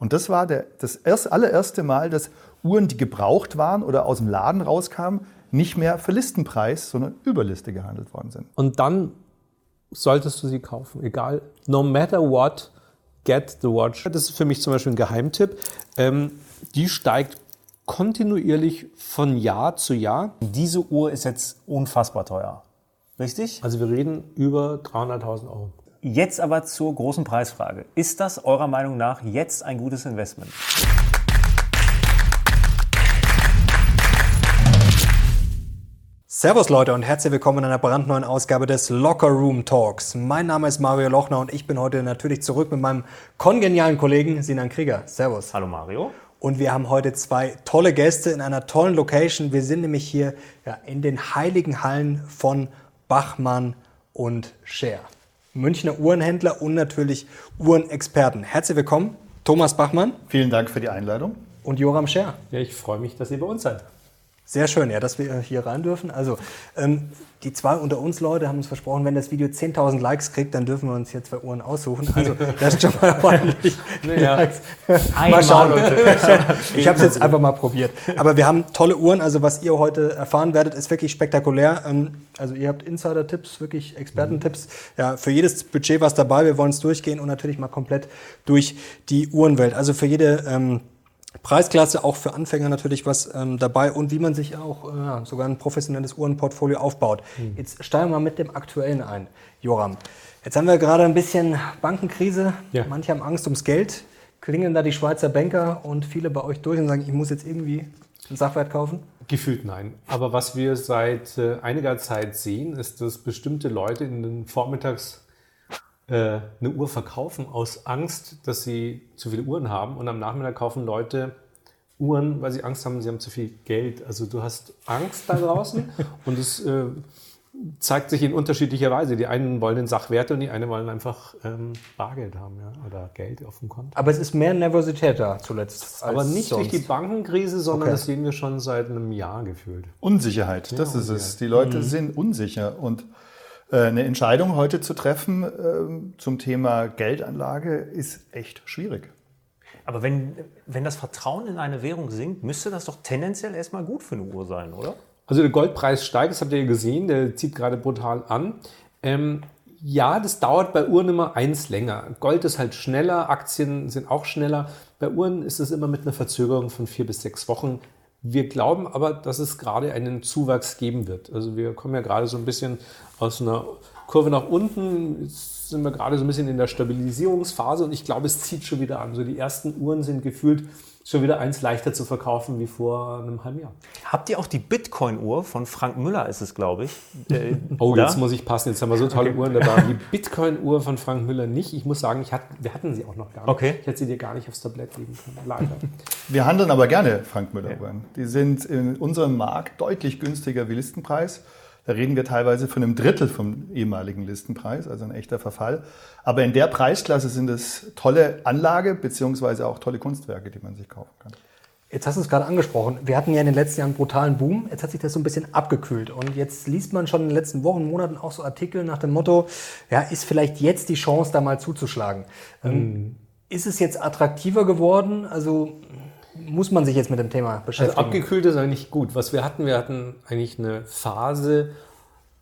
Und das war der, das erst, allererste Mal, dass Uhren, die gebraucht waren oder aus dem Laden rauskamen, nicht mehr für Listenpreis, sondern über Liste gehandelt worden sind. Und dann solltest du sie kaufen, egal, no matter what, get the watch. Das ist für mich zum Beispiel ein Geheimtipp. Ähm, die steigt kontinuierlich von Jahr zu Jahr. Diese Uhr ist jetzt unfassbar teuer. Richtig? Also wir reden über 300.000 Euro. Jetzt aber zur großen Preisfrage. Ist das eurer Meinung nach jetzt ein gutes Investment? Servus Leute und herzlich willkommen in einer brandneuen Ausgabe des Locker Room Talks. Mein Name ist Mario Lochner und ich bin heute natürlich zurück mit meinem kongenialen Kollegen Sinan Krieger. Servus. Hallo Mario. Und wir haben heute zwei tolle Gäste in einer tollen Location. Wir sind nämlich hier ja, in den heiligen Hallen von Bachmann und Scher. Münchner Uhrenhändler und natürlich Uhrenexperten. Herzlich willkommen, Thomas Bachmann. Vielen Dank für die Einladung. Und Joram Scher. Ja, ich freue mich, dass ihr bei uns seid. Sehr schön, ja, dass wir hier rein dürfen. Also, ähm, die zwei unter uns Leute haben uns versprochen, wenn das Video 10.000 Likes kriegt, dann dürfen wir uns hier zwei Uhren aussuchen. Also, das ist schon mal ordentlich. Naja, mal schauen. Ich habe es jetzt einfach mal probiert. Aber wir haben tolle Uhren. Also, was ihr heute erfahren werdet, ist wirklich spektakulär. Ähm, also, ihr habt Insider-Tipps, wirklich Expertentipps. Ja, für jedes Budget was dabei. Wir wollen es durchgehen und natürlich mal komplett durch die Uhrenwelt. Also, für jede ähm, Preisklasse auch für Anfänger natürlich was ähm, dabei und wie man sich auch äh, sogar ein professionelles Uhrenportfolio aufbaut. Mhm. Jetzt steigen wir mal mit dem aktuellen ein, Joram. Jetzt haben wir gerade ein bisschen Bankenkrise. Ja. Manche haben Angst ums Geld. Klingen da die Schweizer Banker und viele bei euch durch und sagen, ich muss jetzt irgendwie einen Sachwert kaufen? Gefühlt nein. Aber was wir seit äh, einiger Zeit sehen, ist, dass bestimmte Leute in den Vormittags eine Uhr verkaufen aus Angst, dass sie zu viele Uhren haben und am Nachmittag kaufen Leute Uhren, weil sie Angst haben, sie haben zu viel Geld. Also du hast Angst da draußen und es äh, zeigt sich in unterschiedlicher Weise. Die einen wollen den Sachwerte und die einen wollen einfach ähm, Bargeld haben ja, oder Geld auf dem Konto. Aber es ist mehr Nervosität da zuletzt. Aber nicht sonst. durch die Bankenkrise, sondern okay. das sehen wir schon seit einem Jahr gefühlt. Unsicherheit, das ja, ist Unsicherheit. es. Die Leute mhm. sind unsicher und äh, eine Entscheidung heute zu treffen äh, zum Thema Geldanlage ist echt schwierig. Aber wenn, wenn das Vertrauen in eine Währung sinkt, müsste das doch tendenziell erstmal gut für eine Uhr sein, oder? Also der Goldpreis steigt, das habt ihr ja gesehen, der zieht gerade brutal an. Ähm, ja, das dauert bei Uhren immer eins länger. Gold ist halt schneller, Aktien sind auch schneller. Bei Uhren ist es immer mit einer Verzögerung von vier bis sechs Wochen. Wir glauben aber, dass es gerade einen Zuwachs geben wird. Also wir kommen ja gerade so ein bisschen aus einer Kurve nach unten. Jetzt sind wir gerade so ein bisschen in der Stabilisierungsphase und ich glaube, es zieht schon wieder an. So die ersten Uhren sind gefühlt schon wieder eins leichter zu verkaufen wie vor einem halben Jahr. Habt ihr auch die Bitcoin-Uhr von Frank Müller, ist es, glaube ich? Äh, oh, jetzt muss ich passen. Jetzt haben wir so tolle okay. Uhren dabei. Die Bitcoin-Uhr von Frank Müller nicht. Ich muss sagen, ich hat, wir hatten sie auch noch gar nicht. Okay. Ich hätte sie dir gar nicht aufs Tablett legen können. Leider. Wir handeln aber gerne Frank Müller-Uhren. Die sind in unserem Markt deutlich günstiger wie Listenpreis. Da reden wir teilweise von einem Drittel vom ehemaligen Listenpreis, also ein echter Verfall. Aber in der Preisklasse sind es tolle Anlage beziehungsweise auch tolle Kunstwerke, die man sich kaufen kann. Jetzt hast du es gerade angesprochen. Wir hatten ja in den letzten Jahren einen brutalen Boom. Jetzt hat sich das so ein bisschen abgekühlt. Und jetzt liest man schon in den letzten Wochen, Monaten auch so Artikel nach dem Motto, ja, ist vielleicht jetzt die Chance, da mal zuzuschlagen. Mhm. Ist es jetzt attraktiver geworden? Also muss man sich jetzt mit dem Thema also beschäftigen. Also abgekühlt ist eigentlich gut. Was wir hatten, wir hatten eigentlich eine Phase,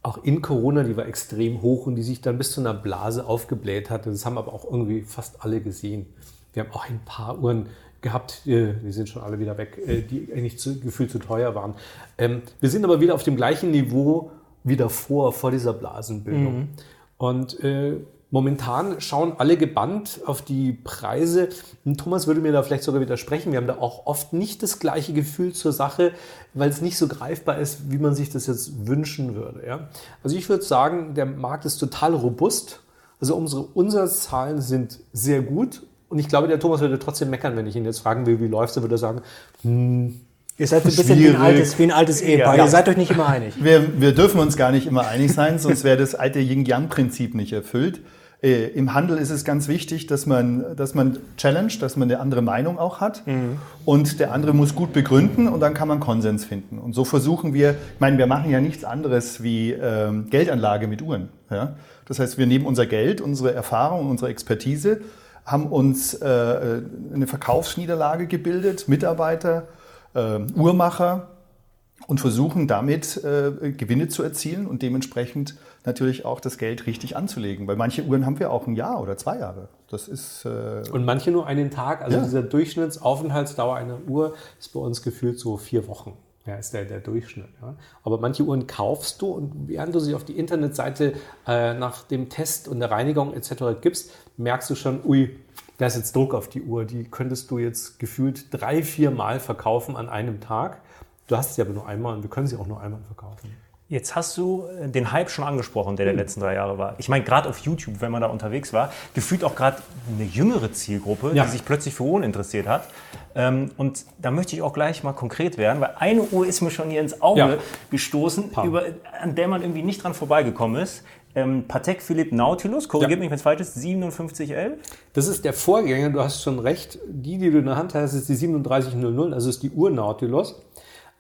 auch in Corona, die war extrem hoch und die sich dann bis zu einer Blase aufgebläht hatte. Das haben aber auch irgendwie fast alle gesehen. Wir haben auch ein paar Uhren gehabt, äh, die sind schon alle wieder weg, äh, die eigentlich zu, gefühlt zu teuer waren. Ähm, wir sind aber wieder auf dem gleichen Niveau wie davor, vor dieser Blasenbildung. Mhm. Und äh, Momentan schauen alle gebannt auf die Preise. Thomas würde mir da vielleicht sogar widersprechen. Wir haben da auch oft nicht das gleiche Gefühl zur Sache, weil es nicht so greifbar ist, wie man sich das jetzt wünschen würde. Ja? Also ich würde sagen, der Markt ist total robust. Also unsere Umsatzzahlen sind sehr gut. Und ich glaube, der Thomas würde trotzdem meckern, wenn ich ihn jetzt fragen will, wie läuft es, würde er sagen, hm, Ihr seid ein bisschen wie ein altes, wie ein altes Ehepaar. Ja. Ihr seid euch nicht immer einig. Wir, wir dürfen uns gar nicht immer einig sein, sonst wäre das alte Yin-Yang-Prinzip nicht erfüllt. Äh, Im Handel ist es ganz wichtig, dass man, dass man challenge, dass man eine andere Meinung auch hat. Mhm. Und der andere muss gut begründen und dann kann man Konsens finden. Und so versuchen wir, ich meine, wir machen ja nichts anderes wie ähm, Geldanlage mit Uhren. Ja? Das heißt, wir nehmen unser Geld, unsere Erfahrung, unsere Expertise, haben uns äh, eine Verkaufsniederlage gebildet, Mitarbeiter, äh, Uhrmacher und versuchen damit äh, Gewinne zu erzielen und dementsprechend natürlich auch das Geld richtig anzulegen. Weil manche Uhren haben wir auch ein Jahr oder zwei Jahre. Das ist äh, Und manche nur einen Tag. Also Ja. dieser Durchschnittsaufenthaltsdauer einer Uhr ist bei uns gefühlt so vier Wochen. Ja, ist der, der Durchschnitt. Ja. Aber manche Uhren kaufst du und während du sie auf die Internetseite äh, nach dem Test und der Reinigung etc. gibst, merkst du schon, ui, da ist jetzt Druck auf die Uhr. Die könntest du jetzt gefühlt drei, vier Mal verkaufen an einem Tag. Du hast sie aber nur einmal und wir können sie auch nur einmal verkaufen. Jetzt hast du äh, den Hype schon angesprochen, der der letzten drei Jahre war. Ich meine, gerade auf YouTube, wenn man da unterwegs war, gefühlt auch gerade eine jüngere Zielgruppe, Ja. die sich plötzlich für Uhren interessiert hat. Ähm, und da möchte ich auch gleich mal konkret werden, weil eine Uhr ist mir schon hier ins Auge Ja. gestoßen, über, an der man irgendwie nicht dran vorbeigekommen ist. Ähm, Patek Philippe Nautilus, korrigiert Ja. mich, wenn es falsch ist, 5711. Das ist der Vorgänger, du hast schon recht. Die, die du in der Hand hast, ist die 3700, also ist die Uhr Nautilus.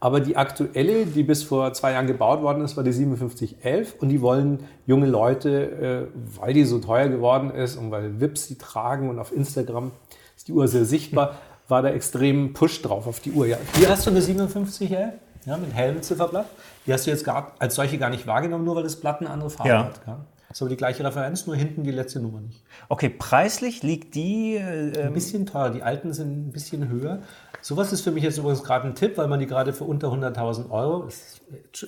Aber die aktuelle, die bis vor zwei Jahren gebaut worden ist, war die 5711 und die wollen junge Leute, äh, weil die so teuer geworden ist und weil Vips die tragen und auf Instagram ist die Uhr sehr sichtbar, war da extrem Push drauf auf die Uhr. Ja, hier hast du eine 5711 ja, mit hellem Zifferblatt. Die hast du jetzt gar, als solche gar nicht wahrgenommen, nur weil das Blatt eine andere Farbe Ja. hat. Ja. Das ist aber die gleiche Referenz, nur hinten die letzte Nummer nicht. Okay, preislich liegt die. Äh, Ein bisschen teurer. Die alten sind ein bisschen höher. Sowas ist für mich jetzt übrigens gerade ein Tipp, weil man die gerade für unter 100.000 Euro, ist,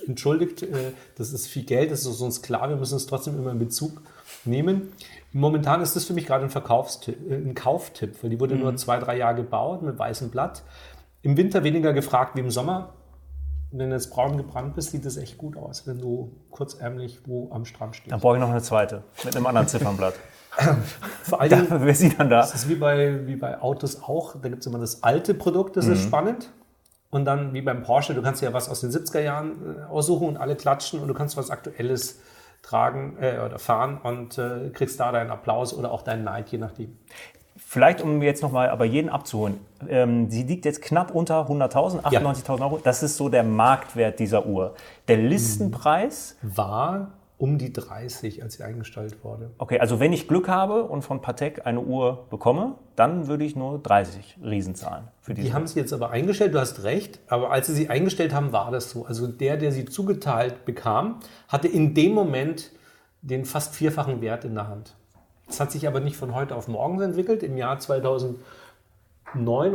entschuldigt, äh, das ist viel Geld, das ist uns klar, wir müssen es trotzdem immer in Bezug nehmen. Momentan ist das für mich gerade ein, Verkaufstipp, äh, ein Kauftipp, weil die wurde nur zwei, drei Jahre gebaut mit weißem Blatt. Im Winter weniger gefragt wie im Sommer. Wenn du jetzt braun gebrannt bist, sieht das echt gut aus, wenn du kurzärmlich wo am Strand stehst. dann brauche ich noch eine zweite mit einem anderen Ziffernblatt. Vor allen da, wer die dann da? Das ist wie bei, wie bei Autos auch. Da gibt es immer das alte Produkt, das ist spannend. Und dann wie beim Porsche, du kannst ja was aus den 70er Jahren äh, aussuchen und alle klatschen und du kannst was Aktuelles tragen äh, oder fahren und äh, kriegst da deinen Applaus oder auch deinen Neid, je nachdem. Vielleicht, um jetzt nochmal aber jeden abzuholen. Ähm, sie liegt jetzt knapp unter 100.000, 98.000 Euro. Das ist so der Marktwert dieser Uhr. Der Listenpreis, War um die 30, als sie eingestellt wurde. okay, also wenn ich Glück habe und von Patek eine Uhr bekomme, dann würde ich nur 30 Riesen zahlen für diese Die haben sie jetzt aber eingestellt, du hast recht, aber als sie sie eingestellt haben, war das so. Also der, der sie zugeteilt bekam, hatte in dem Moment den fast vierfachen Wert in der Hand. Das hat sich aber nicht von heute auf morgen entwickelt. Im Jahr 2009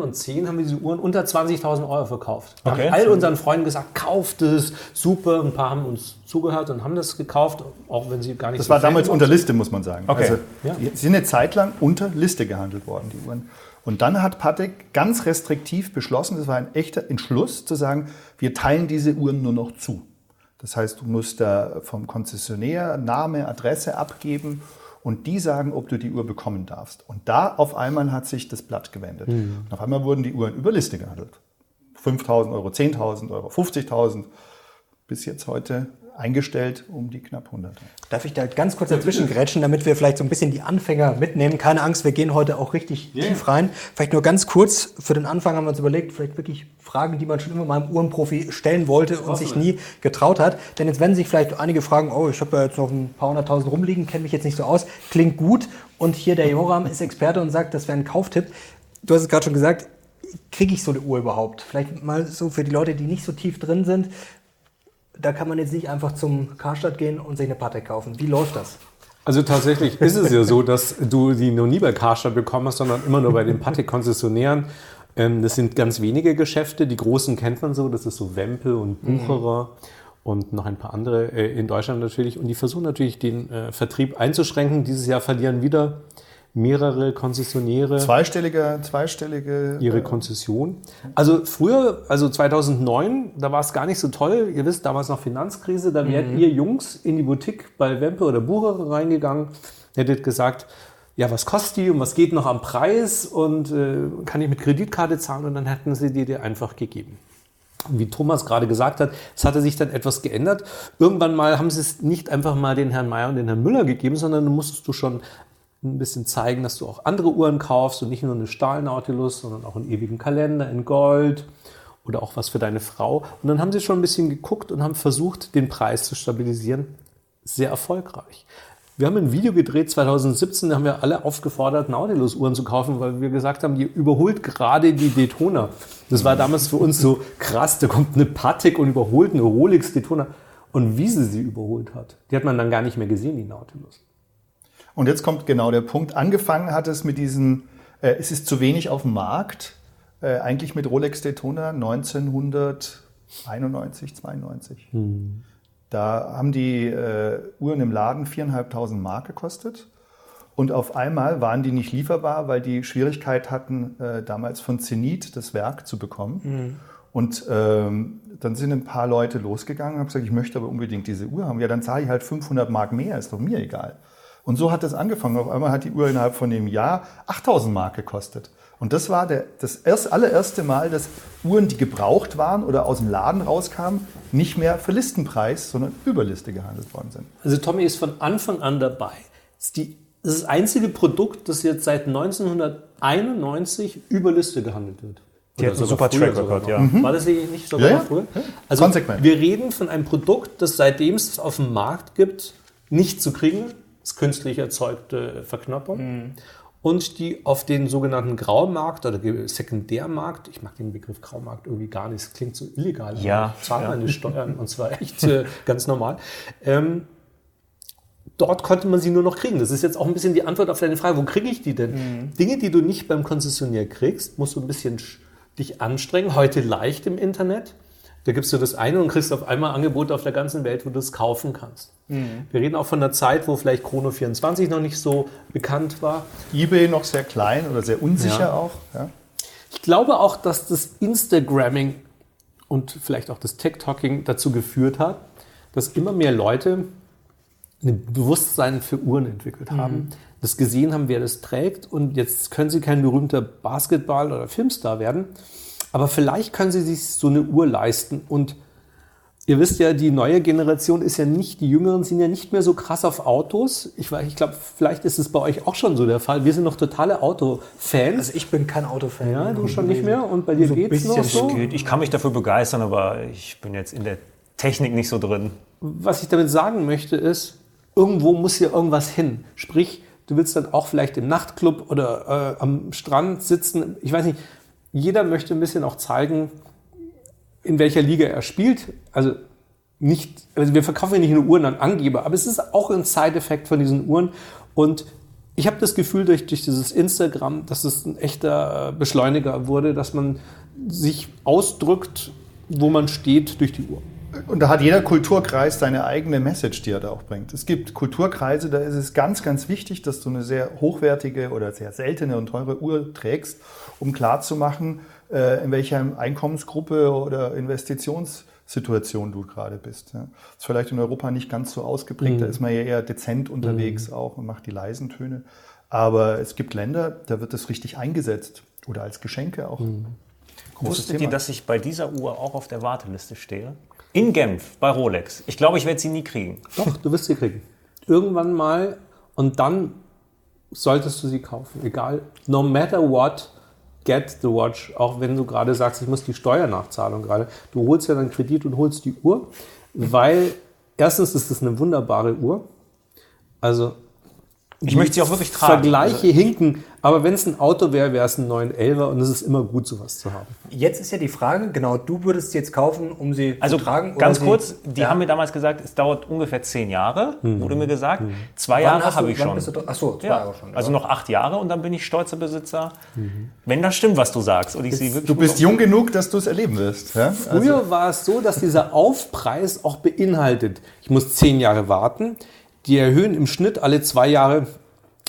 und 10 haben wir diese Uhren unter 20.000 Euro verkauft. Wir Okay. haben all unseren Freunden gesagt, kauft es, super. Ein paar haben uns zugehört und haben das gekauft, auch wenn sie gar nicht Das so war damals unter Liste, muss man sagen. Okay. Also, Ja. sind eine Zeit lang unter Liste gehandelt worden, die Uhren. Und dann hat Patek ganz restriktiv beschlossen, das war ein echter Entschluss, zu sagen, wir teilen diese Uhren nur noch zu. Das heißt, du musst da vom Konzessionär Name, Adresse abgeben und die sagen, ob du die Uhr bekommen darfst. Und da auf einmal hat sich das Blatt gewendet. Und auf einmal wurden die Uhren über Liste gehandelt. 5.000 Euro, 10.000 Euro, 50.000. Bis jetzt heute eingestellt um die knapp 100. Darf ich da ganz kurz dazwischen grätschen, damit wir vielleicht so ein bisschen die Anfänger mitnehmen? Keine Angst, wir gehen heute auch richtig tief rein. Vielleicht nur ganz kurz, für den Anfang haben wir uns überlegt, vielleicht wirklich Fragen, die man schon immer mal einem Uhrenprofi stellen wollte und sich nie getraut hat. Denn jetzt werden sich vielleicht einige fragen, oh, ich habe ja jetzt noch ein paar hunderttausend rumliegen, kenne mich jetzt nicht so aus, klingt gut. Und hier der Joram ist Experte und sagt, das wäre ein Kauftipp. Du hast es gerade schon gesagt, kriege ich so eine Uhr überhaupt? Vielleicht mal so für die Leute, die nicht so tief drin sind. Da kann man jetzt nicht einfach zum Karstadt gehen und sich eine Patek kaufen. Wie läuft das? Also tatsächlich ist es ja so, dass du die noch nie bei Karstadt bekommen hast, sondern immer nur bei den Patek-Konzessionären. Ähm, das sind ganz wenige Geschäfte. Die großen kennt man so. Das ist so Wempel und Bucherer und noch ein paar andere äh, in Deutschland natürlich. Und die versuchen natürlich den äh, Vertrieb einzuschränken. Dieses Jahr verlieren wieder mehrere Konzessionäre Zweistellige, zweistellige. ihre äh, Konzession. Also früher, also 2009, da war es gar nicht so toll. Ihr wisst, damals noch Finanzkrise, da wärt ihr Jungs in die Boutique bei Wempe oder Bucher reingegangen, hättet gesagt, ja, was kostet die und was geht noch am Preis und äh, kann ich mit Kreditkarte zahlen und dann hätten sie die dir einfach gegeben. Wie Thomas gerade gesagt hat, es hatte sich dann etwas geändert. Irgendwann mal haben sie es nicht einfach mal den Herrn Mayer und den Herrn Müller gegeben, sondern du musstest du schon ein bisschen zeigen, dass du auch andere Uhren kaufst und nicht nur eine Stahl-Nautilus, sondern auch einen ewigen Kalender in Gold oder auch was für deine Frau. Und dann haben sie schon ein bisschen geguckt und haben versucht, den Preis zu stabilisieren. Sehr erfolgreich. Wir haben ein Video gedreht 2017, da haben wir alle aufgefordert, Nautilus-Uhren zu kaufen, weil wir gesagt haben, die überholt gerade die Daytona. Das war damals für uns so krass, da kommt eine Patek und überholt eine Rolex Daytona. Und wie sie sie überholt hat, die hat man dann gar nicht mehr gesehen, die Nautilus. Und jetzt kommt genau der Punkt. Angefangen hat es mit diesen, äh, es ist zu wenig auf dem Markt, äh, eigentlich mit Rolex Daytona 1991, 92. Hm. Da haben die äh, Uhren im Laden 4.500 Mark gekostet. Und auf einmal waren die nicht lieferbar, weil die Schwierigkeit hatten, äh, damals von Zenit das Werk zu bekommen. Mhm. Und ähm, dann sind ein paar Leute losgegangen und haben gesagt, ich möchte aber unbedingt diese Uhr haben. Ja, dann zahle ich halt 500 Mark mehr, ist doch mir egal. Und so hat es angefangen. Auf einmal hat die Uhr innerhalb von dem Jahr 8000 Mark gekostet. Und das war der, das erst, allererste Mal, dass Uhren, die gebraucht waren oder aus dem Laden rauskamen, nicht mehr für Listenpreis, sondern über Liste gehandelt worden sind. Also Tommy ist von Anfang an dabei. Das ist, die, das, ist das einzige Produkt, das jetzt seit 1991 über Liste gehandelt wird. Die hat einen super Track Record, ja. Mhm. War das nicht sogar ja, früher? Ja. Also Konsequent. wir reden von einem Produkt, das seitdem es auf dem Markt gibt, nicht zu kriegen ist künstlich erzeugte Verknappung. Mhm und die auf den sogenannten Graumarkt oder Sekundärmarkt, ich mag den Begriff Graumarkt irgendwie gar nicht, das klingt so illegal. Ja. Zahlt ja. meine Steuern und zwar echt äh, ganz normal. Ähm, dort konnte man sie nur noch kriegen. Das ist jetzt auch ein bisschen die Antwort auf deine Frage, wo kriege ich die denn? Mhm. Dinge, die du nicht beim Konzessionär kriegst, musst du ein bisschen dich anstrengen. Heute leicht im Internet. Da gibst du das eine und kriegst auf einmal Angebote auf der ganzen Welt, wo du es kaufen kannst. Mhm. Wir reden auch von einer Zeit, wo vielleicht Chrono 24 noch nicht so bekannt war. eBay noch sehr klein oder sehr unsicher ja. auch. Ja. Ich glaube auch, dass das Instagramming und vielleicht auch das TikToking dazu geführt hat, dass immer mehr Leute ein Bewusstsein für Uhren entwickelt haben, mhm. das gesehen haben, wer das trägt und jetzt können sie kein berühmter Basketball- oder Filmstar werden, aber vielleicht können Sie sich so eine Uhr leisten. Und ihr wisst ja, die neue Generation ist ja nicht, die Jüngeren sind ja nicht mehr so krass auf Autos. Ich, ich glaube, vielleicht ist es bei euch auch schon so der Fall. Wir sind noch totale Autofans. Also ich bin kein Autofan. Ja, du schon nicht mehr. Und bei dir so geht es noch so? Geht. Ich kann mich dafür begeistern, aber ich bin jetzt in der Technik nicht so drin. Was ich damit sagen möchte ist, irgendwo muss hier irgendwas hin. Sprich, du willst dann auch vielleicht im Nachtclub oder äh, am Strand sitzen. Ich weiß nicht, jeder möchte ein bisschen auch zeigen, in welcher Liga er spielt. Also nicht, also wir verkaufen ja nicht nur Uhren an Angeber, aber es ist auch ein Side-Effekt von diesen Uhren. Und ich habe das Gefühl durch, durch dieses Instagram, dass es ein echter Beschleuniger wurde, dass man sich ausdrückt, wo man steht durch die Uhr. Und da hat jeder Kulturkreis seine eigene Message, die er da auch bringt. Es gibt Kulturkreise, da ist es ganz, ganz wichtig, dass du eine sehr hochwertige oder sehr seltene und teure Uhr trägst, um klarzumachen, äh, in welcher Einkommensgruppe oder Investitionssituation du gerade bist. Das ist vielleicht in Europa nicht ganz so ausgeprägt, mhm. da ist man ja eher dezent unterwegs mhm. auch und macht die leisen Töne. Aber es gibt Länder, da wird das richtig eingesetzt oder als Geschenke auch. Mhm. Wusstet ihr, dass ich bei dieser Uhr auch auf der Warteliste stehe? In Genf, bei Rolex. Ich glaube, ich werde sie nie kriegen. Doch, du wirst sie kriegen. Irgendwann mal und dann solltest du sie kaufen. Egal, no matter what, get the watch. Auch wenn du gerade sagst, ich muss die Steuernachzahlung gerade. Du holst ja dann Kredit und holst die Uhr, weil erstens ist es eine wunderbare Uhr. Also ich möchte sie auch wirklich tragen. Vergleiche also, hinken, aber wenn es ein Auto wäre, wäre es ein 911er und es ist immer gut, sowas zu haben. Jetzt ist ja die Frage, genau, du würdest sie jetzt kaufen, um sie also zu tragen? Also ganz kurz, die ja. haben mir damals gesagt, es dauert ungefähr zehn Jahre, mhm. wurde mir gesagt. Mhm. Zwei wann Jahre habe ich schon. Achso, zwei ja. Jahre schon. Ja. Also noch acht Jahre und dann bin ich stolzer Besitzer. Mhm. Wenn das stimmt, was du sagst. Und ich sie wirklich du bist jung genug, dass du es erleben wirst. Ja? Früher also. war es so, dass dieser Aufpreis auch beinhaltet, ich muss zehn Jahre warten, die erhöhen im Schnitt alle zwei Jahre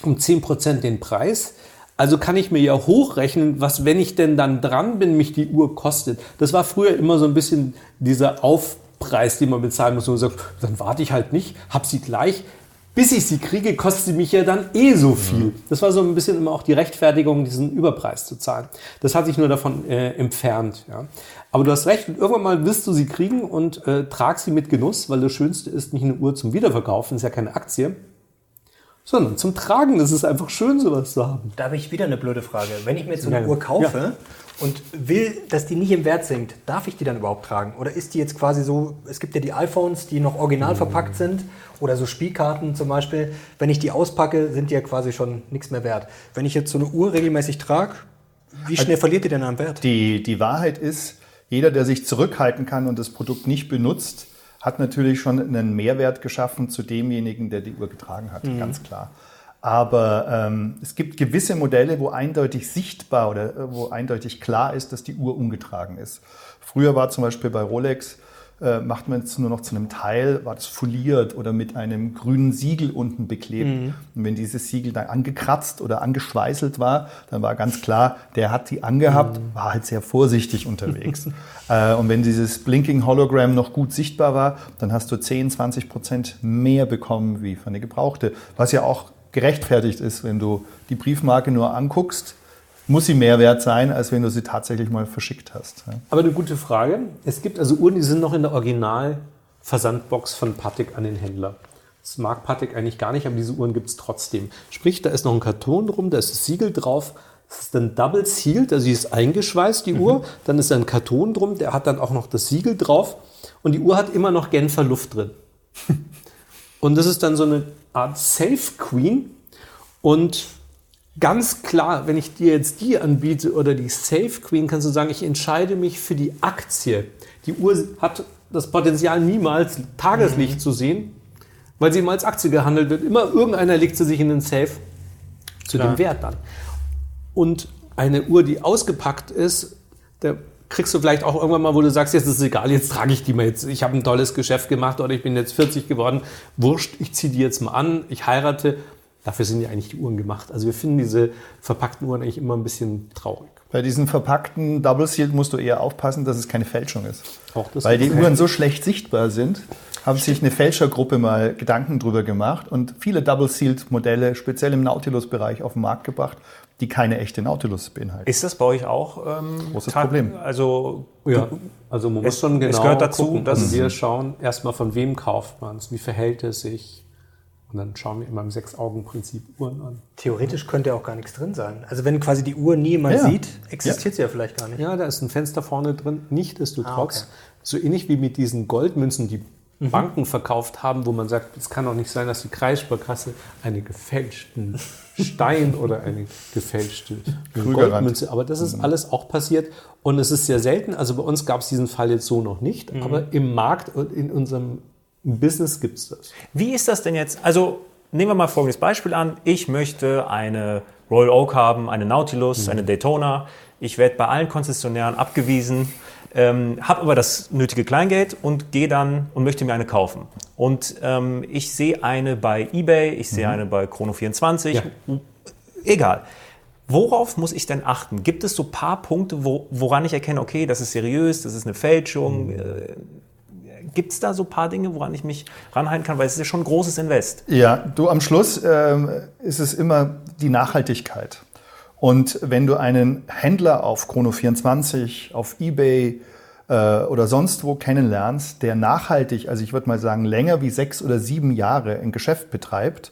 um 10% den Preis. Also kann ich mir ja hochrechnen, was, wenn ich denn dann dran bin, mich die Uhr kostet. Das war früher immer so ein bisschen dieser Aufpreis, den man bezahlen muss. Und man sagt, dann warte ich halt nicht, hab sie gleich. Bis ich sie kriege, kostet sie mich ja dann eh so viel. Das war so ein bisschen immer auch die Rechtfertigung, diesen Überpreis zu zahlen. Das hat sich nur davon äh, entfernt. Ja. Aber du hast recht, irgendwann mal wirst du sie kriegen und äh, trag sie mit Genuss, weil das Schönste ist nicht eine Uhr zum Wiederverkaufen, ist ja keine Aktie, sondern zum Tragen. Das ist einfach schön, sowas zu haben. Da habe ich wieder eine blöde Frage. Wenn ich mir jetzt so eine ja, Uhr kaufe ja. und will, dass die nicht im Wert sinkt, darf ich die dann überhaupt tragen? Oder ist die jetzt quasi so, es gibt ja die iPhones, die noch original verpackt sind oder so Spielkarten zum Beispiel. Wenn ich die auspacke, sind die ja quasi schon nichts mehr wert. Wenn ich jetzt so eine Uhr regelmäßig trage, wie schnell also, verliert die denn am Wert? Die, die Wahrheit ist, jeder, der sich zurückhalten kann und das Produkt nicht benutzt, hat natürlich schon einen Mehrwert geschaffen zu demjenigen, der die Uhr getragen hat, mhm. ganz klar. Aber ähm, es gibt gewisse Modelle, wo eindeutig sichtbar oder äh, wo eindeutig klar ist, dass die Uhr umgetragen ist. Früher war zum Beispiel bei Rolex äh, macht man es nur noch zu einem Teil, war das foliert oder mit einem grünen Siegel unten beklebt. Mhm. Und wenn dieses Siegel dann angekratzt oder angeschweißelt war, dann war ganz klar, der hat die angehabt, mhm. war halt sehr vorsichtig unterwegs. äh, und wenn dieses Blinking Hologram noch gut sichtbar war, dann hast du 10, 20 Prozent mehr bekommen wie für eine gebrauchte. Was ja auch gerechtfertigt ist, wenn du die Briefmarke nur anguckst muss sie mehr wert sein, als wenn du sie tatsächlich mal verschickt hast. Aber eine gute Frage. Es gibt also Uhren, die sind noch in der Original-Versandbox von Patek an den Händler. Das mag Patek eigentlich gar nicht, aber diese Uhren gibt es trotzdem. Sprich, da ist noch ein Karton drum, da ist das Siegel drauf. Das ist dann double sealed, also sie ist eingeschweißt, die mhm. Uhr. Dann ist da ein Karton drum, der hat dann auch noch das Siegel drauf. Und die Uhr hat immer noch Genfer Luft drin. Und das ist dann so eine Art Safe Queen. Und ganz klar, wenn ich dir jetzt die anbiete oder die Safe Queen, kannst du sagen, ich entscheide mich für die Aktie. Die Uhr hat das Potenzial, niemals Tageslicht mhm. zu sehen, weil sie immer als Aktie gehandelt wird. Immer irgendeiner legt sie sich in den Safe zu klar. dem Wert dann. Und eine Uhr, die ausgepackt ist, da kriegst du vielleicht auch irgendwann mal, wo du sagst, jetzt ist es egal, jetzt trage ich die mal jetzt. Ich habe ein tolles Geschäft gemacht oder ich bin jetzt 40 geworden. Wurscht, ich ziehe die jetzt mal an, ich heirate Dafür sind ja eigentlich die Uhren gemacht. Also wir finden diese verpackten Uhren eigentlich immer ein bisschen traurig. Bei diesen verpackten Double Sealed musst du eher aufpassen, dass es keine Fälschung ist. Auch das Weil die Uhren so schlecht sichtbar sind, haben sich eine Fälschergruppe mal Gedanken drüber gemacht und viele Double Sealed Modelle, speziell im Nautilus-Bereich, auf den Markt gebracht, die keine echte Nautilus beinhalten. Ist das bei euch auch ähm, großes Problem? Also ja, also man muss schon genau es gehört dazu, gucken. dass wir schauen erstmal von wem kauft man es, wie verhält es sich, und dann schauen wir immer im Sechs-Augen-Prinzip Uhren an. Theoretisch könnte ja auch gar nichts drin sein. Also wenn quasi die Uhr niemand ja. sieht, existiert ja. sie ja vielleicht gar nicht. Ja, da ist ein Fenster vorne drin. Nichtsdestotrotz, ah, okay. so ähnlich wie mit diesen Goldmünzen, die mhm. Banken verkauft haben, wo man sagt, es kann doch nicht sein, dass die Kreissparkasse einen gefälschten Stein oder eine gefälschte Goldmünze, aber das ist mhm. alles auch passiert und es ist sehr selten. Also bei uns gab es diesen Fall jetzt so noch nicht, mhm. aber im Markt und in unserem im Business gibt es das. Wie ist das denn jetzt? Also nehmen wir mal folgendes Beispiel an. Ich möchte eine Royal Oak haben, eine Nautilus, mhm. eine Daytona. Ich werde bei allen Konzessionären abgewiesen, ähm, habe aber das nötige Kleingeld und gehe dann und möchte mir eine kaufen. Und ähm, ich sehe eine bei eBay, ich sehe mhm. eine bei Chrono24, ja. egal. Worauf muss ich denn achten? Gibt es so ein paar Punkte, wo, woran ich erkenne, okay, das ist seriös, das ist eine Fälschung? Mhm. Gibt es da so ein paar Dinge, woran ich mich ranhalten kann? Weil es ist ja schon ein großes Invest. Ja, du am Schluss ähm, ist es immer die Nachhaltigkeit. Und wenn du einen Händler auf Chrono24, auf eBay äh, oder sonst wo kennenlernst, der nachhaltig, also ich würde mal sagen, länger wie sechs oder sieben Jahre ein Geschäft betreibt,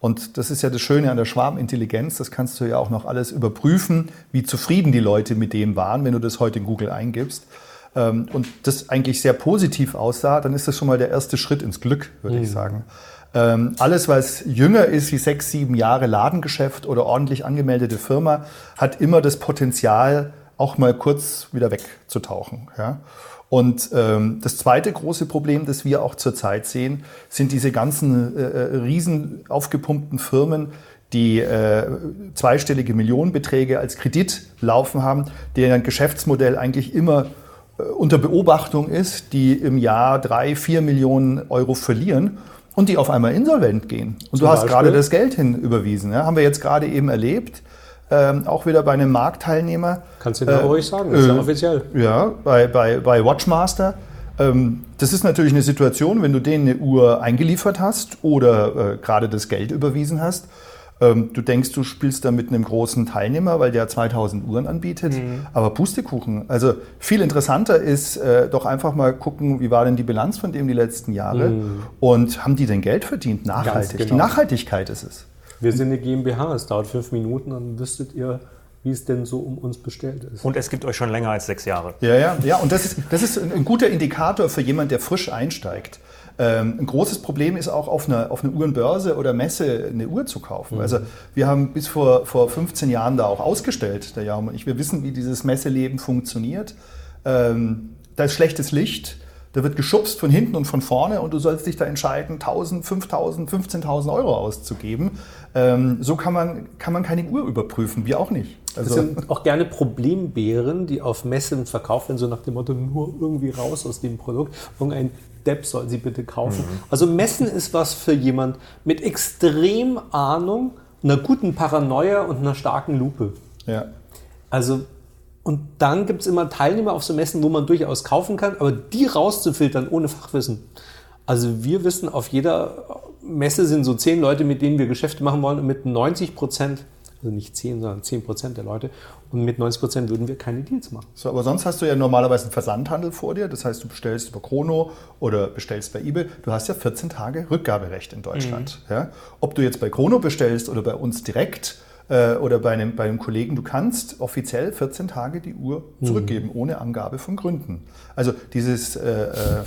und das ist ja das Schöne an der Schwarmintelligenz, das kannst du ja auch noch alles überprüfen, wie zufrieden die Leute mit dem waren, wenn du das heute in Google eingibst ähm, und das eigentlich sehr positiv aussah, dann ist das schon mal der erste Schritt ins Glück, würde mhm. ich sagen. Ähm, alles, was jünger ist wie sechs, sieben Jahre Ladengeschäft oder ordentlich angemeldete Firma, hat immer das Potenzial, auch mal kurz wieder wegzutauchen. Ja? Und ähm, das zweite große Problem, das wir auch zurzeit sehen, sind diese ganzen äh, äh riesen aufgepumpten Firmen, die äh, zweistellige Millionenbeträge als Kredit laufen haben, deren Geschäftsmodell eigentlich immer unter Beobachtung ist, die im Jahr drei, vier Millionen Euro verlieren und die auf einmal insolvent gehen. Und Zum du hast Beispiel? gerade das Geld hin überwiesen. Ja? Haben wir jetzt gerade eben erlebt. Ähm, auch wieder bei einem Marktteilnehmer. Kannst du dir äh, ruhig sagen, das ist ja äh, offiziell. Ja, bei, bei, bei Watchmaster. Ähm, das ist natürlich eine Situation, wenn du denen eine Uhr eingeliefert hast oder äh, gerade das Geld überwiesen hast ähm, du denkst, du spielst da mit einem großen Teilnehmer, weil der 2000 Uhren anbietet, mhm. aber Pustekuchen. Also viel interessanter ist äh, doch einfach mal gucken, wie war denn die Bilanz von dem die letzten Jahre mhm. und haben die denn Geld verdient? Nachhaltig. Genau. Die Nachhaltigkeit ist es. Wir sind eine GmbH, es dauert fünf Minuten, dann wüsstet ihr, wie es denn so um uns bestellt ist. Und es gibt euch schon länger als sechs Jahre. Ja, ja, ja. Und das ist, das ist ein guter Indikator für jemanden, der frisch einsteigt. Ähm, ein großes Problem ist auch auf einer, auf einer Uhrenbörse oder Messe eine Uhr zu kaufen. Mhm. Also wir haben bis vor, vor 15 Jahren da auch ausgestellt, der Jaume und ich. Wir wissen, wie dieses Messeleben funktioniert. Ähm, da ist schlechtes Licht da wird geschubst von hinten und von vorne und du sollst dich da entscheiden, 1000, 5000, 15.000 Euro auszugeben. Ähm, so kann man, kann man keine Uhr überprüfen, wir auch nicht. Also das sind auch gerne Problembären, die auf Messen verkauft werden, so nach dem Motto, nur irgendwie raus aus dem Produkt. Irgendein Depp soll sie bitte kaufen. Mhm. Also Messen ist was für jemand mit extrem Ahnung, einer guten Paranoia und einer starken Lupe. Ja. Also und dann gibt es immer Teilnehmer auf so Messen, wo man durchaus kaufen kann, aber die rauszufiltern ohne Fachwissen. Also wir wissen, auf jeder Messe sind so zehn Leute, mit denen wir Geschäfte machen wollen und mit 90 Prozent, also nicht zehn, sondern zehn Prozent der Leute und mit 90 Prozent würden wir keine Deals machen. So, aber sonst hast du ja normalerweise einen Versandhandel vor dir. Das heißt, du bestellst über Chrono oder bestellst bei eBay. Du hast ja 14 Tage Rückgaberecht in Deutschland. Mhm. Ja? Ob du jetzt bei Chrono bestellst oder bei uns direkt, äh, oder bei einem, bei einem Kollegen, du kannst offiziell 14 Tage die Uhr zurückgeben, mhm. ohne Angabe von Gründen. Also dieses... Äh, äh,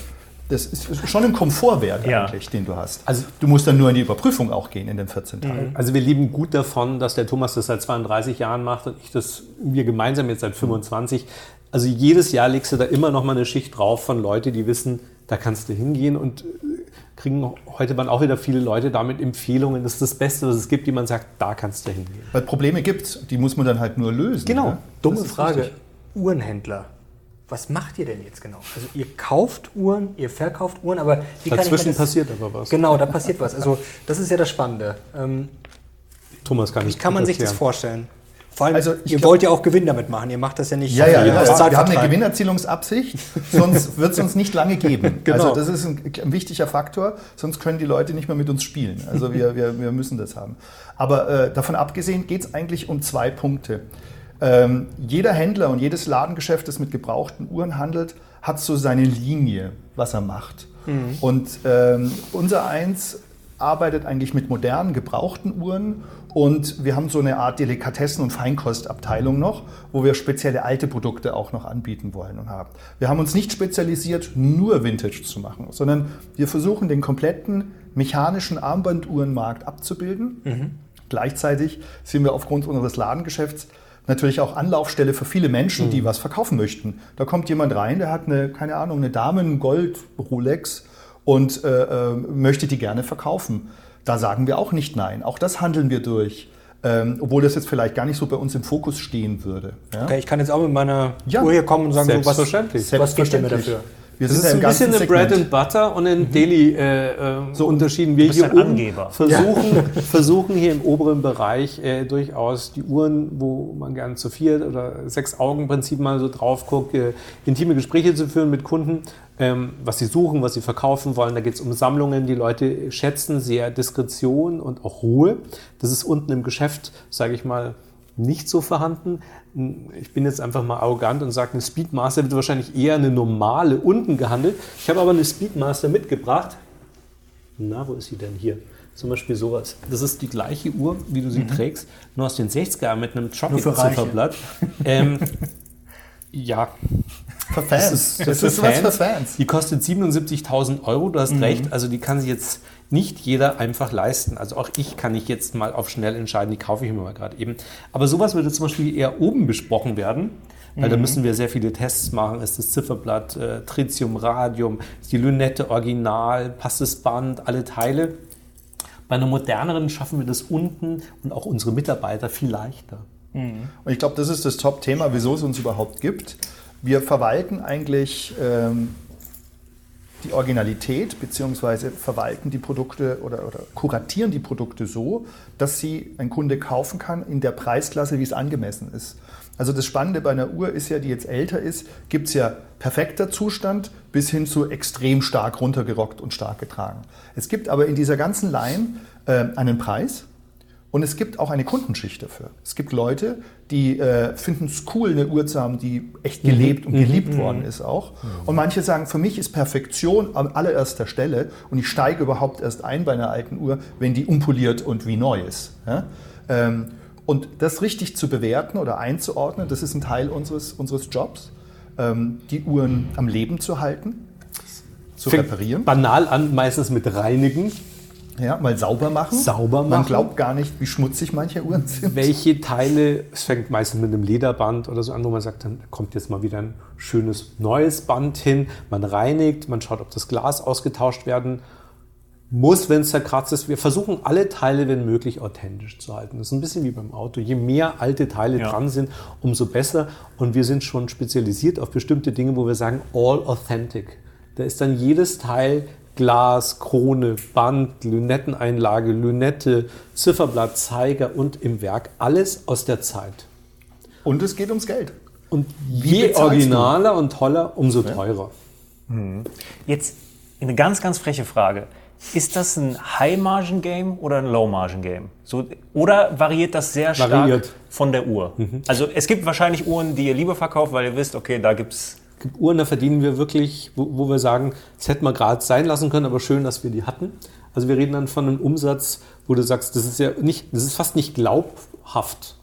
das ist schon ein Komfortwert ja. eigentlich, den du hast. Also du musst dann nur in die Überprüfung auch gehen in den 14 mhm. Tagen. Also wir leben gut davon, dass der Thomas das seit 32 Jahren macht und ich das wir gemeinsam jetzt seit 25. Also jedes Jahr legst du da immer noch mal eine Schicht drauf von Leuten, die wissen, da kannst du hingehen und kriegen heute waren auch wieder viele Leute damit Empfehlungen. Das ist das Beste, was es gibt, die man sagt, da kannst du hingehen. Weil Probleme gibt es, die muss man dann halt nur lösen. Genau. Ne? Dumme Frage. Richtig. Uhrenhändler. Was macht ihr denn jetzt genau? Also ihr kauft Uhren, ihr verkauft Uhren, aber wie Dazwischen das, passiert aber was. Genau, da passiert was. Also das ist ja das Spannende. Ähm, Thomas kann Wie kann man sich das vorstellen? Vor allem, also ihr wollt ja auch Gewinn damit machen. Ihr macht das ja nicht. Ja, ja, ja. wir haben eine Gewinnerzielungsabsicht, sonst wird es uns nicht lange geben. genau. Also das ist ein, ein, wichtiger Faktor, sonst können die Leute nicht mehr mit uns spielen. Also wir, wir, wir müssen das haben. Aber äh, davon abgesehen geht es eigentlich um zwei Punkte. Ähm, jeder Händler und jedes Ladengeschäft, das mit gebrauchten Uhren handelt, hat so seine Linie, was er macht. Mhm. Und ähm, unser eins arbeitet eigentlich mit modernen, gebrauchten Uhren und wir haben so eine Art Delikatessen- und Feinkostabteilung noch, wo wir spezielle alte Produkte auch noch anbieten wollen und haben. Wir haben uns nicht spezialisiert, nur Vintage zu machen, sondern wir versuchen den kompletten mechanischen Armbanduhrenmarkt abzubilden. Mhm. Gleichzeitig sind wir aufgrund unseres Ladengeschäfts natürlich auch Anlaufstelle für viele Menschen, die mhm. was verkaufen möchten. Da kommt jemand rein, der hat eine, keine Ahnung, eine Damen-Gold-Rolex und äh, äh, möchte die gerne verkaufen. Da sagen wir auch nicht nein. Auch das handeln wir durch. Ähm, obwohl das jetzt vielleicht gar nicht so bei uns im Fokus stehen würde. Ja? Okay, ich kann jetzt auch mit meiner ja, Uhr hier kommen und sagen. So, was, was gibt ihr mir dafür? Wir das ist ein bisschen eine Bread and Butter und ein mhm. Daily äh, äh, so unterschieden. Wir hier oben versuchen, ja. versuchen hier im oberen Bereich äh, durchaus die Uhren, wo man gerne zu vier oder sechs Augen Prinzip mal so drauf guckt, äh, intime Gespräche zu führen mit Kunden, ähm, was sie suchen, was sie verkaufen wollen. Da geht es um Sammlungen. Die Leute schätzen sehr Diskretion und auch Ruhe. Das ist unten im Geschäft, sage ich mal, nicht so vorhanden. Ich bin jetzt einfach mal arrogant und sage, eine Speedmaster wird wahrscheinlich eher eine normale unten gehandelt. Ich habe aber eine Speedmaster mitgebracht. Na, wo ist sie denn hier? Zum Beispiel sowas. Das ist die gleiche Uhr, wie du sie mhm. trägst, nur aus den 60er mit einem Tropic-Zifferblatt. Ähm, ja. Für Fans. Das ist, das das ist was für Fans. Die kostet 77.000 Euro, du hast mhm. recht. Also die kann sich jetzt nicht jeder einfach leisten. Also auch ich kann nicht jetzt mal auf schnell entscheiden, die kaufe ich mir mal gerade eben. Aber sowas würde zum Beispiel eher oben besprochen werden. Weil mhm. da müssen wir sehr viele Tests machen. Ist das Zifferblatt, äh, Tritium, Radium, ist die Lünette original, passt das Band, alle Teile. Bei einer moderneren schaffen wir das unten und auch unsere Mitarbeiter viel leichter. Mhm. Und ich glaube, das ist das Top-Thema, wieso es uns überhaupt gibt. Wir verwalten eigentlich ähm, die Originalität bzw. verwalten die Produkte oder, oder, kuratieren die Produkte so, dass sie ein Kunde kaufen kann in der Preisklasse, wie es angemessen ist. Also das Spannende bei einer Uhr ist ja, die jetzt älter ist, gibt es ja perfekter Zustand bis hin zu extrem stark runtergerockt und stark getragen. Es gibt aber in dieser ganzen Line äh, einen Preis und es gibt auch eine Kundenschicht dafür. Es gibt Leute, die äh, finden es cool, eine Uhr zu haben, die echt gelebt mhm. und geliebt mhm. worden ist auch. Mhm. Und manche sagen, für mich ist Perfektion an allererster Stelle und ich steige überhaupt erst ein bei einer alten Uhr, wenn die unpoliert und wie neu ist. Ja? Ähm, Und das richtig zu bewerten oder einzuordnen, das ist ein Teil unseres, unseres Jobs, ähm, die Uhren am Leben zu halten, zu Fängt reparieren. Banal an, meistens mit Reinigen. Ja, mal sauber machen. Sauber Man machen. glaubt gar nicht, wie schmutzig manche Uhren sind. Welche Teile, es fängt meistens mit einem Lederband oder so an, wo man sagt, dann kommt jetzt mal wieder ein schönes neues Band hin. Man reinigt, man schaut, ob das Glas ausgetauscht werden muss, wenn es zerkratzt ist. Wir versuchen alle Teile, wenn möglich, authentisch zu halten. Das ist ein bisschen wie beim Auto. Je mehr alte Teile Ja. dran sind, umso besser. Und wir sind schon spezialisiert auf bestimmte Dinge, wo wir sagen, all authentic. Da ist dann jedes Teil Glas, Krone, Band, Lünetteneinlage, Lünette, Zifferblatt, Zeiger und im Werk alles aus der Zeit. Und es geht ums Geld. Und Wie je bezahlst du? originaler und toller, umso teurer. Jetzt eine ganz, ganz freche Frage. Ist das ein High-Margin-Game oder ein Low-Margin-Game? So, oder variiert das sehr stark Variiert. von der Uhr? Also es gibt wahrscheinlich Uhren, die ihr lieber verkauft, weil ihr wisst, okay, da gibt's Es gibt Uhren, da verdienen wir wirklich, wo, wo wir sagen, das hätten wir gerade sein lassen können, aber schön, dass wir die hatten. Also wir reden dann von einem Umsatz, wo du sagst, das ist ja nicht, das ist fast nicht glaubhaft.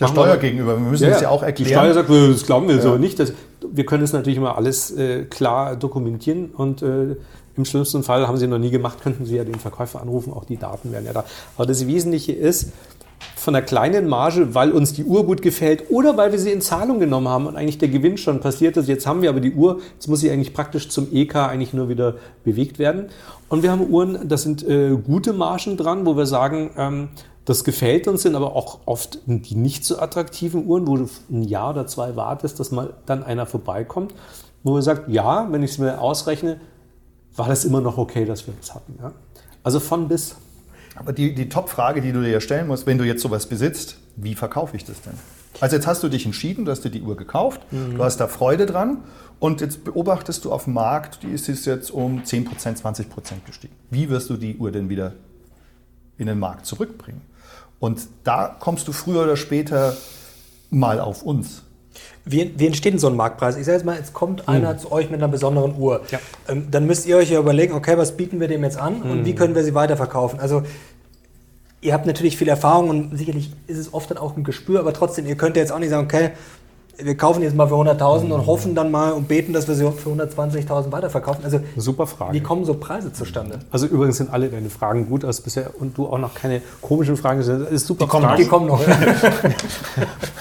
Der Machen wir- Steuer gegenüber. Wir müssen es ja auch Die erklären. Steuer sagt, das glauben wir so nicht. Das, wir können es natürlich immer alles äh, klar dokumentieren und äh, im schlimmsten Fall haben Sie noch nie gemacht, könnten Sie ja den Verkäufer anrufen, auch die Daten wären ja da. Aber das Wesentliche ist, von einer kleinen Marge, weil uns die Uhr gut gefällt oder weil wir sie in Zahlung genommen haben und eigentlich der Gewinn schon passiert ist. Jetzt haben wir aber die Uhr, jetzt muss sie eigentlich praktisch zum EK eigentlich nur wieder bewegt werden. Und wir haben Uhren, da sind äh, gute Margen dran, wo wir sagen, ähm, das gefällt uns, sind aber auch oft die nicht so attraktiven Uhren, wo du ein Jahr oder zwei wartest, dass mal dann einer vorbeikommt, wo wir sagt, ja, wenn ich es mir ausrechne, war das immer noch okay, dass wir das hatten. Ja? Also von bis. Aber die, die Top-Frage, die du dir ja stellen musst, wenn du jetzt sowas besitzt, wie verkaufe ich das denn? Also jetzt hast du dich entschieden, du hast dir die Uhr gekauft, du hast da Freude dran und jetzt beobachtest du auf dem Markt, die ist jetzt um 10%, 20% gestiegen. Wie wirst du die Uhr denn wieder in den Markt zurückbringen? Und da kommst du früher oder später mal auf uns. Wie, wie entsteht denn so ein Marktpreis? Ich sage jetzt mal, jetzt kommt einer zu euch mit einer besonderen Uhr. Ja. Ähm, dann müsst ihr euch ja überlegen, okay, was bieten wir dem jetzt an und wie können wir sie weiterverkaufen? Also ihr habt natürlich viel Erfahrung und sicherlich ist es oft dann auch ein Gespür, aber trotzdem, ihr könnt ja jetzt auch nicht sagen, okay, wir kaufen jetzt mal für 100.000 und hoffen dann mal und beten, dass wir sie für 120.000 weiterverkaufen. Also Super Frage. wie kommen so Preise zustande? Also übrigens sind alle deine Fragen gut aus bisher und du auch noch keine komischen Fragen gestellt hast. Das ist super Die kommen, Fragen. die kommen noch.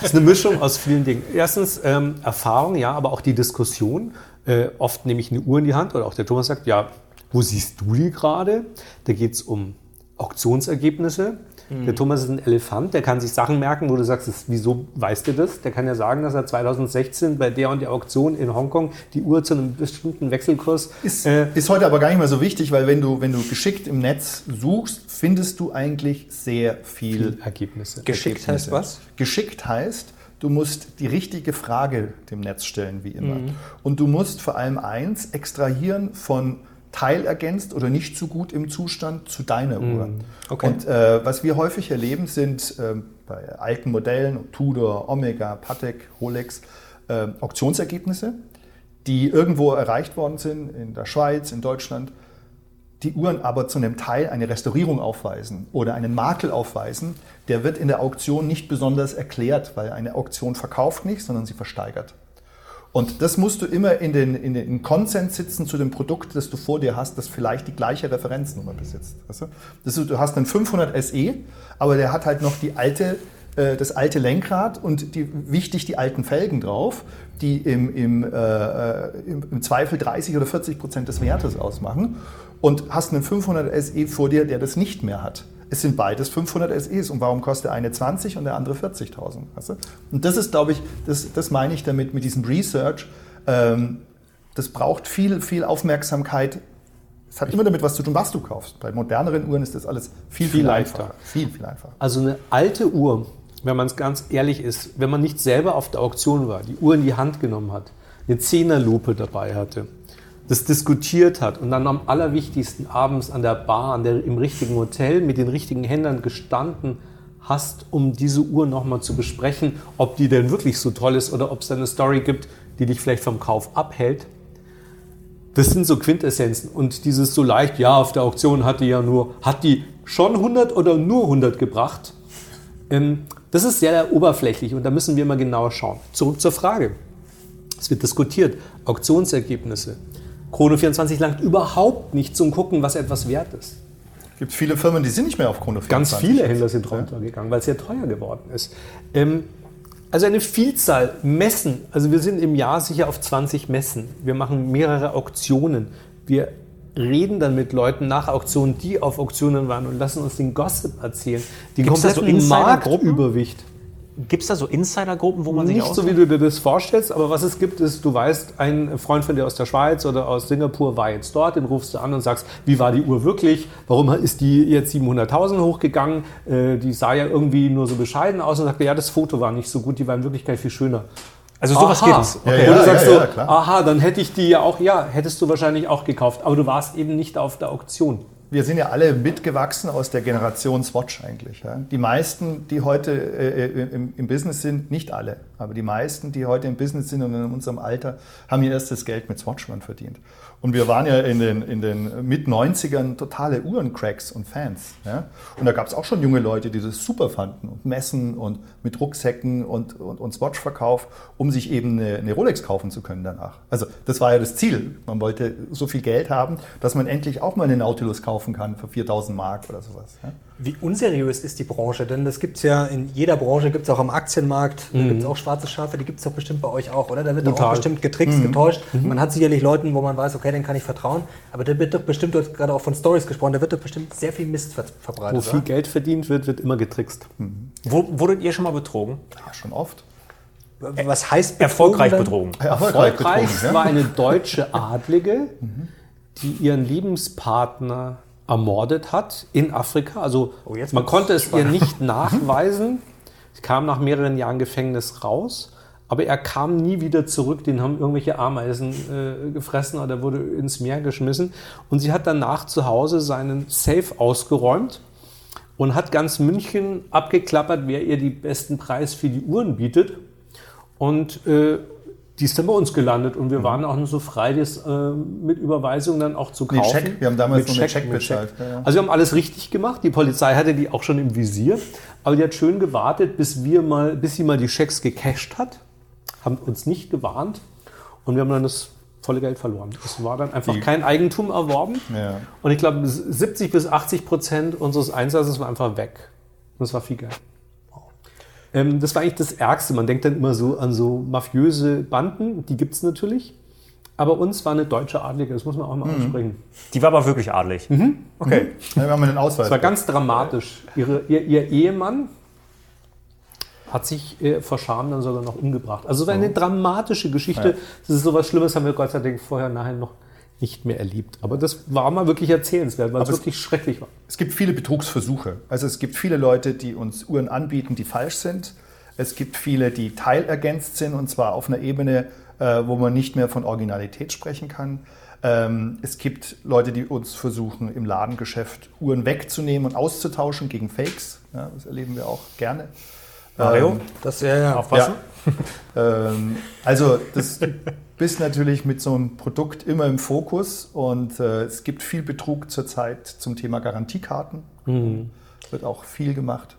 Das ist eine Mischung aus vielen Dingen. Erstens ähm, Erfahrung, ja, aber auch die Diskussion. Äh, oft nehme ich eine Uhr in die Hand oder auch der Thomas sagt, ja, wo siehst du die gerade? Da geht es um Auktionsergebnisse. Der Thomas ist ein Elefant, der kann sich Sachen merken, wo du sagst, das, wieso weißt du das? Der kann ja sagen, dass er 2016 bei der und der Auktion in Hongkong die Uhr zu einem bestimmten Wechselkurs Ist, äh, ist heute aber gar nicht mehr so wichtig, weil wenn du, wenn du geschickt im Netz suchst, findest du eigentlich sehr viel Ergebnisse. Geschickt heißt was? Geschickt heißt, du musst die richtige Frage dem Netz stellen, wie immer. Und du musst vor allem eins extrahieren von teilergänzt oder nicht so gut im Zustand zu deiner Uhr. Okay. Und äh, was wir häufig erleben, sind ähm, bei alten Modellen, Tudor, Omega, Patek, Rolex, äh, Auktionsergebnisse, die irgendwo erreicht worden sind, in der Schweiz, in Deutschland, die Uhren aber zu einem Teil eine Restaurierung aufweisen oder einen Makel aufweisen, der wird in der Auktion nicht besonders erklärt, weil eine Auktion verkauft nicht, sondern sie versteigert. Und das musst du immer in den, in den Konsens sitzen zu dem Produkt, das du vor dir hast, das vielleicht die gleiche Referenznummer besitzt. Weißt du? Das ist, du hast einen 500 SE, aber der hat halt noch die alte, äh, das alte Lenkrad und die, wichtig die alten Felgen drauf, die im, im, äh, äh, im, im Zweifel 30 oder 40 Prozent des Wertes ausmachen. Und hast einen 500 SE vor dir, der das nicht mehr hat. Es sind beides 500 SEs und warum kostet der eine 20 und der andere 40.000? Weißt du? Und das ist, glaube ich, das, das meine ich damit mit diesem Research. Ähm, das braucht viel, viel Aufmerksamkeit. Es hat immer damit was zu tun, was du kaufst. Bei moderneren Uhren ist das alles viel, viel, Viel einfacher. leichter. Viel, viel einfacher. Also eine alte Uhr, wenn man es ganz ehrlich ist, wenn man nicht selber auf der Auktion war, die Uhr in die Hand genommen hat, eine Zehnerlupe dabei hatte, das diskutiert hat und dann am allerwichtigsten abends an der Bar, an der, im richtigen Hotel mit den richtigen Händlern gestanden hast, um diese Uhr nochmal zu besprechen, ob die denn wirklich so toll ist oder ob es eine Story gibt, die dich vielleicht vom Kauf abhält. Das sind so Quintessenzen. Und dieses so leicht, ja, auf der Auktion hat die ja nur, hat die schon 100 oder nur 100 gebracht? Ähm, Das ist sehr oberflächlich und da müssen wir mal genauer schauen. Zurück zur Frage. Es wird diskutiert. Auktionsergebnisse. Chrono 24 langt überhaupt nicht zum Gucken, was etwas wert ist. Es gibt viele Firmen, die sind nicht mehr auf Chrono 24. Ganz viele Händler sind runtergegangen, weil es sehr teuer geworden ist. Ähm, also eine Vielzahl Messen. Also wir sind im Jahr sicher auf 20 Messen. Wir machen mehrere Auktionen. Wir reden dann mit Leuten nach Auktionen, die auf Auktionen waren und lassen uns den Gossip erzählen. Die Gibt's so kompletten Insidergruppen? Marktüberwicht. Gibt es da so Insidergruppen, wo man sich Nicht so, wie du dir das vorstellst, aber was es gibt, ist, du weißt, ein Freund von dir aus der Schweiz oder aus Singapur war jetzt dort, den rufst du an und sagst, wie war die Uhr wirklich? Warum ist die jetzt 700.000 hochgegangen? Äh, die sah ja irgendwie nur so bescheiden aus und sagte, ja, das Foto war nicht so gut, die war in Wirklichkeit viel schöner. Also sowas Aha. gibt's. Ja, Okay. ja, und du sagst ja, so, ja, klar. aha, dann hätte ich die ja auch, ja, hättest du wahrscheinlich auch gekauft, aber du warst eben nicht auf der Auktion. Wir sind ja alle mitgewachsen aus der Generation Swatch eigentlich. Ja. Die meisten, die heute äh, im, im Business sind, nicht alle, aber die meisten, die heute im Business sind und in unserem Alter, haben ihr erstes Geld mit Swatch-Uhren verdient. Und wir waren ja in den, in den Mit-90ern totale Uhrencracks und Fans. Ja. Und da gab es auch schon junge Leute, die das super fanden und messen und mit Rucksäcken und, und, und Swatch-Verkauf, um sich eben eine, eine Rolex kaufen zu können danach. Also das war ja das Ziel. Man wollte so viel Geld haben, dass man endlich auch mal eine Nautilus kaufen kann für 4000 Mark oder sowas. Ja. Wie unseriös ist die Branche? Denn das gibt es ja in jeder Branche, gibt es auch am Aktienmarkt, da gibt es auch schwarze Schafe, die gibt es doch bestimmt bei euch auch, oder? Da wird doch auch bestimmt getrickst, getäuscht. Man hat sicherlich Leuten, wo man weiß, okay, den kann ich vertrauen, aber da wird doch bestimmt, du hast gerade auch von Stories gesprochen, da wird doch bestimmt sehr viel Mist ver verbreitet. Wo viel oder? Geld verdient wird, wird immer getrickst. Wo, wurdet ihr schon mal betrogen? Ja, schon oft. Was heißt Erfolgreich betrogen betrogen. Erfolgreich Erfolgreich betrogen, ja. war eine deutsche Adlige, die ihren Lebenspartner ermordet hat in Afrika. Also Oh, man konnte es ihr nicht nachweisen. Sie kam nach mehreren Jahren Gefängnis raus, aber er kam nie wieder zurück. Den haben irgendwelche Ameisen äh, gefressen oder wurde ins Meer geschmissen. Und sie hat danach zu Hause seinen Safe ausgeräumt und hat ganz München abgeklappert, wer ihr die besten Preis für die Uhren bietet. Und äh, die ist dann bei uns gelandet und wir waren auch nur so frei, das äh, mit Überweisung dann auch zu Nee, kaufen. Scheck. Wir haben damals Mit Scheck mit bezahlt. Ja, ja. Also wir haben alles richtig gemacht. Die Polizei hatte die auch schon im Visier, aber die hat schön gewartet, bis wir mal, bis sie mal die Schecks gecasht hat, haben uns nicht gewarnt und wir haben dann das volle Geld verloren. Es war dann einfach Die- kein Eigentum erworben. Ja. Und ich glaube, 70 bis 80 Prozent unseres Einsatzes war einfach weg. Und das war viel Geld. Ähm, das war eigentlich das Ärgste. Man denkt dann immer so an so mafiöse Banden, die gibt es natürlich. Aber uns war eine deutsche Adlige, das muss man auch mal ansprechen. Die war aber wirklich adlig. Okay. Ja, wir haben einen Ausweis. Das war ganz dramatisch. Ihre, ihr, ihr Ehemann hat sich äh, vor Scham dann sogar noch umgebracht. Also es war eine dramatische Geschichte. Ja. Das ist sowas Schlimmes, haben wir Gott sei Dank vorher nachher noch nicht mehr erlebt. Aber das war mal wirklich erzählenswert, weil es Aber es- wirklich schrecklich war. Es gibt viele Betrugsversuche. Also es gibt viele Leute, die uns Uhren anbieten, die falsch sind. Es gibt viele, die teilergänzt sind und zwar auf einer Ebene, äh, wo man nicht mehr von Originalität sprechen kann. Ähm, es gibt Leute, die uns versuchen, im Ladengeschäft Uhren wegzunehmen und auszutauschen gegen Fakes. Ja, das erleben wir auch gerne. Mario, Ähm, Das ja, ja. aufpassen. ähm, also das bist natürlich mit so einem Produkt immer im Fokus und äh, es gibt viel Betrug zurzeit zum Thema Garantiekarten. Wird auch viel gemacht.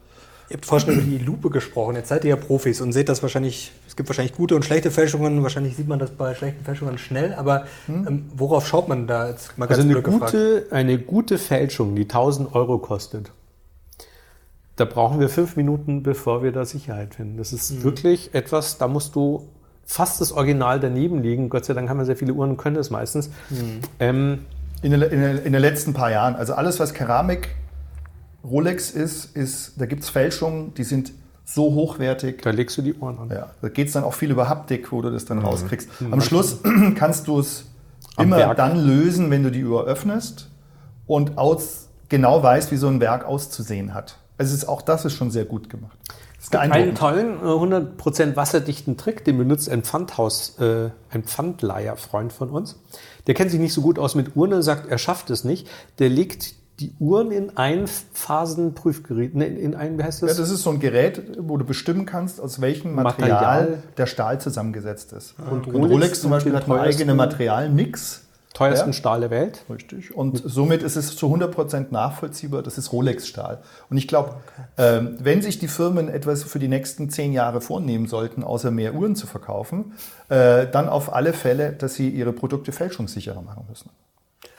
Ihr habt vorhin schon über die Lupe gesprochen. Jetzt seid ihr ja Profis und seht das wahrscheinlich. Es gibt wahrscheinlich gute und schlechte Fälschungen. Wahrscheinlich sieht man das bei schlechten Fälschungen schnell. Aber ähm, worauf schaut man da jetzt mal ganz Also eine gefragt? gute, eine gute Fälschung, die 1000 Euro kostet, da brauchen wir fünf Minuten, bevor wir da Sicherheit finden. Das ist wirklich etwas, da musst du fast das Original daneben liegen. Gott sei Dank haben wir sehr viele Uhren und können das meistens. Ähm, In den, in, den, in den letzten paar Jahren, also alles, was Keramik, Rolex ist, ist da gibt es Fälschungen, die sind so hochwertig. da legst du die Ohren an. Ja, da geht es dann auch viel über Haptik, wo du das dann rauskriegst. Am Schluss kannst du es immer Werk. dann lösen, wenn du die Uhr öffnest und aus, genau weißt, wie so ein Werk auszusehen hat. Also ist, auch das ist schon sehr gut gemacht. Das ist Einen tollen, äh, 100% wasserdichten Trick, den benutzt ein Pfandhaus, äh, ein Pfandleiher-Freund von uns. Der kennt sich nicht so gut aus mit Uhren und sagt, er schafft es nicht. Der legt die Uhren in Einphasen-Prüfgerät, ne, in ein, wie heißt Ja, das? das ist so ein Gerät, wo du bestimmen kannst, aus welchem Material. Material, der Stahl zusammengesetzt ist. Und Und Rolex Rolex, zum Beispiel hat einen teuersten- eigenen Materialmix. Teuersten Ja. Stahl der Welt. Richtig. Und somit ist es zu 100% nachvollziehbar, das ist Rolex-Stahl. Und ich glaube, ähm, wenn sich die Firmen etwas für die nächsten zehn Jahre vornehmen sollten, außer mehr Uhren zu verkaufen, äh, dann auf alle Fälle, dass sie ihre Produkte fälschungssicherer machen müssen.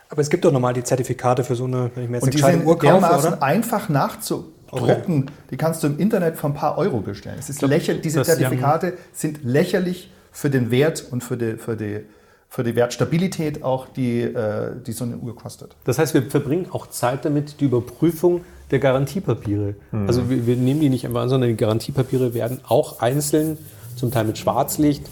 Aber es gibt doch nochmal die Zertifikate für so eine, wenn ich mir jetzt Und eine Uhr kaufe, oder? einfach nachzudrucken. Die kannst du im Internet für ein paar Euro bestellen. Es ist lächerlich, diese. Zertifikate sind lächerlich für den Wert und für die, für die, für die Wertstabilität auch, die, äh, die so eine Uhr kostet. Das heißt, wir verbringen auch Zeit damit, die Überprüfung der Garantiepapiere. Also wir, wir nehmen die nicht einfach an, sondern die Garantiepapiere werden auch einzeln, zum Teil mit Schwarzlicht.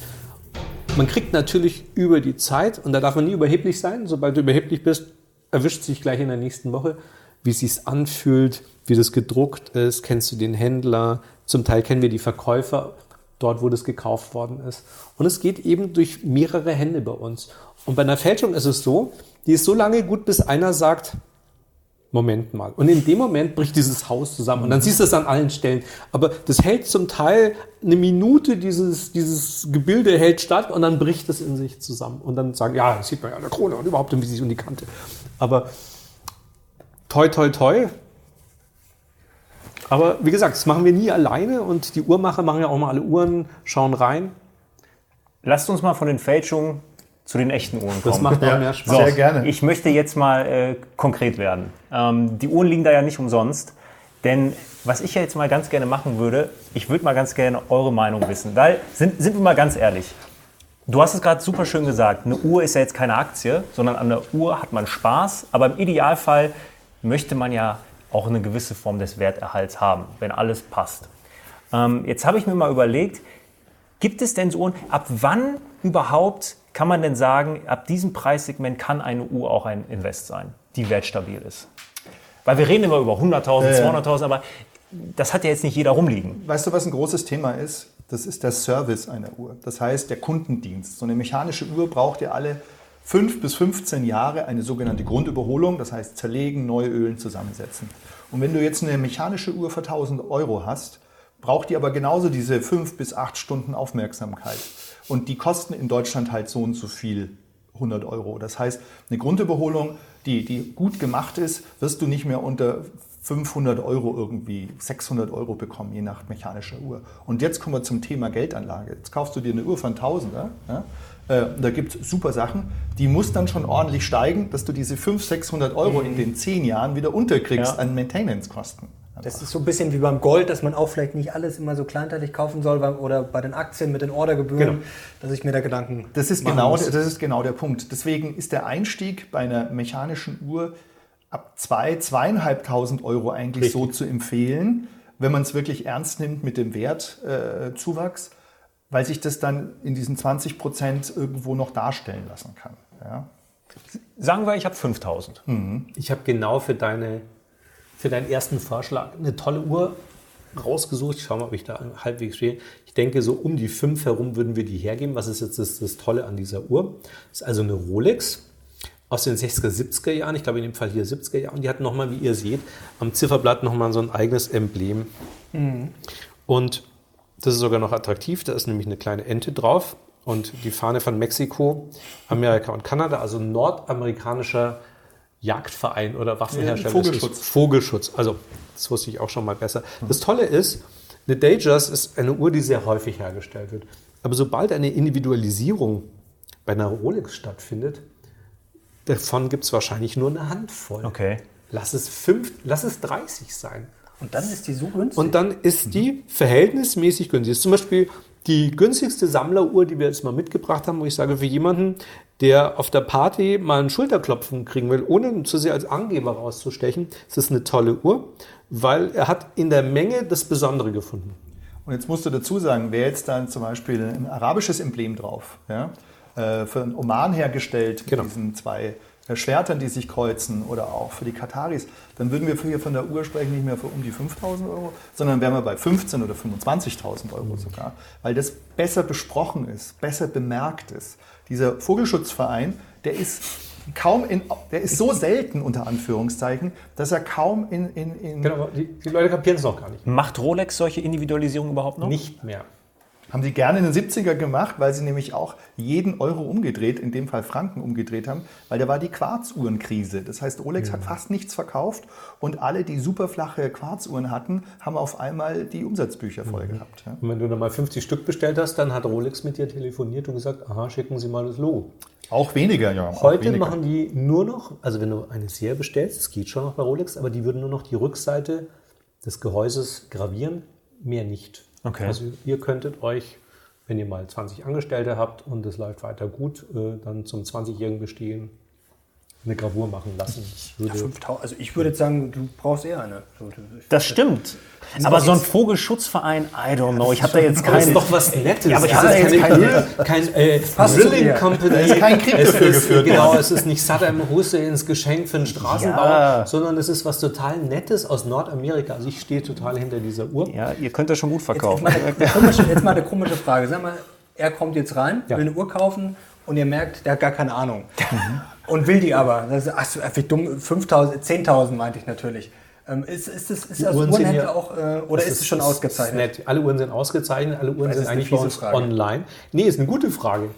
Man kriegt natürlich über die Zeit, und da darf man nie überheblich sein, sobald du überheblich bist, erwischt sich gleich in der nächsten Woche, wie es sich anfühlt, wie das gedruckt ist, kennst du den Händler, zum Teil kennen wir die Verkäufer dort, wo das gekauft worden ist. Und es geht eben durch mehrere Hände bei uns. Und bei einer Fälschung ist es so, die ist so lange gut, bis einer sagt, Moment mal. Und in dem Moment bricht dieses Haus zusammen. Und dann siehst du es an allen Stellen. Aber das hält zum Teil eine Minute, dieses, dieses Gebilde hält statt und dann bricht es in sich zusammen. Und dann sagen, ja, das sieht man ja an der Krone und überhaupt und wie sich um die Kante. Aber toi, toi, toi. Aber wie gesagt, das machen wir nie alleine und die Uhrmacher machen ja auch mal alle Uhren, schauen rein. Lasst uns mal von den Fälschungen zu den echten Uhren kommen. Das macht auch Ja. mehr Spaß. So. Sehr gerne. Ich möchte jetzt mal äh, konkret werden. Ähm, die Uhren liegen da ja nicht umsonst. Denn was ich ja jetzt mal ganz gerne machen würde, ich würde mal ganz gerne eure Meinung wissen. Weil, sind, sind wir mal ganz ehrlich, du hast es gerade super schön gesagt, eine Uhr ist ja jetzt keine Aktie, sondern an der Uhr hat man Spaß. Aber im Idealfall möchte man ja auch eine gewisse Form des Werterhalts haben, wenn alles passt. Ähm, jetzt habe ich mir mal überlegt, Gibt es denn so ab wann überhaupt kann man denn sagen, ab diesem Preissegment kann eine Uhr auch ein Invest sein, die wertstabil ist? Weil wir reden immer über 100.000, Ja, ja. 200.000, aber das hat ja jetzt nicht jeder rumliegen. Weißt du, was ein großes Thema ist? Das ist der Service einer Uhr. Das heißt, der Kundendienst. So eine mechanische Uhr braucht ja alle 5 bis 15 Jahre eine sogenannte Grundüberholung, das heißt zerlegen, neue Ölen zusammensetzen. Und wenn du jetzt eine mechanische Uhr für 1000 Euro hast, braucht die aber genauso diese 5 bis 8 Stunden Aufmerksamkeit. Und die kosten in Deutschland halt so und so viel 100 Euro. Das heißt, eine Grundüberholung, die, die gut gemacht ist, wirst du nicht mehr unter 500 Euro irgendwie, 600 Euro bekommen, je nach mechanischer Uhr. Und jetzt kommen wir zum Thema Geldanlage. Jetzt kaufst du dir eine Uhr von 1000, ja? Äh, da gibt es super Sachen, die muss dann schon ordentlich steigen, dass du diese 500, 600 Euro in den 10 Jahren wieder unterkriegst Ja. an Maintenance-Kosten. Das ist so ein bisschen wie beim Gold, dass man auch vielleicht nicht alles immer so kleinteilig kaufen soll oder bei den Aktien mit den Ordergebühren, dass ich mir da Gedanken Das ist, genau, muss. das ist genau der Punkt. Deswegen ist der Einstieg bei einer mechanischen Uhr ab 2.000, 2.500 Euro eigentlich so zu empfehlen, wenn man es wirklich ernst nimmt mit dem Wertzuwachs, äh, weil sich das dann in diesen 20 Prozent irgendwo noch darstellen lassen kann. Ja? Sagen wir, ich habe 5000. Ich habe genau für, deine, für deinen ersten Vorschlag eine tolle Uhr rausgesucht. Ich schaue mal, ob ich da halbwegs stehe. Ich denke, so um die 5 herum würden wir die hergeben. Was ist jetzt das, das Tolle an dieser Uhr? Das ist also eine Rolex aus den 60er, 70er Jahren. Ich glaube in dem Fall hier 70er Jahren. Die hat nochmal, wie ihr seht, am Zifferblatt nochmal so ein eigenes Emblem. Und das ist sogar noch attraktiv. Da ist nämlich eine kleine Ente drauf und die Fahne von Mexiko, Amerika und Kanada, also nordamerikanischer Jagdverein oder Waffenhersteller. Ja, Vogelschutz. Vogelschutz. Also, das wusste ich auch schon mal besser. Das Tolle ist, eine Datejust ist eine Uhr, die sehr häufig hergestellt wird. Aber sobald eine Individualisierung bei einer Rolex stattfindet, davon gibt es wahrscheinlich nur eine Handvoll. Okay. Lass es, fünf, lass es 30 sein. Und dann ist die so günstig. Und dann ist die verhältnismäßig günstig. Das ist zum Beispiel die günstigste Sammleruhr, die wir jetzt mal mitgebracht haben, wo ich sage, für jemanden, der auf der Party mal einen Schulterklopfen kriegen will, ohne zu sehr als Angeber rauszustechen, ist das eine tolle Uhr, weil er hat in der Menge das Besondere gefunden. Und jetzt musst du dazu sagen, wer jetzt dann zum Beispiel ein arabisches Emblem drauf, ja, äh, für den Oman hergestellt, Genau. mit diesen zwei äh, Schwertern, die sich kreuzen, oder auch für die Kataris, dann würden wir hier von der Uhr sprechen nicht mehr für um die 5.000 Euro, sondern wären wir bei 15.000 oder 25.000 Euro sogar, weil das besser besprochen ist, besser bemerkt ist. Dieser Vogelschutzverein, der ist kaum in, der ist so selten unter Anführungszeichen, dass er kaum in, in, in Genau, die, die Leute kapieren es noch gar nicht. Macht Rolex solche Individualisierung überhaupt noch? Nicht mehr. Haben sie gerne in den 70er gemacht, weil sie nämlich auch jeden Euro umgedreht, in dem Fall Franken umgedreht haben, weil da war die Quarzuhrenkrise. Das heißt, Rolex hat fast nichts verkauft und alle, die super flache Quarzuhren hatten, haben auf einmal die Umsatzbücher voll gehabt. Ja. Und wenn du dann mal 50 Stück bestellt hast, dann hat Rolex mit dir telefoniert und gesagt, aha, schicken Sie mal das Logo. Auch weniger, ja. Heute weniger. machen die nur noch, also wenn du eine Serie bestellst, das geht schon noch bei Rolex, aber die würden nur noch die Rückseite des Gehäuses gravieren, mehr nicht. Okay. Also ihr könntet euch, wenn ihr mal 20 Angestellte habt und es läuft weiter gut, äh, dann zum 20-jährigen Bestehen eine Gravur machen lassen. Ich Ja, würde 5000. Also ich würde jetzt sagen, du brauchst eher eine. Das stimmt. Aber so ein Vogelschutzverein, I don't know. Ich habe da jetzt keine. ist doch was Nettes. Ja, aber ich habe da jetzt keine, kein äh, Drilling. Company. Da ist kein Krieg dafür ist, geführt Genau, es ist nicht Saddam Husseins Geschenk für einen Straßenbau, Ja. sondern es ist was total Nettes aus Nordamerika. Also ich stehe total hinter dieser Uhr. Ja, ihr könnt das schon gut Jetzt, verkaufen. mal eine komische, jetzt mal eine komische Frage. Sag mal, er kommt jetzt rein, Ja. will eine Uhr kaufen und ihr merkt, der hat gar keine Ahnung. Und will die aber. Das ist, ach so, wie dumm, 5.000, 10.000 meinte ich natürlich. Ähm, ist, ist das, ist das Uhren Uhrenhändler ja- auch, äh, oder ist, es schon ausgezeichnet? Nett. Alle Uhren sind ausgezeichnet, alle Uhren Das sind ist eigentlich bei uns Frage. online. Nee, ist eine gute Frage.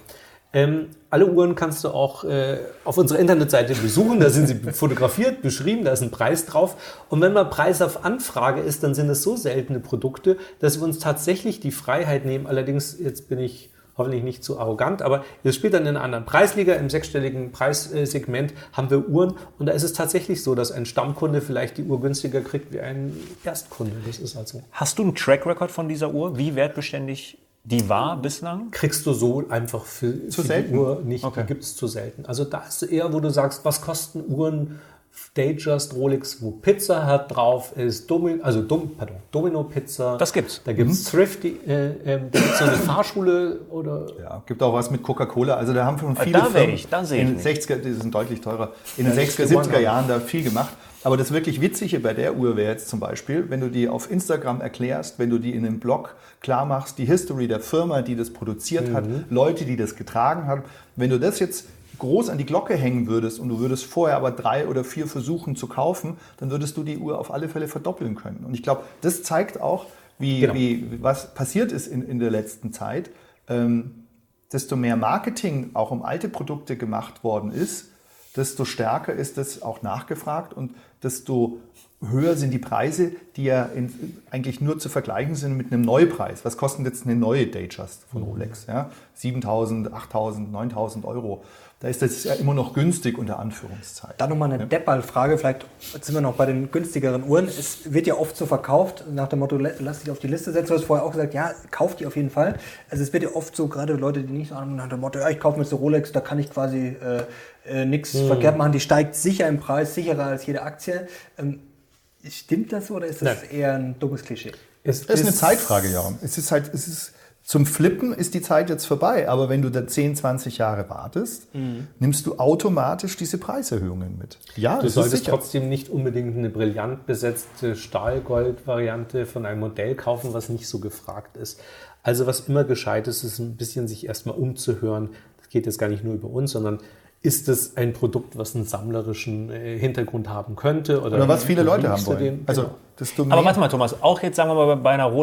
Ähm, alle Uhren kannst du auch äh, auf unserer Internetseite besuchen. Da sind sie fotografiert, beschrieben, da ist ein Preis drauf. Und wenn man Preis auf Anfrage ist, dann sind es so seltene Produkte, dass wir uns tatsächlich die Freiheit nehmen. Allerdings, jetzt bin ich hoffentlich nicht zu arrogant, aber es spielt dann in einer anderen Preisliga, im sechsstelligen Preissegment haben wir Uhren und da ist es tatsächlich so, dass ein Stammkunde vielleicht die Uhr günstiger kriegt wie ein Erstkunde. Das ist halt so. Hast du einen Track Record von dieser Uhr? Wie wertbeständig die war bislang? kriegst du so einfach für, Zu für selten. die Uhr nicht, Okay. gibt es zu selten. Also da ist eher, wo du sagst, was kosten Uhren Datejust, Rolex, wo Pizza hat drauf ist, Domi, also Dom, pardon, Domino Pizza. Das gibt's. Da gibt es Thrifty, äh, ähm, da gibt es so eine Fahrschule oder Ja, gibt auch was mit Coca-Cola. Also da haben schon Ah, viele da Firmen ich, da seh ich in den mich. 60er, die sind deutlich teurer, in den Ja, 60er, gewonnen 70er haben. Jahren da viel gemacht. Aber das wirklich Witzige bei der Uhr wäre jetzt zum Beispiel, wenn du die auf Instagram erklärst, wenn du die in einem Blog klar machst, die History der Firma, die das produziert hat, Mhm. Leute, die das getragen haben. Wenn du das jetzt groß an die Glocke hängen würdest und du würdest vorher aber drei oder vier versuchen zu kaufen, dann würdest du die Uhr auf alle Fälle verdoppeln können. Und ich glaube, das zeigt auch, wie, Genau. wie, was passiert ist in, in der letzten Zeit. Ähm, desto mehr Marketing auch um alte Produkte gemacht worden ist, desto stärker ist das auch nachgefragt und desto höher sind die Preise, die ja in, eigentlich nur zu vergleichen sind mit einem Neupreis. Was kostet jetzt eine neue Datejust von Rolex? Ja? 7.000, 8.000, 9.000 Euro. Da ist das ja immer noch günstig unter Anführungszeichen. Dann nochmal eine Deppal-Frage, vielleicht sind wir noch bei den günstigeren Uhren. Es wird ja oft so verkauft, nach dem Motto, "Le- lass dich auf die Liste setzen. Du hast vorher auch gesagt, ja, kauf die auf jeden Fall. Also es wird ja oft so, gerade Leute, die nicht so haben, nach dem Motto, ja, ich kaufe mir eine Rolex, da kann ich quasi äh, äh, nichts verkehrt machen. Die steigt sicher im Preis, sicherer als jede Aktie. Ähm, stimmt das so oder ist das Nein. eher ein dummes Klischee? es Das ist eine Zeitfrage, ja. Es ist halt, es ist, zum Flippen ist die Zeit jetzt vorbei, aber wenn du da 10, 20 Jahre wartest, nimmst du automatisch diese Preiserhöhungen mit. Ja, Du das ist solltest trotzdem nicht unbedingt eine brillant besetzte Stahlgold-Variante von einem Modell kaufen, was nicht so gefragt ist. Also was immer gescheit ist, ist ein bisschen sich erstmal umzuhören. Das geht jetzt gar nicht nur über uns, sondern ist es ein Produkt, was einen sammlerischen äh, Hintergrund haben könnte? Oder, Oder was viele Leute haben wollen. den? Also, Genau. Aber warte mal, Thomas, auch jetzt sagen wir mal bei einer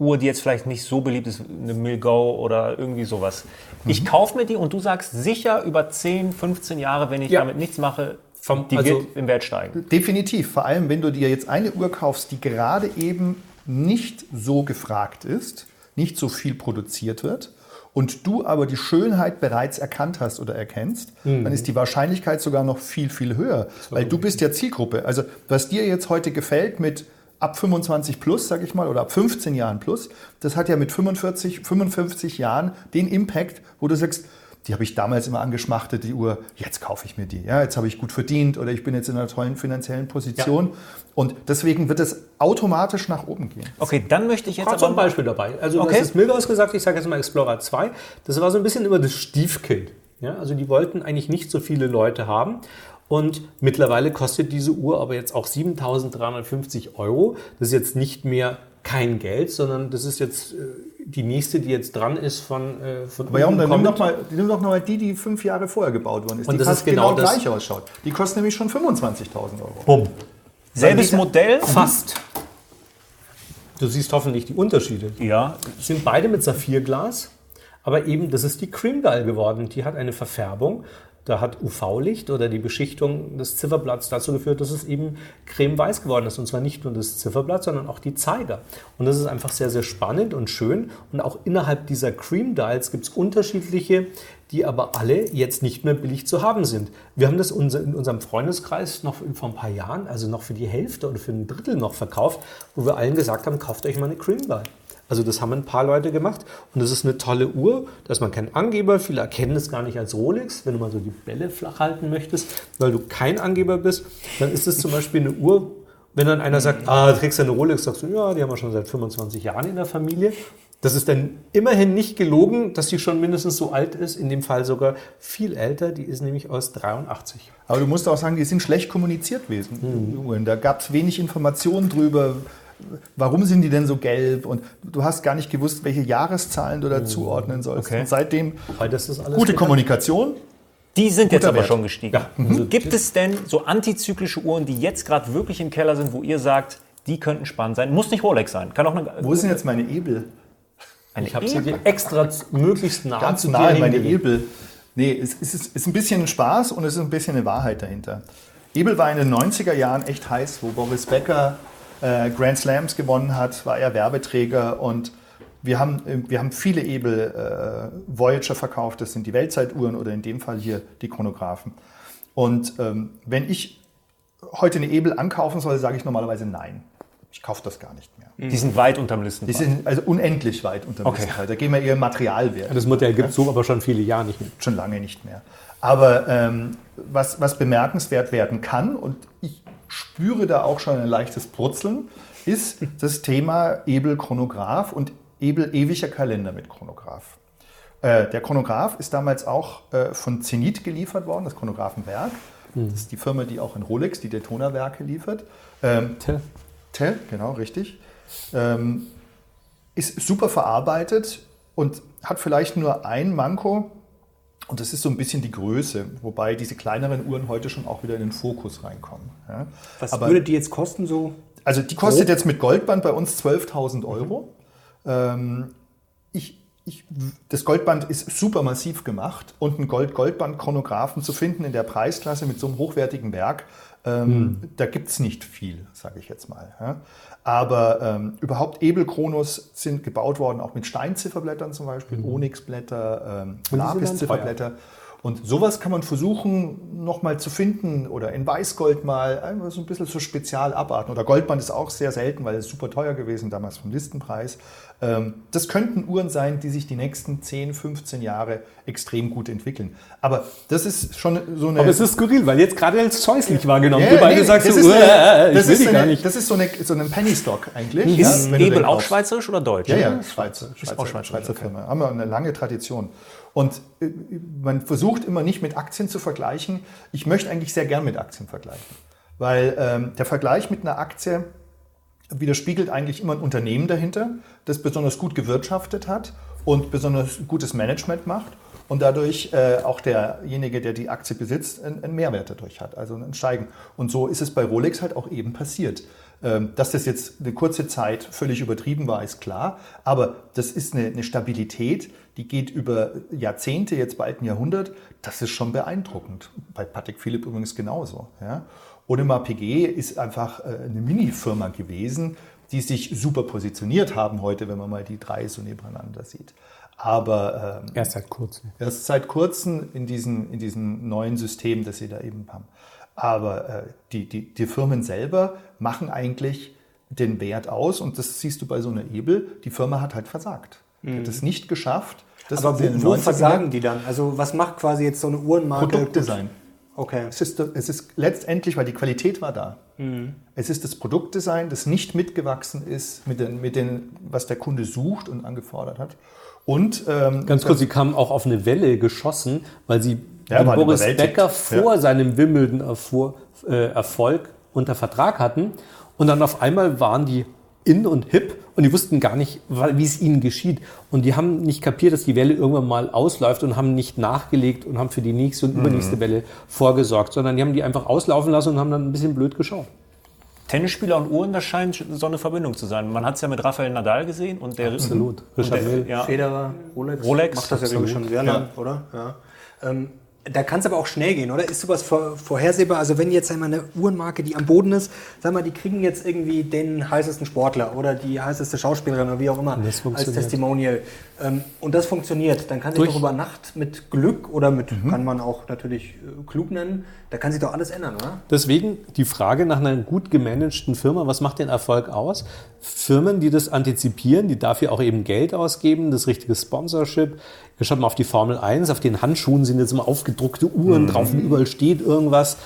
Rolex-Uhr, die jetzt vielleicht nicht so beliebt ist, eine Milgau oder irgendwie sowas. Ich kaufe mir die und du sagst sicher über 10, 15 Jahre, wenn ich Ja. damit nichts mache, Vom- die also- wird im Wert steigen. Definitiv. Vor allem, wenn du dir jetzt eine Uhr kaufst, die gerade eben nicht so gefragt ist, nicht so viel produziert wird und du aber die Schönheit bereits erkannt hast oder erkennst, dann ist die Wahrscheinlichkeit sogar noch viel, viel höher. Weil du bist ja Zielgruppe. Also was dir jetzt heute gefällt mit ab 25 plus, sag ich mal, oder ab 15 Jahren plus, das hat ja mit 45, 55 Jahren den Impact, wo du sagst, die habe ich damals immer angeschmachtet, die Uhr, jetzt kaufe ich mir die. Ja, jetzt habe ich gut verdient oder ich bin jetzt in einer tollen finanziellen Position. Und deswegen wird es automatisch nach oben gehen. Okay, dann möchte ich jetzt Kurz ein aber Beispiel dabei. Also du Okay. hast es Milgauss gesagt, ich sage jetzt mal Explorer 2. Das war so ein bisschen immer das Stiefkind. Ja, also die wollten eigentlich nicht so viele Leute haben. Und mittlerweile kostet diese Uhr aber jetzt auch 7.350 Euro. Das ist jetzt nicht mehr kein Geld, sondern das ist jetzt äh, die nächste, die jetzt dran ist von, äh, von Aber ja, unten dann nimm doch, mal, nimm doch noch mal die, die fünf Jahre vorher gebaut worden ist, Und die das fast ist genau das- gleich ausschaut. Die kostet nämlich schon 25.000 Euro. Bumm. selbes Modell, Fast. Du siehst hoffentlich die Unterschiede. Ja, Sind beide mit Saphirglas, aber eben, das ist die Cream Dial geworden. Die hat eine Verfärbung. Da hat UV-Licht oder die Beschichtung des Zifferblatts dazu geführt, dass es eben cremeweiß geworden ist. Und zwar nicht nur das Zifferblatt, sondern auch die Zeiger. Und das ist einfach sehr, sehr spannend und schön. Und auch innerhalb dieser Cream Dials gibt es unterschiedliche, die aber alle jetzt nicht mehr billig zu haben sind. Wir haben das in unserem Freundeskreis noch vor ein paar Jahren, also noch für die Hälfte oder für ein Drittel noch verkauft, wo wir allen gesagt haben, kauft euch mal eine Cream Dial. Also das haben ein paar Leute gemacht und das ist eine tolle Uhr. Da ist man kein Angeber, viele erkennen es gar nicht als Rolex. Wenn du mal so die Bälle flach halten möchtest, weil du kein Angeber bist, dann ist es zum Beispiel eine Uhr, wenn dann einer sagt, ah, trägst du eine Rolex, sagst du, ja, die haben wir schon seit 25 Jahren in der Familie. Das ist dann immerhin nicht gelogen, dass sie schon mindestens so alt ist, in dem Fall sogar viel älter, die ist nämlich aus 83. Aber du musst auch sagen, die sind schlecht kommuniziert gewesen. Uhren. Da gab es wenig Informationen drüber. Warum sind die denn so gelb? Und du hast gar nicht gewusst, welche Jahreszahlen du da zuordnen sollst. Okay. Und seitdem Weil das ist alles gute Kommunikation. die sind jetzt aber Wert. schon gestiegen. Ja, also Gibt es denn so antizyklische Uhren, die jetzt gerade wirklich im Keller sind, wo ihr sagt, die könnten spannend sein? Muss nicht Rolex sein. Kann auch eine, Wo sind jetzt meine Ebel? eine Ich habe sie dir extra möglichst nah Ganz zu dir nahe meine. Ebel. Nee, es ist, es ist ein bisschen Spaß und es ist ein bisschen eine Wahrheit dahinter. Ebel war in den 90er Jahren echt heiß, wo Boris Becker äh, Grand Slams gewonnen hat, war er Werbeträger und wir haben, wir haben viele Ebel äh, Voyager verkauft, das sind die Weltzeituhren oder in dem Fall hier die Chronographen. Und ähm, wenn ich heute eine Ebel ankaufen soll, sage ich normalerweise nein. Ich kaufe das gar nicht mehr. Die sind weit unterm Die Listenpreis. sind also unendlich weit unter dem Okay. Listenpreis. Da gehen wir eher im Materialwert Das Modell gibt es so aber schon viele Jahre nicht mehr. schon lange nicht mehr. Aber ähm, was, was bemerkenswert werden kann, und ich spüre da auch schon ein leichtes Purzeln, ist das Thema Ebel-Chronograph und Ebel-ewiger Kalender mit Chronograph. Äh, der Chronograph ist damals auch äh, von Zenit geliefert worden, das Chronographenwerk. Das ist die Firma, die auch in Rolex die Daytona-Werke liefert. Ähm, Tja. Tell, genau, richtig. Ähm, ist super verarbeitet und hat vielleicht nur ein Manko. Und das ist so ein bisschen die Größe, wobei diese kleineren Uhren heute schon auch wieder in den Fokus reinkommen. Ja. Was Aber- würde die jetzt kosten so? Also die kostet jetzt mit Goldband bei uns 12.000 Euro. Ähm, ich, ich, das Goldband ist super massiv gemacht und einen Gold-Goldband-Chronographen zu finden in der Preisklasse mit so einem hochwertigen Werk, ähm, da gibt es nicht viel, sage ich jetzt mal. Ja. Aber ähm, überhaupt Ebel-Chronos sind gebaut worden, auch mit Steinzifferblättern zum Beispiel, Onyxblätter, ähm, Lapis-Zifferblätter. Und sowas kann man versuchen, nochmal zu finden oder in Weißgold mal einfach so ein bisschen so spezial abarten. Oder Goldband ist auch sehr selten, weil es super teuer gewesen damals vom Listenpreis. Ähm, Das könnten Uhren sein, die sich die nächsten 10, 15 Jahre extrem gut entwickeln. Aber das ist schon so eine. Aber es ist skurril, weil jetzt gerade als scheußlich wahrgenommen. Ja, du beide nee, sagst das so, ist "Uah, eine- ich das will ist die gar eine- nicht. Das ist so, eine, so ein Penny Stock eigentlich. Ist ja, Ebel auch schweizerisch oder deutsch? Ja, ja, Schweizer, Schweizer, auch Schweizer, Schweizer okay. Firma. Haben wir eine lange Tradition. Und äh, man versucht immer nicht mit Aktien zu vergleichen. Ich möchte eigentlich sehr gern mit Aktien vergleichen. Weil ähm, der Vergleich mit einer Aktie widerspiegelt eigentlich immer ein Unternehmen dahinter, das besonders gut gewirtschaftet hat und besonders gutes Management macht und dadurch äh, auch derjenige, der die Aktie besitzt, einen, einen Mehrwert dadurch hat, also ein Steigen. Und so ist es bei Rolex halt auch eben passiert. Ähm, dass das jetzt eine kurze Zeit völlig übertrieben war, ist klar, aber das ist eine, eine Stabilität, die geht über Jahrzehnte, jetzt bald ein Jahrhundert. Das ist schon beeindruckend. Bei Patek Philipp übrigens genauso. Ja? Audemars Piguet ist einfach äh, eine Mini-Firma gewesen, die sich super positioniert haben heute, wenn man mal die drei so nebeneinander sieht. Aber ähm, Erst seit kurzem. erst seit kurzem in diesem, in diesem neuen System, das sie da eben haben. Aber äh, die, die, die Firmen selber machen eigentlich den Wert aus und das siehst du bei so einer Ebel. Die Firma hat halt versagt. Die hat es nicht geschafft. Das Aber wo, wo 90ern versagen die dann? Also was macht quasi jetzt so eine Uhrenmarke? Produktdesign. Okay. Es ist, es ist letztendlich, weil die Qualität war da. Es ist das Produktdesign, das nicht mitgewachsen ist mit den, mit den, was der Kunde sucht und angefordert hat. Und ähm, Ganz kurz, sie kamen auch auf eine Welle geschossen, weil sie Ja, Boris. Becker vor seinem Wimbledon-Erfolg äh, Erfolg unter Vertrag hatten. Und dann auf einmal waren die in und hip und die wussten gar nicht, wie es ihnen geschieht. Und die haben nicht kapiert, dass die Welle irgendwann mal ausläuft und haben nicht nachgelegt und haben für die nächste und übernächste Welle vorgesorgt, sondern die haben die einfach auslaufen lassen und haben dann ein bisschen blöd geschaut. Tennisspieler und Uhren, das scheint so eine Verbindung zu sein. Man hat es ja mit Rafael Nadal gesehen und der Absolut. Richard der. Ja. Federer, Rolex, Rolex, macht das ja, glaube ich, schon sehr lang, oder? Ja. Ähm, da kann es aber auch schnell gehen, oder? Ist sowas vor, vorhersehbar? Also wenn jetzt einmal eine Uhrenmarke, die am Boden ist, sag mal, die kriegen jetzt irgendwie den heißesten Sportler oder die heißeste Schauspielerin oder wie auch immer das als. Testimonial. Ähm, und das funktioniert, dann kann sich doch über Nacht mit Glück oder mit, kann man auch natürlich äh, klug nennen, da kann sich doch alles ändern, oder? Deswegen die Frage nach einer gut gemanagten Firma, was macht den Erfolg aus? Firmen, die das antizipieren, die dafür auch eben Geld ausgeben, das richtige Sponsorship. Ihr schaut mal auf die Formel 1, auf den Handschuhen sind jetzt immer aufgedruckte Uhren drauf und überall steht irgendwas.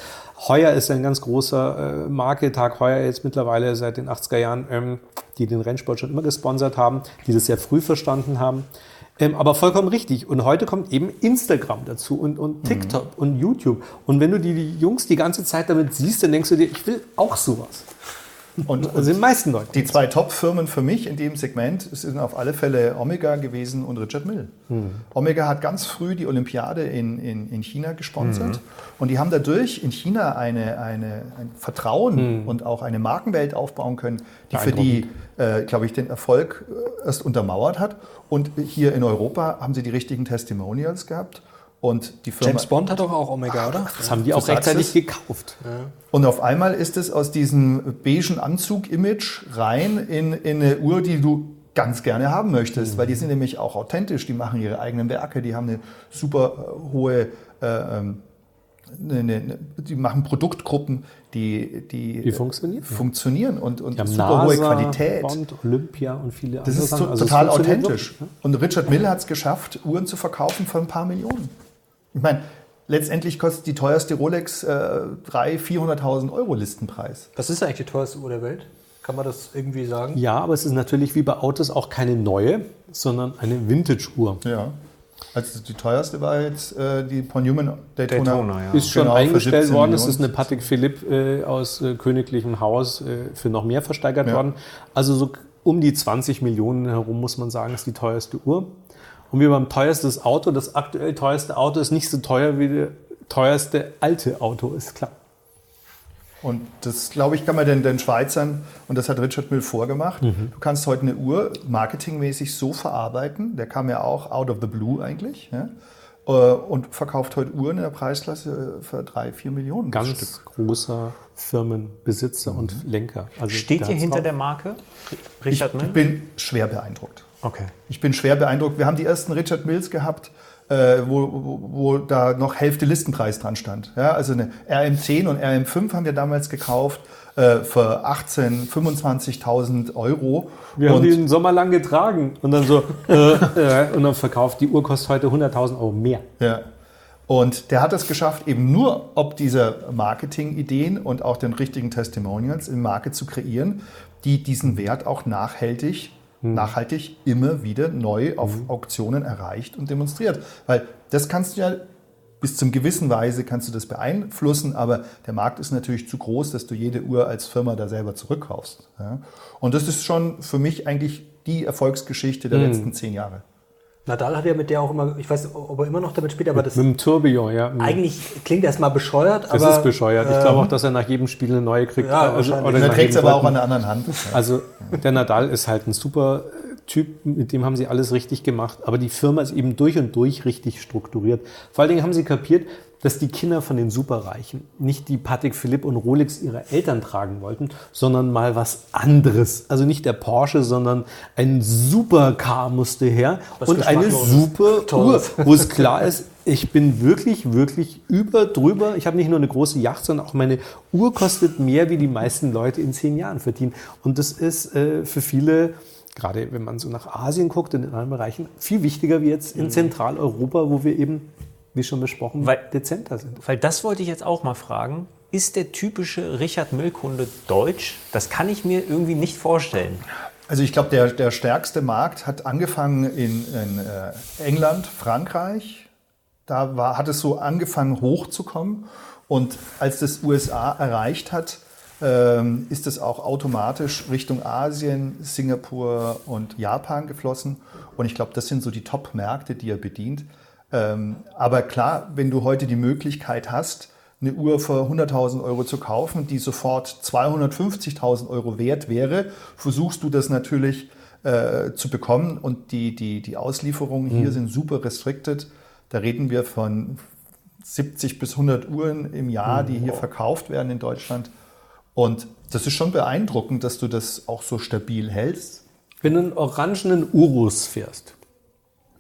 Heuer ist ein ganz großer äh, Marke, Tag Heuer jetzt mittlerweile seit den 80er Jahren, ähm, die den Rennsport schon immer gesponsert haben, die das sehr früh verstanden haben. Ähm, aber vollkommen richtig. Und heute kommt eben Instagram dazu und, und TikTok und YouTube. Und wenn du die, die Jungs die ganze Zeit damit siehst, dann denkst du dir, ich will auch sowas. Und, Also die meisten Leute. Die zwei Top-Firmen für mich in dem Segment sind auf alle Fälle Omega gewesen und Richard Mill. Omega hat ganz früh die Olympiade in, in, in China gesponsert und die haben dadurch in China eine, eine, ein Vertrauen und auch eine Markenwelt aufbauen können, die für die, äh, glaube ich, den Erfolg äh, erst untermauert hat. Und hier in Europa haben sie die richtigen Testimonials gehabt. Und die Firma James Bond hat doch auch Omega, oder? Das haben die Du auch rechtzeitig es. gekauft. Und auf einmal ist es aus diesem beigen Anzug-Image rein in, in eine Uhr, die du ganz gerne haben möchtest, weil die sind nämlich auch authentisch, die machen ihre eigenen Werke, die haben eine super äh, hohe, äh, ähm, eine, eine, die machen Produktgruppen, die, die, Die funktionieren. funktionieren und, und Die haben super hohe NASA, Qualität. Bond, Olympia und viele Das andere ist Sachen. Also total authentisch. ne? Und Richard Mill hat es geschafft, Uhren zu verkaufen für ein paar Millionen. Ich meine, letztendlich kostet die teuerste Rolex äh, 300.000, 400.000 Euro Listenpreis. Was ist eigentlich die teuerste Uhr der Welt? Kann man das irgendwie sagen? Ja, aber es ist natürlich wie bei Autos auch keine neue, sondern eine Vintage-Uhr. Ja. Also die teuerste war jetzt äh, die Paul Newman Daytona. Daytona, ja. Ist schon Genau, eingestellt 17 worden. Es ist eine Patek Philippe äh, aus äh, königlichem Haus äh, für noch mehr versteigert Ja. worden. Also so um die 20 Millionen herum muss man sagen, ist die teuerste Uhr. Und wie beim teuerstes Auto, das aktuell teuerste Auto ist nicht so teuer wie das teuerste alte Auto, ist klar. Und das, glaube ich, kann man den, den Schweizern, und das hat Richard Mill vorgemacht, Mhm. du kannst heute eine Uhr marketingmäßig so verarbeiten, der kam ja auch out of the blue eigentlich, ja, äh, und verkauft heute Uhren in der Preisklasse für drei, vier Millionen. Ganz Stück. großer Firmenbesitzer und Lenker. Also Steht hat's hinter drauf. der Marke? Ich Richard Mill? bin schwer beeindruckt. Okay. Ich bin schwer beeindruckt. Wir haben die ersten Richard Mills gehabt, äh, wo, wo, wo da noch Hälfte Listenpreis dran stand. Ja, also eine RM10 und RM5 haben wir damals gekauft äh, für 18.000, 25.000 Euro. Wir haben und die den Sommer lang getragen und dann so, äh, äh, und dann verkauft, die Uhr kostet heute 100.000 Euro mehr. Ja. Und der hat es geschafft, eben nur ob dieser Marketing-Ideen und auch den richtigen Testimonials im Market zu kreieren, die diesen Wert auch nachhaltig, nachhaltig immer wieder neu auf Auktionen erreicht und demonstriert. Weil das kannst du ja bis zum gewissen Weise kannst du das beeinflussen, aber der Markt ist natürlich zu groß, dass du jede Uhr als Firma da selber zurückkaufst. Ja? Und das ist schon für mich eigentlich die Erfolgsgeschichte der letzten zehn Jahre. Nadal hat ja mit der auch immer, ich weiß, ob er immer noch damit spielt, aber das Mit dem Tourbillon, ja. eigentlich klingt erstmal bescheuert, Das aber ist bescheuert. Ich glaube auch, dass er nach jedem Spiel eine neue kriegt. Ja. Und er trägt es aber auch an der anderen Hand. Also der Nadal ist halt ein super Typ, mit dem haben sie alles richtig gemacht. Aber die Firma ist eben durch und durch richtig strukturiert. Vor allen Dingen haben sie kapiert, dass die Kinder von den Superreichen nicht die Patek Philippe und Rolex ihrer Eltern tragen wollten, sondern mal was anderes. Also nicht der Porsche, sondern ein Supercar musste her und eine super Uhr, wo es klar ist, ich bin wirklich, wirklich über, drüber. Ich habe nicht nur eine große Yacht, sondern auch meine Uhr kostet mehr, wie die meisten Leute in zehn Jahren verdienen. Und das ist äh, für viele, gerade wenn man so nach Asien guckt, in den anderen Bereichen, viel wichtiger wie jetzt in Zentraleuropa, wo wir eben, wie schon besprochen, Weil- dezenter sind. Weil das wollte ich jetzt auch mal fragen. Ist der typische Richard Mill-Kunde deutsch? Das kann ich mir irgendwie nicht vorstellen. Also ich glaube, der, der stärkste Markt hat angefangen in, in äh, England, Frankreich. Da war, hat es so angefangen hochzukommen. Und als das USA erreicht hat, ähm, ist es auch automatisch Richtung Asien, Singapur und Japan geflossen. Und ich glaube, das sind so die Top-Märkte, die er bedient. Ähm, aber klar, wenn du heute die Möglichkeit hast, eine Uhr für 100.000 Euro zu kaufen, die sofort 250.000 Euro wert wäre, versuchst du das natürlich äh, zu bekommen und die, die, die Auslieferungen hier sind super restricted. Da reden wir von 70 bis 100 Uhren im Jahr, die hier verkauft werden in Deutschland. Und das ist schon beeindruckend, dass du das auch so stabil hältst. Wenn du einen orangenen Urus fährst,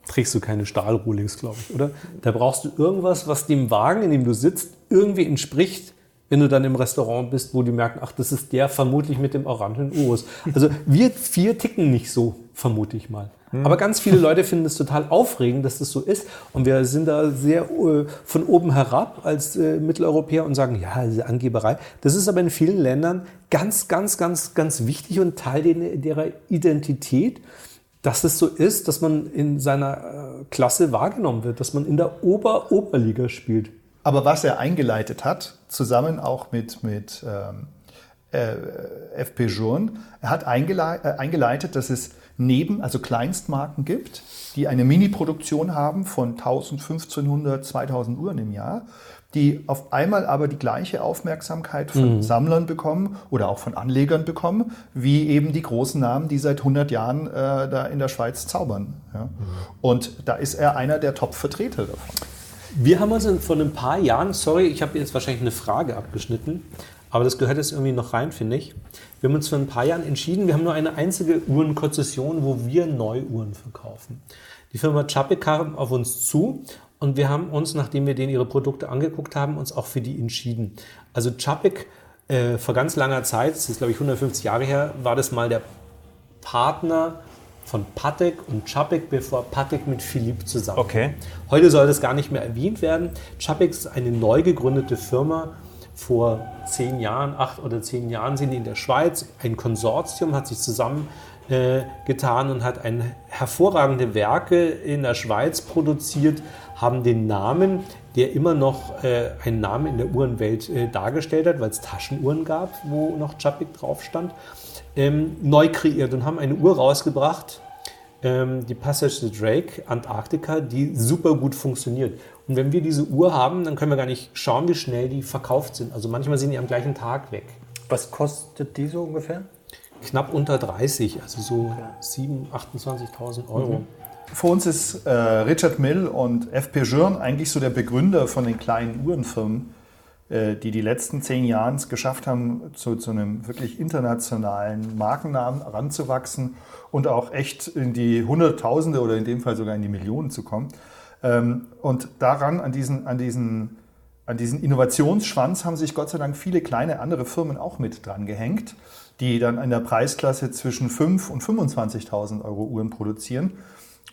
trägst du keine Stahlrolex, glaube ich, oder? Da brauchst du irgendwas, was dem Wagen, in dem du sitzt, irgendwie entspricht, wenn du dann im Restaurant bist, wo die merken, ach, das ist der vermutlich mit dem orangenen Urus. Also wir vier ticken nicht so, vermute ich mal. Aber ganz viele Leute finden es total aufregend, dass das so ist. Und wir sind da sehr äh, von oben herab als äh, Mitteleuropäer und sagen, ja, diese Angeberei. Das ist aber in vielen Ländern ganz, ganz, ganz, ganz wichtig und Teil der- derer Identität, dass es so ist, dass man in seiner äh, Klasse wahrgenommen wird, dass man in der Ober-Oberliga spielt. Aber was er eingeleitet hat, zusammen auch mit, mit ähm, äh, FP Journe, er hat eingelei äh, eingeleitet, dass es neben, also Kleinstmarken gibt, die eine Mini-Produktion haben von 1000, 1500, 2000 Uhren im Jahr, die auf einmal aber die gleiche Aufmerksamkeit von Sammlern bekommen oder auch von Anlegern bekommen, wie eben die großen Namen, die seit 100 Jahren äh, da in der Schweiz zaubern. Ja? Und da ist er einer der Top-Vertreter davon. Wir haben uns in- vor ein paar Jahren, sorry, ich habe jetzt wahrscheinlich eine Frage abgeschnitten, aber das gehört jetzt irgendwie noch rein, finde ich. Wir haben uns vor ein paar Jahren entschieden, wir haben nur eine einzige Uhrenkonzession, wo wir Neuuhren verkaufen. Die Firma Chapek kam auf uns zu und wir haben uns, nachdem wir denen ihre Produkte angeguckt haben, uns auch für die entschieden. Also Chapek, äh, vor ganz langer Zeit, das ist glaube ich 150 Jahre her, war das mal der Partner von Patek und Chapek, bevor Patek mit Philippe zusammen. Okay. Heute soll das gar nicht mehr erwähnt werden. Chapek ist eine neu gegründete Firma. Vor zehn Jahren, acht oder zehn Jahren sind die in der Schweiz. Ein Konsortium hat sich zusammengetan äh, getan und hat ein, hervorragende Werke in der Schweiz produziert, haben den Namen, der immer noch äh, einen Namen in der Uhrenwelt äh, dargestellt hat, weil es Taschenuhren gab, wo noch Chapek drauf stand, ähm, neu kreiert und haben eine Uhr rausgebracht, ähm, die Passage the Drake Antarktika, die super gut funktioniert. Und wenn wir diese Uhr haben, dann können wir gar nicht schauen, wie schnell die verkauft sind. Also manchmal sind die am gleichen Tag weg. Was kostet die so ungefähr? Knapp unter 30, also so 7.000, 28.000 Euro. Für uns ist äh, Richard Mill und FP Journe eigentlich so der Begründer von den kleinen Uhrenfirmen, äh, die die letzten zehn Jahre es geschafft haben, zu, zu einem wirklich internationalen Markennamen ranzuwachsen und auch echt in die Hunderttausende oder in dem Fall sogar in die Millionen zu kommen. Ähm, und daran, an diesen, an diesen an diesen Innovationsschwanz haben sich Gott sei Dank viele kleine andere Firmen auch mit dran gehängt, die dann in der Preisklasse zwischen 5.000 und 25.000 Euro Uhren produzieren.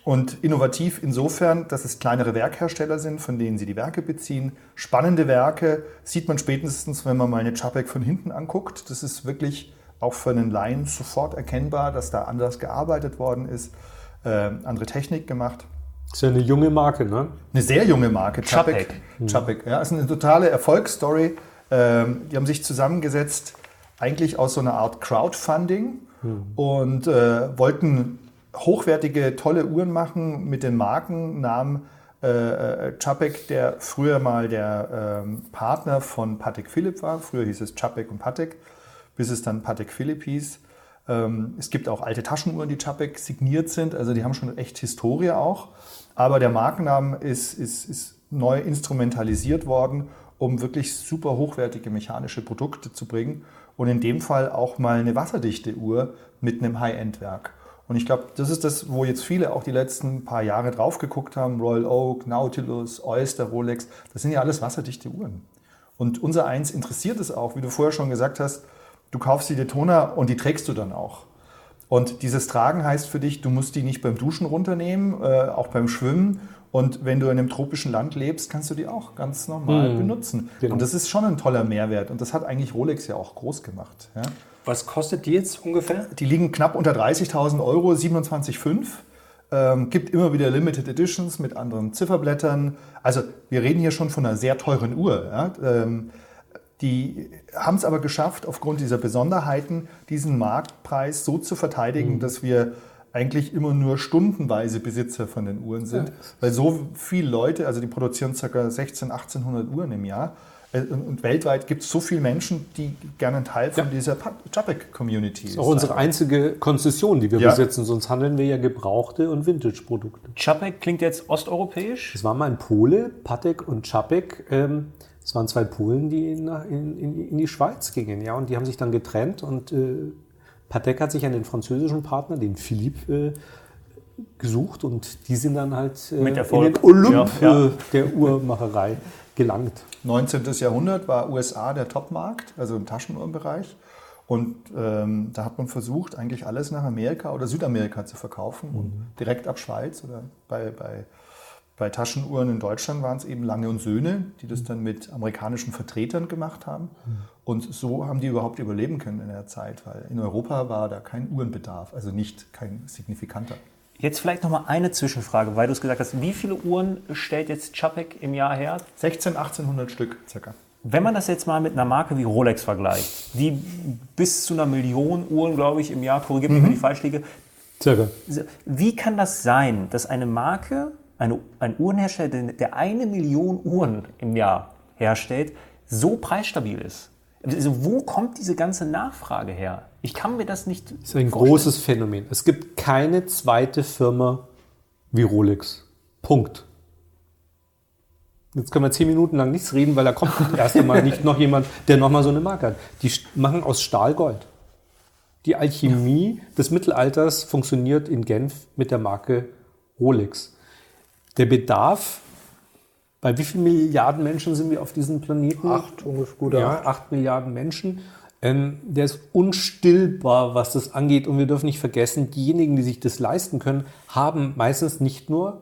Und innovativ insofern, dass es kleinere Werkhersteller sind, von denen sie die Werke beziehen. Spannende Werke sieht man spätestens, wenn man mal eine Chapek von hinten anguckt. Das ist wirklich auch für einen Laien sofort erkennbar, dass da anders gearbeitet worden ist, äh, andere Technik gemacht. Ist ja eine junge Marke, ne? Eine sehr junge Marke, Chapek. Chapek. Chapek, ja, ist eine totale Erfolgsstory. Ähm, die haben sich zusammengesetzt, eigentlich aus so einer Art Crowdfunding und äh, wollten hochwertige, tolle Uhren machen mit dem Markennamen äh, äh, Chapek, der früher mal der ähm, Partner von Patek Philippe war. Früher hieß es Chapek und Patek, bis es dann Patek Philippe hieß. Ähm, es gibt auch alte Taschenuhren, die Chapek signiert sind, also die haben schon echt Historie auch. Aber der Markenname ist, ist, ist neu instrumentalisiert worden, um wirklich super hochwertige mechanische Produkte zu bringen und in dem Fall auch mal eine wasserdichte Uhr mit einem High-End-Werk. Und ich glaube, das ist das, wo jetzt viele auch die letzten paar Jahre drauf geguckt haben. Royal Oak, Nautilus, Oyster, Rolex, das sind ja alles wasserdichte Uhren. Und unser eins interessiert es auch, wie du vorher schon gesagt hast, du kaufst die Daytona und die trägst du dann auch. Und dieses Tragen heißt für dich, du musst die nicht beim Duschen runternehmen, äh, auch beim Schwimmen. Und wenn du in einem tropischen Land lebst, kannst du die auch ganz normal benutzen. genau. Und das ist schon ein toller Mehrwert. Und das hat eigentlich Rolex ja auch groß gemacht. Ja? Was kostet die jetzt ungefähr? Die liegen knapp unter 30.000 Euro, 27,5. Ähm, gibt immer wieder Limited Editions mit anderen Zifferblättern. Also wir reden hier schon von einer sehr teuren Uhr. Ja? Ähm, die haben es aber geschafft, aufgrund dieser Besonderheiten diesen Marktpreis so zu verteidigen, dass wir eigentlich immer nur stundenweise Besitzer von den Uhren sind, weil so viele Leute, also die produzieren ca. 16, 1800 Uhren im Jahr, Und weltweit gibt es so viele Menschen, die gerne ein Teil von Ja. dieser Chapek-Community Das ist auch unsere einzige Konzession, die wir Ja. besitzen, sonst handeln wir ja gebrauchte und Vintage-Produkte. Chapek klingt jetzt osteuropäisch. Es war mal ein Pole, Patek und Czapek. Ähm, es waren zwei Polen, die in, in, in die Schweiz gingen, ja, und die haben sich dann getrennt und äh, Patek hat sich an den französischen Partner, den Philippe, äh, gesucht und die sind dann halt äh, in den Olymp Ja, ja. Äh, der Uhrmacherei gelangt. 19. Jahrhundert war USA der Topmarkt, also im Taschenuhrenbereich. Und ähm, da hat man versucht, eigentlich alles nach Amerika oder Südamerika zu verkaufen und direkt ab Schweiz oder bei, bei, bei Taschenuhren in Deutschland waren es eben Lange und Söhne, die das dann mit amerikanischen Vertretern gemacht haben. Und so haben die überhaupt überleben können in der Zeit, weil in Europa war da kein Uhrenbedarf, also nicht kein signifikanter. Jetzt vielleicht noch mal eine Zwischenfrage, weil du es gesagt hast. Wie viele Uhren stellt jetzt Chapek im Jahr her? 16, 1800 Stück circa. Wenn man das jetzt mal mit einer Marke wie Rolex vergleicht, die bis zu einer Million Uhren, glaube ich, im Jahr, korrigiert mich, wenn ich falsch liege. Circa. Wie kann das sein, dass eine Marke, eine, ein Uhrenhersteller, der eine Million Uhren im Jahr herstellt, so preisstabil ist? Also wo kommt diese ganze Nachfrage her? Ich kann mir das nicht. Das ist ein großes Phänomen. Es gibt keine zweite Firma wie Rolex. Punkt. Jetzt können wir zehn Minuten lang nichts reden, weil da kommt erst einmal nicht noch jemand, der nochmal so eine Marke hat. Die machen aus Stahl Gold. Die Alchemie des Mittelalters funktioniert in Genf mit der Marke Rolex. Der Bedarf, bei wie vielen Milliarden Menschen sind wir auf diesem Planeten? Acht, ungefähr gut. ja, 8 Milliarden Menschen. Ähm, der ist unstillbar, was das angeht. Und wir dürfen nicht vergessen, diejenigen, die sich das leisten können, haben meistens nicht nur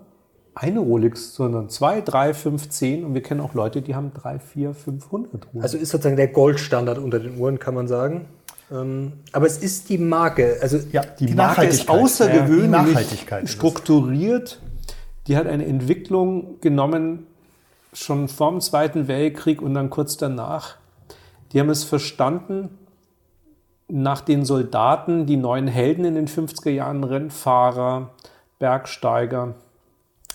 eine Rolex, sondern zwei, drei, fünf, zehn. Und wir kennen auch Leute, die haben drei, vier, 500 Rolex. Also ist sozusagen der Goldstandard unter den Uhren, kann man sagen. Ähm, aber es ist die Marke. Also Ja, die, Marke ist Nachhaltigkeit. außergewöhnlich Ja, die strukturiert. Die hat eine Entwicklung genommen, schon vor dem Zweiten Weltkrieg und dann kurz danach. Die haben es verstanden, nach den Soldaten, die neuen Helden in den 50er Jahren, Rennfahrer, Bergsteiger,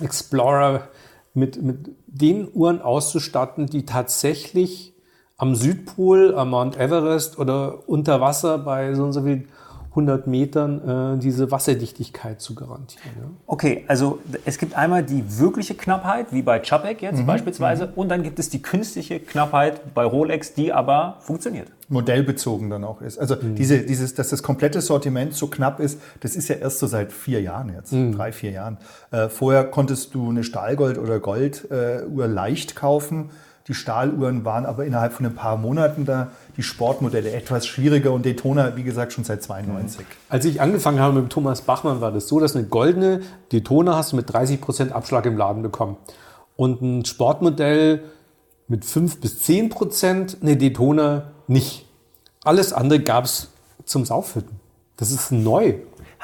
Explorer, mit, mit den Uhren auszustatten, die tatsächlich am Südpol, am Mount Everest oder unter Wasser bei so und so viel 100 Metern äh, diese Wasserdichtigkeit zu garantieren. Ja. Okay, also es gibt einmal die wirkliche Knappheit, wie bei Chapek jetzt beispielsweise, und dann gibt es die künstliche Knappheit bei Rolex, die aber funktioniert. modellbezogen dann auch ist. Also diese, dieses, dass das komplette Sortiment so knapp ist, das ist ja erst so seit vier Jahren jetzt, drei, vier Jahren. Äh, vorher konntest du eine Stahlgold- oder Golduhr leicht kaufen. Die Stahluhren waren aber innerhalb von ein paar Monaten da, die Sportmodelle etwas schwieriger und Daytona, wie gesagt, schon seit 92. Als ich angefangen habe mit Thomas Bachmann, war das so, dass eine goldene Daytona hast du mit 30% Abschlag im Laden bekommen. Und ein Sportmodell mit 5 bis 10%, eine Daytona nicht. Alles andere gab es zum Saufütten. Das ist neu.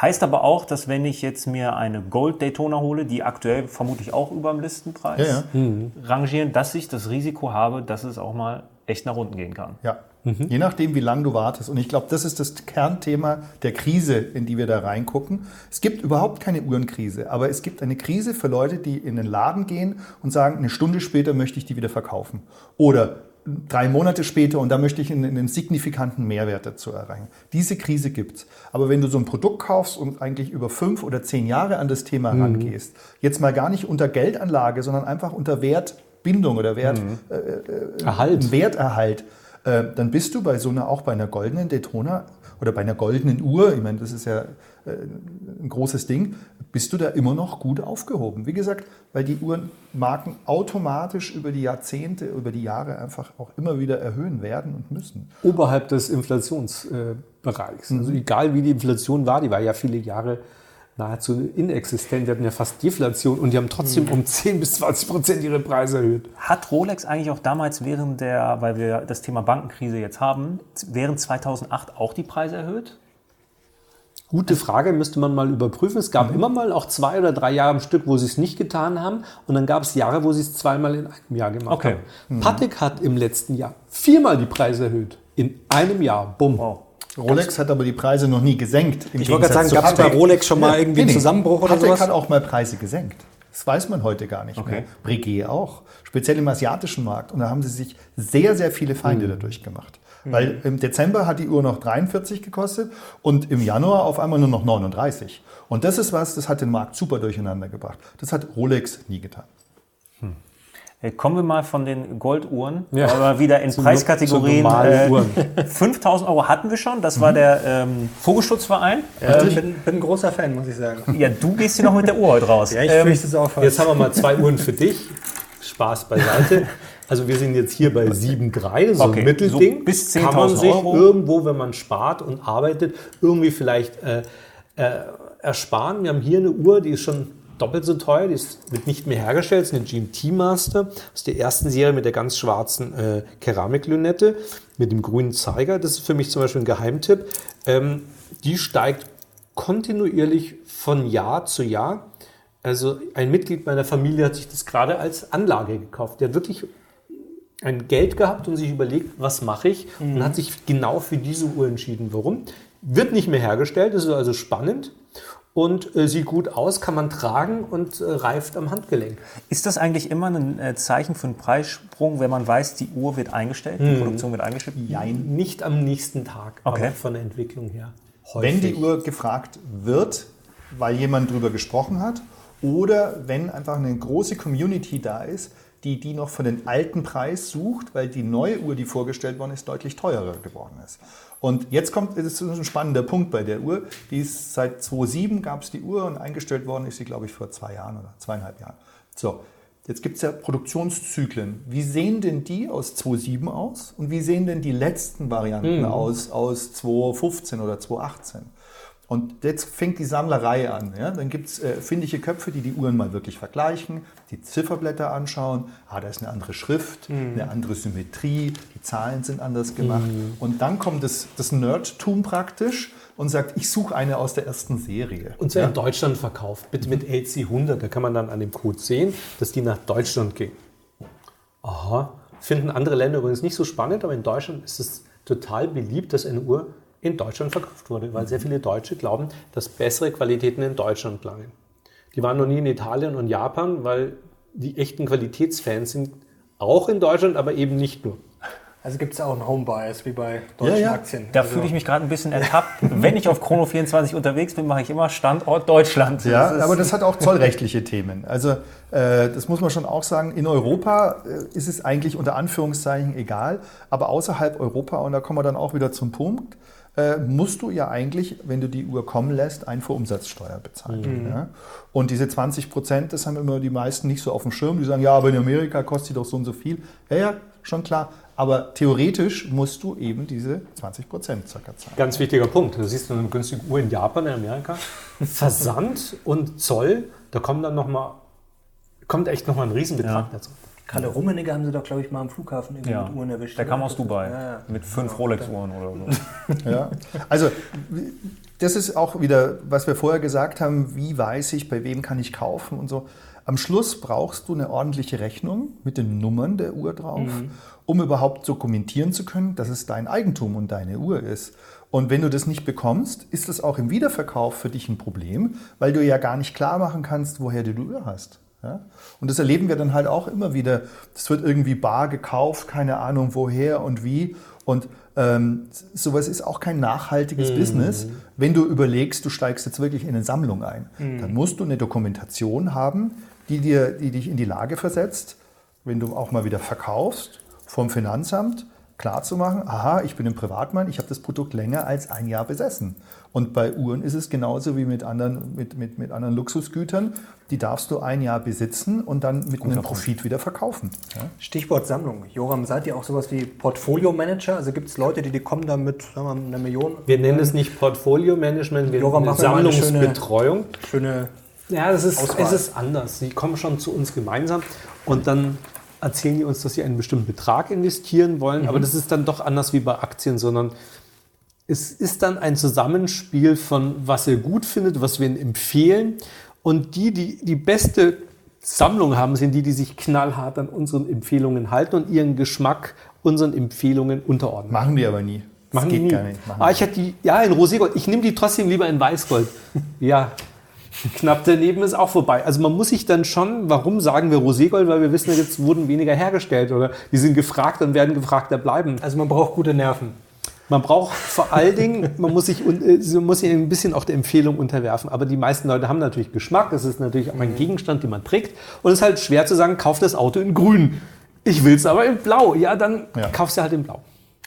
Heißt aber auch, dass wenn ich jetzt mir eine Gold Daytona hole, die aktuell vermutlich auch über dem Listenpreis Ja, ja. rangieren, dass ich das Risiko habe, dass es auch mal echt nach unten gehen kann. Ja, je nachdem, wie lange du wartest. Und ich glaube, das ist das Kernthema der Krise, in die wir da reingucken. Es gibt überhaupt keine Uhrenkrise, aber es gibt eine Krise für Leute, die in den Laden gehen und sagen, eine Stunde später möchte ich die wieder verkaufen. Oder drei Monate später und da möchte ich einen, einen signifikanten Mehrwert dazu erreichen. Diese Krise gibt's. Aber wenn du so ein Produkt kaufst und eigentlich über fünf oder zehn Jahre an das Thema rangehst, jetzt mal gar nicht unter Geldanlage, sondern einfach unter Wertbindung oder Wert, Erhalt. einen Werterhalt, äh, dann bist du bei so einer, auch bei einer goldenen Daytona oder bei einer goldenen Uhr, ich meine, das ist ja äh, ein großes Ding, bist du da immer noch gut aufgehoben. Wie gesagt, weil die Uhrenmarken automatisch über die Jahrzehnte, über die Jahre einfach auch immer wieder erhöhen werden und müssen. Oberhalb des Inflationsbereichs. Also egal wie die Inflation war, die war ja viele Jahre nahezu inexistent. Wir hatten ja fast Deflation und die haben trotzdem um 10 bis 20 Prozent ihre Preise erhöht. Hat Rolex eigentlich auch damals während der, weil wir das Thema Bankenkrise jetzt haben, während 2008 auch die Preise erhöht? Gute Frage, müsste man mal überprüfen. Es gab immer mal auch zwei oder drei Jahre am Stück, wo sie es nicht getan haben. Und dann gab es Jahre, wo sie es zweimal in einem Jahr gemacht Okay. haben. Patek hat im letzten Jahr viermal die Preise erhöht. In einem Jahr. Bumm. Wow. Rolex hat aber die Preise noch nie gesenkt. im Ich wollte gerade sagen, gab es bei Patek. Rolex schon mal irgendwie einen Nee. Zusammenbruch oder Patek sowas? hat auch mal Preise gesenkt. Das weiß man heute gar nicht Okay. mehr. Breguet auch, speziell im asiatischen Markt. Und da haben sie sich sehr, sehr viele Feinde Mhm. dadurch gemacht. Weil im Dezember hat die Uhr noch 43 gekostet und im Januar auf einmal nur noch 39. Und das ist was, das hat den Markt super durcheinander gebracht. Das hat Rolex nie getan. Äh, Kommen wir mal von den Golduhren, Ja. aber wieder in Zu- Preiskategorien. äh, Uhren. 5000 Euro hatten wir schon, das war der ähm, Vogelschutzverein. Ja, ich bin, bin ein großer Fan, muss ich sagen. Ja, du gehst hier noch mit der Uhr heute raus. Ja, ich Ähm, fürchte es auch fast. Jetzt haben wir mal zwei Uhren für dich. Spaß beiseite. Also wir sind jetzt hier bei 7,3, so Okay, ein Mittelding. so bis Kann man 10.000 sich Euro. irgendwo, wenn man spart und arbeitet, irgendwie vielleicht äh, äh, ersparen. Wir haben hier eine Uhr, die ist schon doppelt so teuer, die ist, wird nicht mehr hergestellt, ist eine GMT Master aus der ersten Serie mit der ganz schwarzen äh, Keramiklünette mit dem grünen Zeiger. Das ist für mich zum Beispiel ein Geheimtipp. Ähm, die steigt kontinuierlich von Jahr zu Jahr. Also ein Mitglied meiner Familie hat sich das gerade als Anlage gekauft. Der hat wirklich ein Geld gehabt und sich überlegt, was mache ich und hat sich genau für diese Uhr entschieden. Warum? Wird nicht mehr hergestellt, ist also spannend und äh, sieht gut aus, kann man tragen und äh, reift am Handgelenk. Ist das eigentlich immer ein äh, Zeichen für einen Preissprung, wenn man weiß, die Uhr wird eingestellt, die Produktion wird eingestellt? Nein, nicht am nächsten Tag, Okay. aber von der Entwicklung her. Wenn die häufig. Uhr gefragt wird, weil jemand drüber gesprochen hat, oder wenn einfach eine große Community da ist, die die noch für den alten Preis sucht, weil die neue Uhr, die vorgestellt worden ist, deutlich teurer geworden ist. Und jetzt kommt, das ist ein spannender Punkt bei der Uhr. Die ist seit 2007 gab es die Uhr und eingestellt worden ist sie, glaube ich, vor zwei Jahren oder zweieinhalb Jahren. So, jetzt gibt es ja Produktionszyklen. Wie sehen denn die aus 2007 aus und wie sehen denn die letzten Varianten aus, aus 2015 oder 2018? Und jetzt fängt die Sammlerei an. Ja? Dann gibt es äh, findige Köpfe, die die Uhren mal wirklich vergleichen, die Zifferblätter anschauen. Ah, da ist eine andere Schrift, eine andere Symmetrie, die Zahlen sind anders gemacht. Und dann kommt das, das Nerdtum praktisch und sagt, ich suche eine aus der ersten Serie. Und zwar in Deutschland verkauft, bitte mit LC100. Da kann man dann an dem Code sehen, dass die nach Deutschland gehen. Aha, finden andere Länder übrigens nicht so spannend, aber in Deutschland ist es total beliebt, dass eine Uhr in Deutschland verkauft wurde, weil sehr viele Deutsche glauben, dass bessere Qualitäten in Deutschland langen. Die waren noch nie in Italien und Japan, weil die echten Qualitätsfans sind auch in Deutschland, aber eben nicht nur. Also gibt es auch einen Home-Bias wie bei deutschen Ja, ja. Aktien. Da also, fühle ich mich gerade ein bisschen ertappt. Wenn ich auf Chrono24 unterwegs bin, mache ich immer Standort Deutschland. Ja, Das aber das hat auch zollrechtliche Themen. Also äh, das muss man schon auch sagen. In Europa äh, ist es eigentlich unter Anführungszeichen egal, aber außerhalb Europa, und da kommen wir dann auch wieder zum Punkt, äh, musst du ja eigentlich, wenn du die Uhr kommen lässt, Einfuhrumsatzsteuer bezahlen. Ja? Und diese 20 Prozent, das haben immer die meisten nicht so auf dem Schirm. Die sagen, ja, aber in Amerika kostet sie doch so und so viel. Ja, ja, schon klar. Aber theoretisch musst du eben diese 20 Prozent circa zahlen. Ganz wichtiger Punkt. Du siehst eine günstige Uhr in Japan, in Amerika. Versand und Zoll, da kommt dann noch mal, kommt echt noch mal ein Riesenbetrag Ja. dazu. Kalle Rummenigge haben sie doch, glaube ich, mal am Flughafen irgendwie ja. mit Uhren erwischt. Der kam aus Dubai Ja, ja. mit fünf Rolex-Uhren oder so. Ja. Also das ist auch wieder, was wir vorher gesagt haben, wie weiß ich, bei wem kann ich kaufen und so. Am Schluss brauchst du eine ordentliche Rechnung mit den Nummern der Uhr drauf, um überhaupt dokumentieren zu können, dass es dein Eigentum und deine Uhr ist. Und wenn du das nicht bekommst, ist das auch im Wiederverkauf für dich ein Problem, weil du ja gar nicht klar machen kannst, woher du die Uhr hast. Ja? Und das erleben wir dann halt auch immer wieder. Das wird irgendwie bar gekauft, keine Ahnung woher und wie. Und ähm, sowas ist auch kein nachhaltiges Business. Wenn du überlegst, du steigst jetzt wirklich in eine Sammlung ein, dann musst du eine Dokumentation haben, die, dir, die dich in die Lage versetzt, wenn du auch mal wieder verkaufst, vom Finanzamt klar zu machen, aha, ich bin ein Privatmann, ich habe das Produkt länger als ein Jahr besessen. Und bei Uhren ist es genauso wie mit anderen, mit, mit, mit anderen Luxusgütern. Die darfst du ein Jahr besitzen und dann mit einem Profit wieder verkaufen. Ja? Stichwort Sammlung. Joram, seid ihr auch sowas wie Portfolio-Manager? Also gibt es Leute, die, die kommen da mit sagen wir, mal, einer Million? Wir nennen es nicht Portfolio-Management, wir Joram, nennen eine schöne- Sammlungsbetreuung. Schöne Ja, das ist, Auswahl. es ist anders. Sie kommen schon zu uns gemeinsam und dann erzählen die uns, dass sie einen bestimmten Betrag investieren wollen. Aber das ist dann doch anders wie bei Aktien, sondern es ist dann ein Zusammenspiel von, was er gut findet, was wir ihm empfehlen. Und die, die die beste Sammlung haben, sind die, die sich knallhart an unseren Empfehlungen halten und ihren Geschmack unseren Empfehlungen unterordnen. Machen die aber nie. Das Machen die geht nie. gar nicht. Machen Ah, die ich hätte die, ja, in Roségold. Ich nehme die trotzdem lieber in Weißgold. ja, Knapp daneben ist auch vorbei. Also man muss sich dann schon, warum sagen wir Roségold? Weil wir wissen, jetzt wurden weniger hergestellt oder die sind gefragt und werden gefragter bleiben. Also man braucht gute Nerven. Man braucht vor allen Dingen, man muss sich, äh, man muss sich ein bisschen auch der Empfehlung unterwerfen. Aber die meisten Leute haben natürlich Geschmack. Es ist natürlich auch ein Gegenstand, den man trägt. Und es ist halt schwer zu sagen, kauf das Auto in grün. Ich will es aber in blau. Ja, dann Ja. kaufst du halt in blau.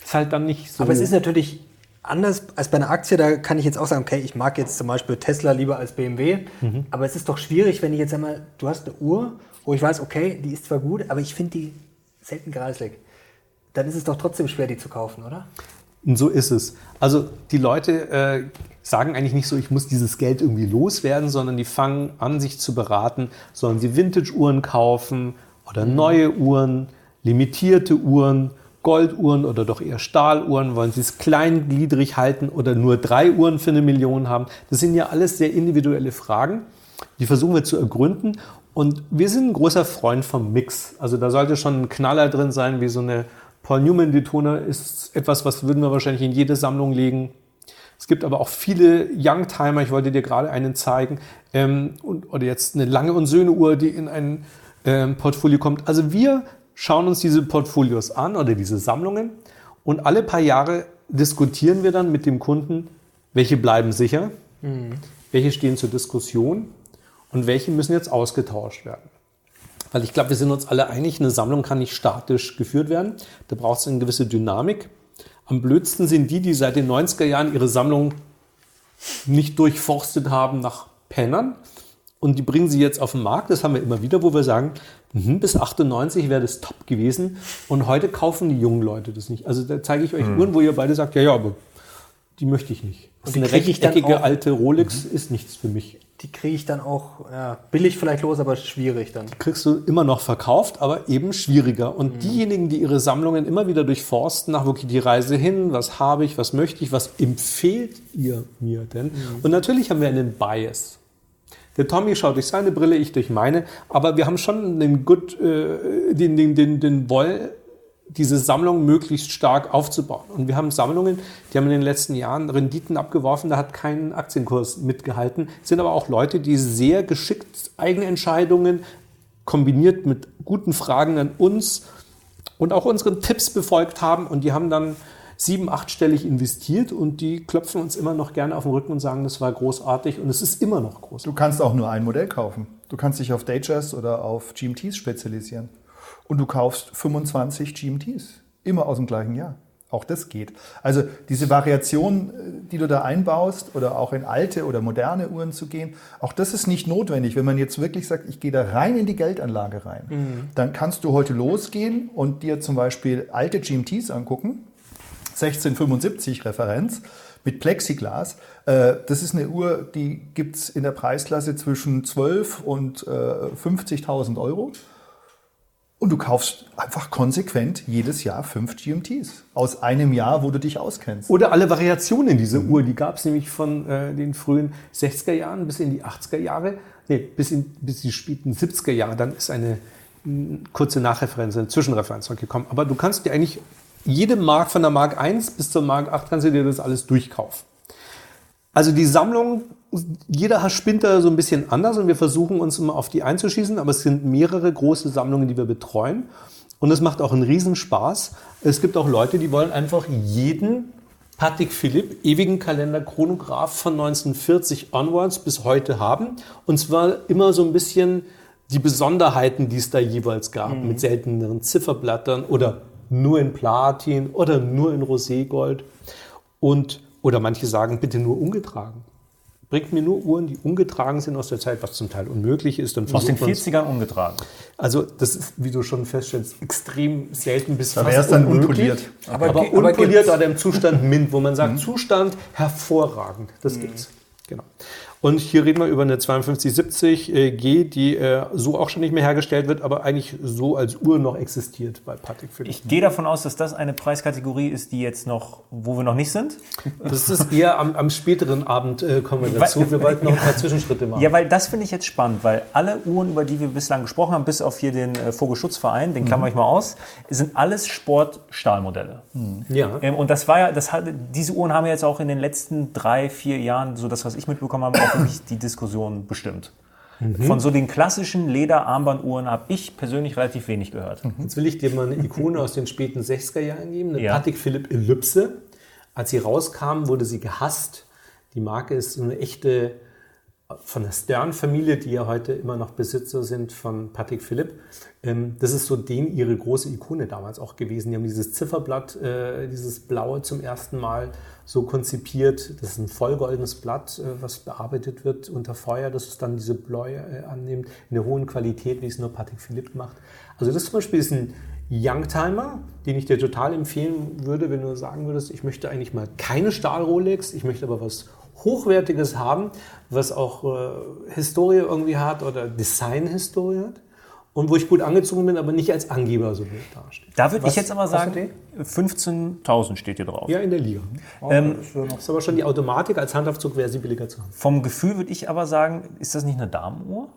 Ist halt dann nicht so. Aber es ist natürlich anders als bei einer Aktie. Da kann ich jetzt auch sagen, okay, ich mag jetzt zum Beispiel Tesla lieber als BMW. Aber es ist doch schwierig, wenn ich jetzt einmal, du hast eine Uhr, wo ich weiß, okay, die ist zwar gut, aber ich finde die selten greiselig. Dann ist es doch trotzdem schwer, die zu kaufen, oder? Und so ist es. Also die Leute äh, sagen eigentlich nicht so, ich muss dieses Geld irgendwie loswerden, sondern die fangen an, sich zu beraten. Sollen sie Vintage-Uhren kaufen oder neue Uhren, limitierte Uhren, Golduhren oder doch eher Stahluhren? Wollen sie es kleingliedrig halten oder nur drei Uhren für eine Million haben? Das sind ja alles sehr individuelle Fragen. Die versuchen wir zu ergründen. Und wir sind ein großer Freund vom Mix. Also da sollte schon ein Knaller drin sein, wie so eine Paul Newman Daytona ist etwas, was würden wir wahrscheinlich in jede Sammlung legen. Es gibt aber auch viele Youngtimer, ich wollte dir gerade einen zeigen, ähm, und, oder jetzt eine Lange und Söhne Uhr, die in ein ähm, Portfolio kommt. Also wir schauen uns diese Portfolios an oder diese Sammlungen und alle paar Jahre diskutieren wir dann mit dem Kunden, welche bleiben sicher, welche stehen zur Diskussion und welche müssen jetzt ausgetauscht werden. Weil ich glaube, wir sind uns alle einig, eine Sammlung kann nicht statisch geführt werden. Da braucht es eine gewisse Dynamik. Am blödsten sind die, die seit den 90er Jahren ihre Sammlung nicht durchforstet haben nach Pennern. Und die bringen sie jetzt auf den Markt. Das haben wir immer wieder, wo wir sagen, mhm, bis 98 wäre das top gewesen. Und heute kaufen die jungen Leute das nicht. Also da zeige ich euch Uhren, wo ihr beide sagt, ja, ja, aber die möchte ich nicht. Und eine rechteckige alte Rolex ist nichts für mich. Die kriege ich dann auch ja, billig vielleicht los, aber schwierig dann. kriegst du immer noch verkauft, aber eben schwieriger. Mhm. Und diejenigen, die ihre Sammlungen immer wieder durchforsten, nach wirklich die Reise hin, was habe ich, was möchte ich, was empfehlt ihr mir denn? Mhm. Und natürlich haben wir einen Bias. Der Tommy schaut durch seine Brille, ich durch meine, aber wir haben schon den Good, äh, den, den, den, den Woll, diese Sammlung möglichst stark aufzubauen. Und wir haben Sammlungen, die haben in den letzten Jahren Renditen abgeworfen, da hat kein Aktienkurs mitgehalten. Sind aber auch Leute, die sehr geschickt eigene Entscheidungen kombiniert mit guten Fragen an uns und auch unseren Tipps befolgt haben und die haben dann sieben, achtstellig investiert und die klopfen uns immer noch gerne auf den Rücken und sagen, das war großartig und es ist immer noch groß. Du kannst auch nur ein Modell kaufen. Du kannst dich auf Datejust oder auf GMTs spezialisieren. Und du kaufst 25 GMTs. Immer aus dem gleichen Jahr. Auch das geht. Also diese Variation, äh, die du da einbaust oder auch in alte oder moderne Uhren zu gehen, auch das ist nicht notwendig. Wenn man jetzt wirklich sagt, ich gehe da rein in die Geldanlage rein, dann kannst du heute losgehen und dir zum Beispiel alte GMTs angucken 1675 Referenz mit Plexiglas. Äh, Das ist eine Uhr, die gibt es in der Preisklasse zwischen 12 und äh, 50.000 Euro. Und du kaufst einfach konsequent jedes Jahr fünf GMTs. Aus einem Jahr, wo du dich auskennst. Oder alle Variationen dieser Uhr, die gab es nämlich von äh, den frühen 60er Jahren bis in die 80er Jahre, nee, bis in bis die späten 70er Jahre, dann ist eine kurze Nachreferenz, eine Zwischenreferenz gekommen. Aber du kannst dir eigentlich jede Mark von der Mark 1 bis zur Mark 8 kannst du dir das alles durchkaufen. Also die Sammlung, jeder spinnt da so ein bisschen anders und wir versuchen uns immer auf die einzuschießen, aber es sind mehrere große Sammlungen, die wir betreuen. Und es macht auch einen Riesenspaß. Es gibt auch Leute, die wollen einfach jeden Patek Philipp ewigen Kalender Chronograph von 1940 onwards bis heute haben. Und zwar immer so ein bisschen die Besonderheiten, die es da jeweils gab, mit selteneren Zifferblättern oder nur in Platin oder nur in Roségold. Und, oder manche sagen, bitte nur ungetragen. Bringt mir nur Uhren, die ungetragen sind aus der Zeit, was zum Teil unmöglich ist. Dann Aus den versucht man's- 40ern umgetragen. Also das ist, wie du schon feststellst, extrem selten bis Da fast wär's dann unmöglich. unpoliert. Aber, Aber aber unpoliert oder im Zustand Mint, wo man sagt, Zustand hervorragend. Das gibt's. Genau. Und hier reden wir über eine 5270 äh, G, die äh, so auch schon nicht mehr hergestellt wird, aber eigentlich so als Uhr noch existiert bei Patek Philippe. Ich gehe davon aus, dass das eine Preiskategorie ist, die jetzt noch, wo wir noch nicht sind. Das ist eher am, am späteren Abend äh, kommen wir dazu. Wir wollten noch ein paar Zwischenschritte machen. Ja, weil das finde ich jetzt spannend, weil alle Uhren, über die wir bislang gesprochen haben, bis auf hier den äh, Vogelschutzverein, den klammere ich mal aus, sind alles Sportstahlmodelle. ja. Ähm, und das war ja, das hat, diese Uhren haben ja jetzt auch in den letzten drei, vier Jahren, so das, was ich mitbekommen habe, mich die Diskussion bestimmt. Von so den klassischen Lederarmbanduhren habe ich persönlich relativ wenig gehört. Jetzt will ich dir mal eine Ikone aus den späten 60er Jahren geben, eine Ja. Patek Philippe Ellipse. Als sie rauskam, wurde sie gehasst. Die Marke ist so eine echte von der Stern-Familie, die ja heute immer noch Besitzer sind von Patek Philippe. Ähm, das ist so den ihre große Ikone damals auch gewesen. Die haben dieses Zifferblatt, äh, dieses blaue zum ersten Mal so konzipiert. Das ist ein vollgoldenes Blatt, äh, was bearbeitet wird unter Feuer, dass es dann diese Bläue äh, annimmt, in einer hohen Qualität, wie es nur Patek Philippe macht. Also das zum Beispiel ist ein Youngtimer, den ich dir total empfehlen würde, wenn du sagen würdest, ich möchte eigentlich mal keine Stahl-Rolex, ich möchte aber was Hochwertiges haben, was auch äh, Historie irgendwie hat oder Design-Historie hat und wo ich gut angezogen bin, aber nicht als Angeber so dastehe. Da würde ich jetzt aber sagen, 15.000 steht hier drauf. Ja, in der Liga. Ähm, Das ist aber schon die Automatik, als Handaufzug wäre sie billiger zu haben. vom Gefühl würde ich aber sagen, ist das nicht eine Damenuhr?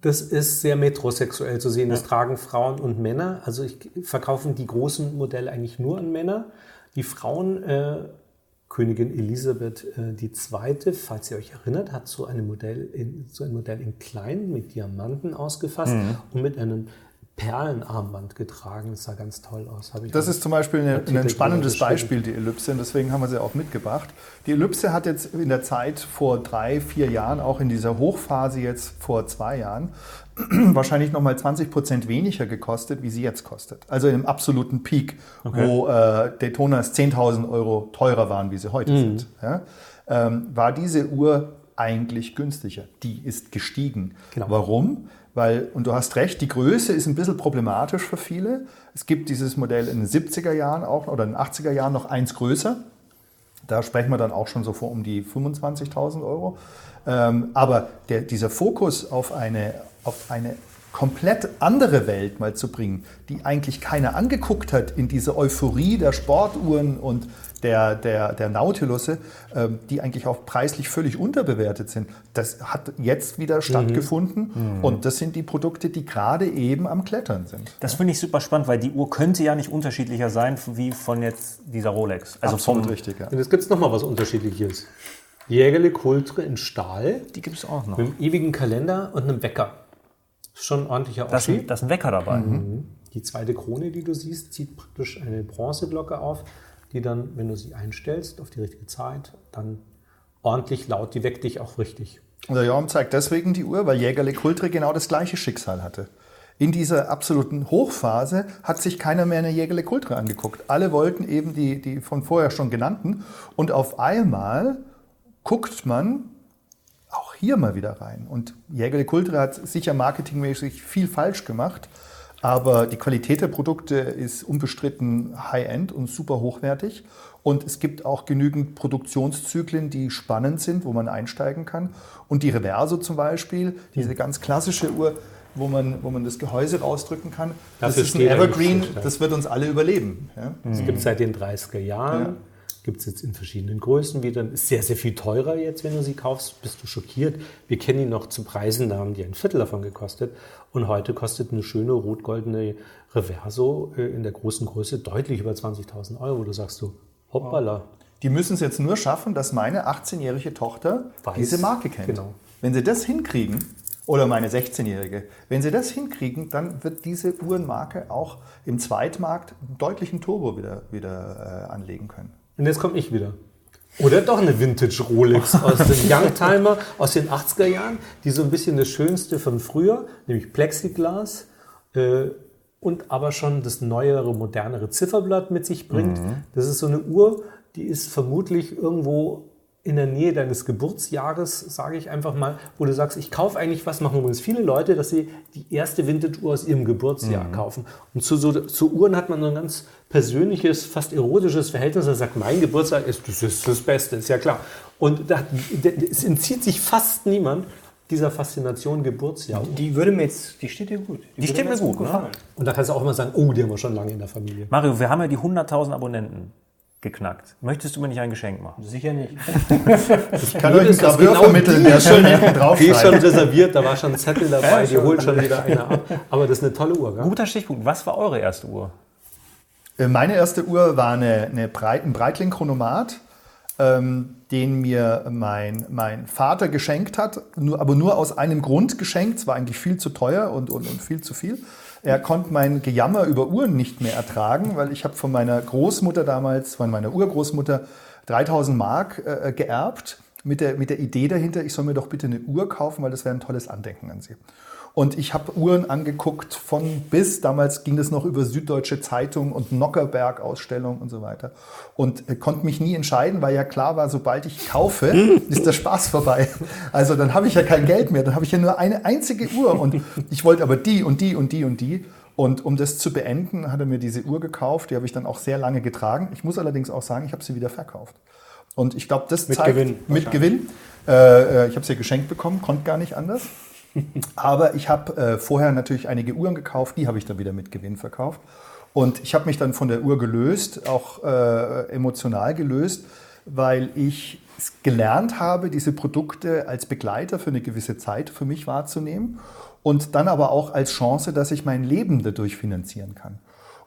Das ist sehr metrosexuell zu sehen. Das tragen Frauen und Männer. Also ich verkaufen die großen Modelle eigentlich nur an Männer. Die Frauen, äh, Königin Elisabeth äh, Zweite, falls ihr euch erinnert, hat so, in, so ein Modell in klein mit Diamanten ausgefasst und mit einem Perlenarmband getragen. Das sah ganz toll aus. Habe ich Das ist zum Beispiel eine, ein spannendes. Beispiel, die Ellipse, und deswegen haben wir sie auch mitgebracht. Die Ellipse hat jetzt in der Zeit vor drei, vier Jahren, auch in dieser Hochphase jetzt vor zwei Jahren, wahrscheinlich nochmal 20 Prozent weniger gekostet, wie sie jetzt kostet. Also im absoluten Peak, wo äh, Daytonas 10.000 Euro teurer waren, wie sie heute sind. Ja? Ähm, war diese Uhr eigentlich günstiger. Die ist gestiegen. Genau. Warum? Weil, und du hast recht, die Größe ist ein bisschen problematisch für viele. Es gibt dieses Modell in den 70er Jahren auch oder in den 80er Jahren noch eins größer. Da sprechen wir dann auch schon so vor um die 25.000 Euro. Ähm, aber der, dieser Fokus auf eine, auf eine komplett andere Welt mal zu bringen, die eigentlich keiner angeguckt hat in diese Euphorie der Sportuhren und der, der, der Nautilusse, ähm, die eigentlich auch preislich völlig unterbewertet sind. Das hat jetzt wieder stattgefunden und das sind die Produkte, die gerade eben am Klettern sind. Das finde ich super spannend, weil die Uhr könnte ja nicht unterschiedlicher sein wie von jetzt dieser Rolex. Also Absolut vom, richtig, ja. Und jetzt gibt es nochmal was Unterschiedliches. Jägerle Kultre in Stahl Die gibt es auch noch. mit einem ewigen Kalender und einem Wecker. Ist schon ein ordentlicher ist, Oschi. ein, da ist ein Wecker dabei. Die zweite Krone, die du siehst, zieht praktisch eine Bronzeglocke auf, die dann, wenn du sie einstellst auf die richtige Zeit, dann ordentlich laut, die weckt dich auch richtig. Und der Jorm zeigt deswegen die Uhr, weil Jägerle Kultre genau das gleiche Schicksal hatte. In dieser absoluten Hochphase hat sich keiner mehr eine Jägerle Kultre angeguckt. Alle wollten eben die, die von vorher schon genannten. Und auf einmal guckt man hier mal wieder rein. Und Jägerle Kultre hat sicher marketingmäßig viel falsch gemacht. Aber die Qualität der Produkte ist unbestritten High-End und super hochwertig. Und es gibt auch genügend Produktionszyklen, die spannend sind, wo man einsteigen kann. Und die Reverso zum Beispiel, diese ganz klassische Uhr, wo man, wo man das Gehäuse rausdrücken kann, das Dafür ist ein Evergreen, das wird uns alle überleben. Ja? Es gibt seit den 30er Jahren, Ja. Gibt es jetzt in verschiedenen Größen wieder. Ist sehr, sehr viel teurer jetzt, wenn du sie kaufst, bist du schockiert. Wir kennen die noch zu Preisen, da haben die ein Viertel davon gekostet. Und heute kostet eine schöne rot-goldene Reverso äh, in der großen Größe deutlich über 20.000 Euro. Du sagst so, hoppala. Die müssen es jetzt nur schaffen, dass meine 18-jährige Tochter Weiß. diese Marke kennt. Genau. Wenn sie das hinkriegen, oder meine 16-jährige, wenn sie das hinkriegen, dann wird diese Uhrenmarke auch im Zweitmarkt einen deutlichen Turbo wieder, wieder äh, anlegen können. Und jetzt komme ich wieder. Oder doch eine Vintage Rolex aus dem Youngtimer aus den 80er Jahren, die so ein bisschen das Schönste von früher, nämlich Plexiglas, äh, und aber schon das neuere, modernere Zifferblatt mit sich bringt. Das ist so eine Uhr, die ist vermutlich irgendwo in der Nähe deines Geburtsjahres, sage ich einfach mal, wo du sagst, ich kaufe eigentlich was, machen übrigens viele Leute, dass sie die erste Vintage-Uhr aus ihrem Geburtsjahr kaufen. Und zu, so, zu Uhren hat man so ein ganz persönliches, fast erotisches Verhältnis. Er sagt, mein Geburtstag ist das, ist das Beste, ist ja klar. Und da, es entzieht sich fast niemand dieser Faszination Geburtsjahr. Die würde mir jetzt, die steht dir gut. Die steht mir gut, ne? Und da kannst du auch immer sagen, oh, die haben wir schon lange in der Familie. Mario, wir haben ja die 100.000 Abonnenten geknackt. Möchtest du mir nicht ein Geschenk machen? Sicher nicht. Ich kann euch das Graveur genau vermitteln, der schön hinten Die ist schon reserviert, da war schon ein Zettel dabei, die holt schon wieder einer ab. Aber das ist eine tolle Uhr, gell? Guter Stichpunkt. Was war eure erste Uhr? Äh, Meine erste Uhr war eine, eine Breit, ein Breitling-Chronomat. ähm, den mir mein, mein Vater geschenkt hat, nur, aber nur aus einem Grund geschenkt. Es war eigentlich viel zu teuer und, und, und viel zu viel. Er konnte mein Gejammer über Uhren nicht mehr ertragen, weil ich habe von meiner Großmutter damals, von meiner Urgroßmutter 3000 Mark äh, geerbt mit der, mit der Idee dahinter, ich soll mir doch bitte eine Uhr kaufen, weil das wäre ein tolles Andenken an sie. Und ich habe Uhren angeguckt von bis, damals ging das noch über Süddeutsche Zeitung und Nockerberg-Ausstellung und so weiter. Und äh, konnte mich nie entscheiden, weil ja klar war, sobald ich kaufe, ist der Spaß vorbei. Also dann habe ich ja kein Geld mehr, dann habe ich ja nur eine einzige Uhr. Und ich wollte aber die und die und die und die. Und um das zu beenden, hat er mir diese Uhr gekauft. Die habe ich dann auch sehr lange getragen. Ich muss allerdings auch sagen, ich habe sie wieder verkauft. Und ich glaube, das Mit zeigt Gewinn mit Gewinn. Äh, äh, ich habe sie geschenkt bekommen, konnte gar nicht anders. Aber ich habe äh, vorher natürlich einige Uhren gekauft, die habe ich dann wieder mit Gewinn verkauft. Und ich habe mich dann von der Uhr gelöst, auch äh, emotional gelöst, weil ich es gelernt habe, diese Produkte als Begleiter für eine gewisse Zeit für mich wahrzunehmen und dann aber auch als Chance, dass ich mein Leben dadurch finanzieren kann.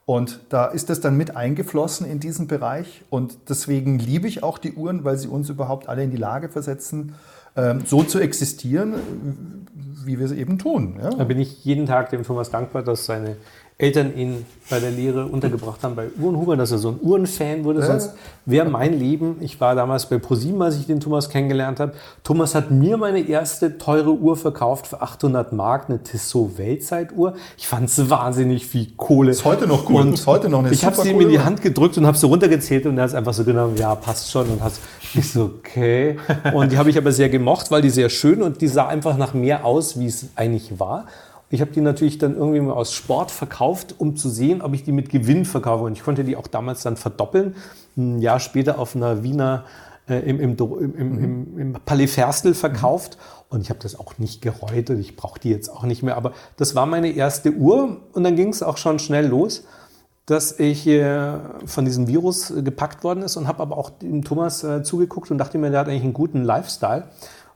Und da ist das dann mit eingeflossen in diesen Bereich. Und deswegen liebe ich auch die Uhren, weil sie uns überhaupt alle in die Lage versetzen, ähm, so zu existieren, wie wir es eben tun. Ja? Da bin ich jeden Tag dem Thomas dankbar, dass seine Eltern ihn bei der Lehre untergebracht haben bei Uhrenhuber, dass er so ein Uhrenfan wurde. Sonst wäre mein Leben, ich war damals bei ProSieben, als ich den Thomas kennengelernt habe. Thomas hat mir meine erste teure Uhr verkauft für 800 Mark, eine Tissot Weltzeituhr. Ich fand es wahnsinnig viel Kohle. Ist heute noch gut. Und ist heute noch eine ich habe sie ihm in die Hand gedrückt und habe sie runtergezählt und er hat es einfach so genommen, ja, passt schon. Und hat ich so, okay. Und die habe ich aber sehr gemocht, weil die sehr schön und die sah einfach nach mehr aus, wie es eigentlich war. Ich habe die natürlich dann irgendwie mal aus Sport verkauft, um zu sehen, ob ich die mit Gewinn verkaufe. Und ich konnte die auch damals dann verdoppeln. Ein Jahr später auf einer Wiener äh, im, im, im, im, im, im Palais Ferstel verkauft. Und ich habe das auch nicht gereut und ich brauche die jetzt auch nicht mehr. Aber das war meine erste Uhr und dann ging es auch schon schnell los, dass ich äh, von diesem Virus äh, gepackt worden ist und habe aber auch dem Thomas äh, zugeguckt und dachte mir, der hat eigentlich einen guten Lifestyle.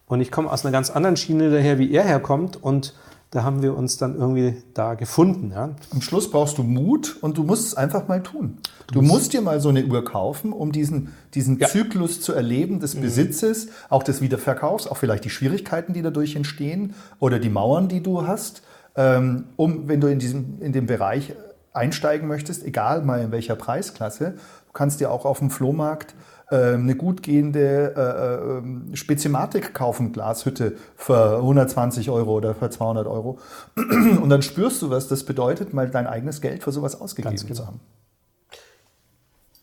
Und ich komme aus einer ganz anderen Schiene daher, wie er herkommt. Und da haben wir uns dann irgendwie da gefunden. Ja. Am Schluss brauchst du Mut und du musst es einfach mal tun. Du, musst dir mal so eine Uhr kaufen, um diesen, diesen Ja. Zyklus zu erleben des Besitzes, auch des Wiederverkaufs, auch vielleicht die Schwierigkeiten, die dadurch entstehen oder die Mauern, die du hast, ähm, um, wenn du in, diesem, in dem Bereich einsteigen möchtest, egal mal in welcher Preisklasse, du kannst dir auch auf dem Flohmarkt eine gut gehende äh, ähm, Spezimatik kaufen, Glashütte für 120 Euro oder für 200 Euro. Und dann spürst du, was das bedeutet, mal dein eigenes Geld für sowas ausgegeben genau. zu haben.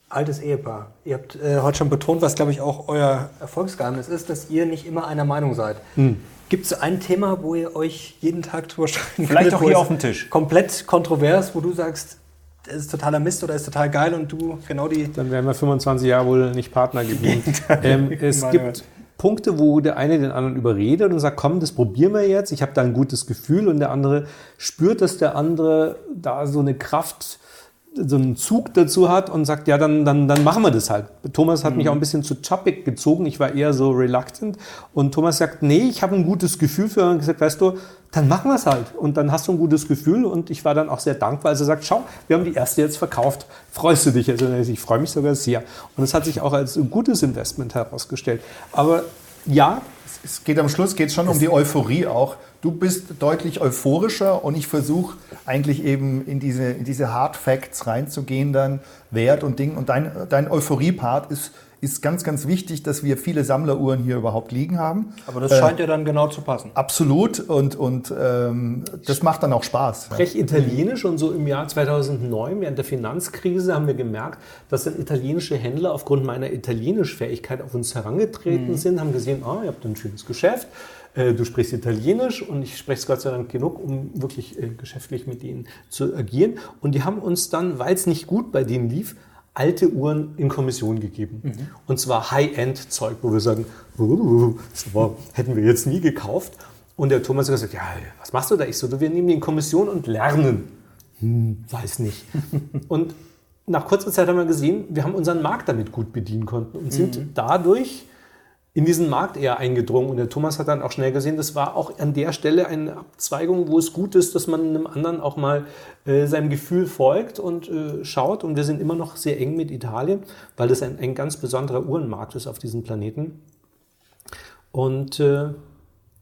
Altes Ehepaar. Ihr habt äh, heute schon betont, was glaube ich auch euer Erfolgsgeheimnis ist, dass ihr nicht immer einer Meinung seid. Gibt es ein Thema, wo ihr euch jeden Tag drüber streiten Vielleicht auch hier auf dem Tisch. Komplett kontrovers, wo du sagst, das ist totaler Mist oder ist total geil und du genau die. Dann wären wir 25 Jahre wohl nicht Partner geblieben. ähm, es Meine gibt Punkte, wo der eine den anderen überredet und sagt, komm, das probieren wir jetzt. Ich habe da ein gutes Gefühl und der andere spürt, dass der andere da so eine Kraft, so einen Zug dazu hat und sagt, ja, dann, dann, dann machen wir das halt. Thomas hat mich auch ein bisschen zu Chapik gezogen. Ich war eher so reluctant. Und Thomas sagt, nee, ich habe ein gutes Gefühl für und gesagt, weißt du, dann machen wir es halt. Und dann hast du ein gutes Gefühl. Und ich war dann auch sehr dankbar, als er sagt, schau, wir haben die erste jetzt verkauft. Freust du dich? Also ich freue mich sogar sehr. Und es hat sich auch als ein gutes Investment herausgestellt. Aber ja, Es geht am Schluss geht's schon um die Euphorie auch. Du bist deutlich euphorischer und ich versuche eigentlich eben in diese, in diese Hard Facts reinzugehen, dann Wert und Ding. Und dein, dein Euphorie-Part ist, ist ganz, ganz wichtig, dass wir viele Sammleruhren hier überhaupt liegen haben. Aber das scheint ja dann genau zu passen. Absolut und, und ähm, das macht dann auch Spaß. sprech Italienisch und so im Jahr 2009, während der Finanzkrise, haben wir gemerkt, dass dann italienische Händler aufgrund meiner Italienischfähigkeit auf uns herangetreten sind, haben gesehen, ah, ihr habt ein schönes Geschäft, äh, du sprichst Italienisch und ich spreche es Gott sei Dank genug, um wirklich äh, geschäftlich mit ihnen zu agieren. Und die haben uns dann, weil es nicht gut bei denen lief, alte Uhren in Kommission gegeben. Und zwar High-End-Zeug, wo wir sagen, das war, hätten wir jetzt nie gekauft. Und der Thomas hat gesagt, ja, was machst du da? Ich so, du, wir nehmen die in Kommission und lernen. Hm, weiß nicht. und nach kurzer Zeit haben wir gesehen, wir haben unseren Markt damit gut bedienen konnten und sind dadurch in diesen Markt eher eingedrungen. Und der Thomas hat dann auch schnell gesehen, das war auch an der Stelle eine Abzweigung, wo es gut ist, dass man einem anderen auch mal äh, seinem Gefühl folgt und äh, schaut. Und wir sind immer noch sehr eng mit Italien, weil das ein, ein ganz besonderer Uhrenmarkt ist auf diesem Planeten. Und äh,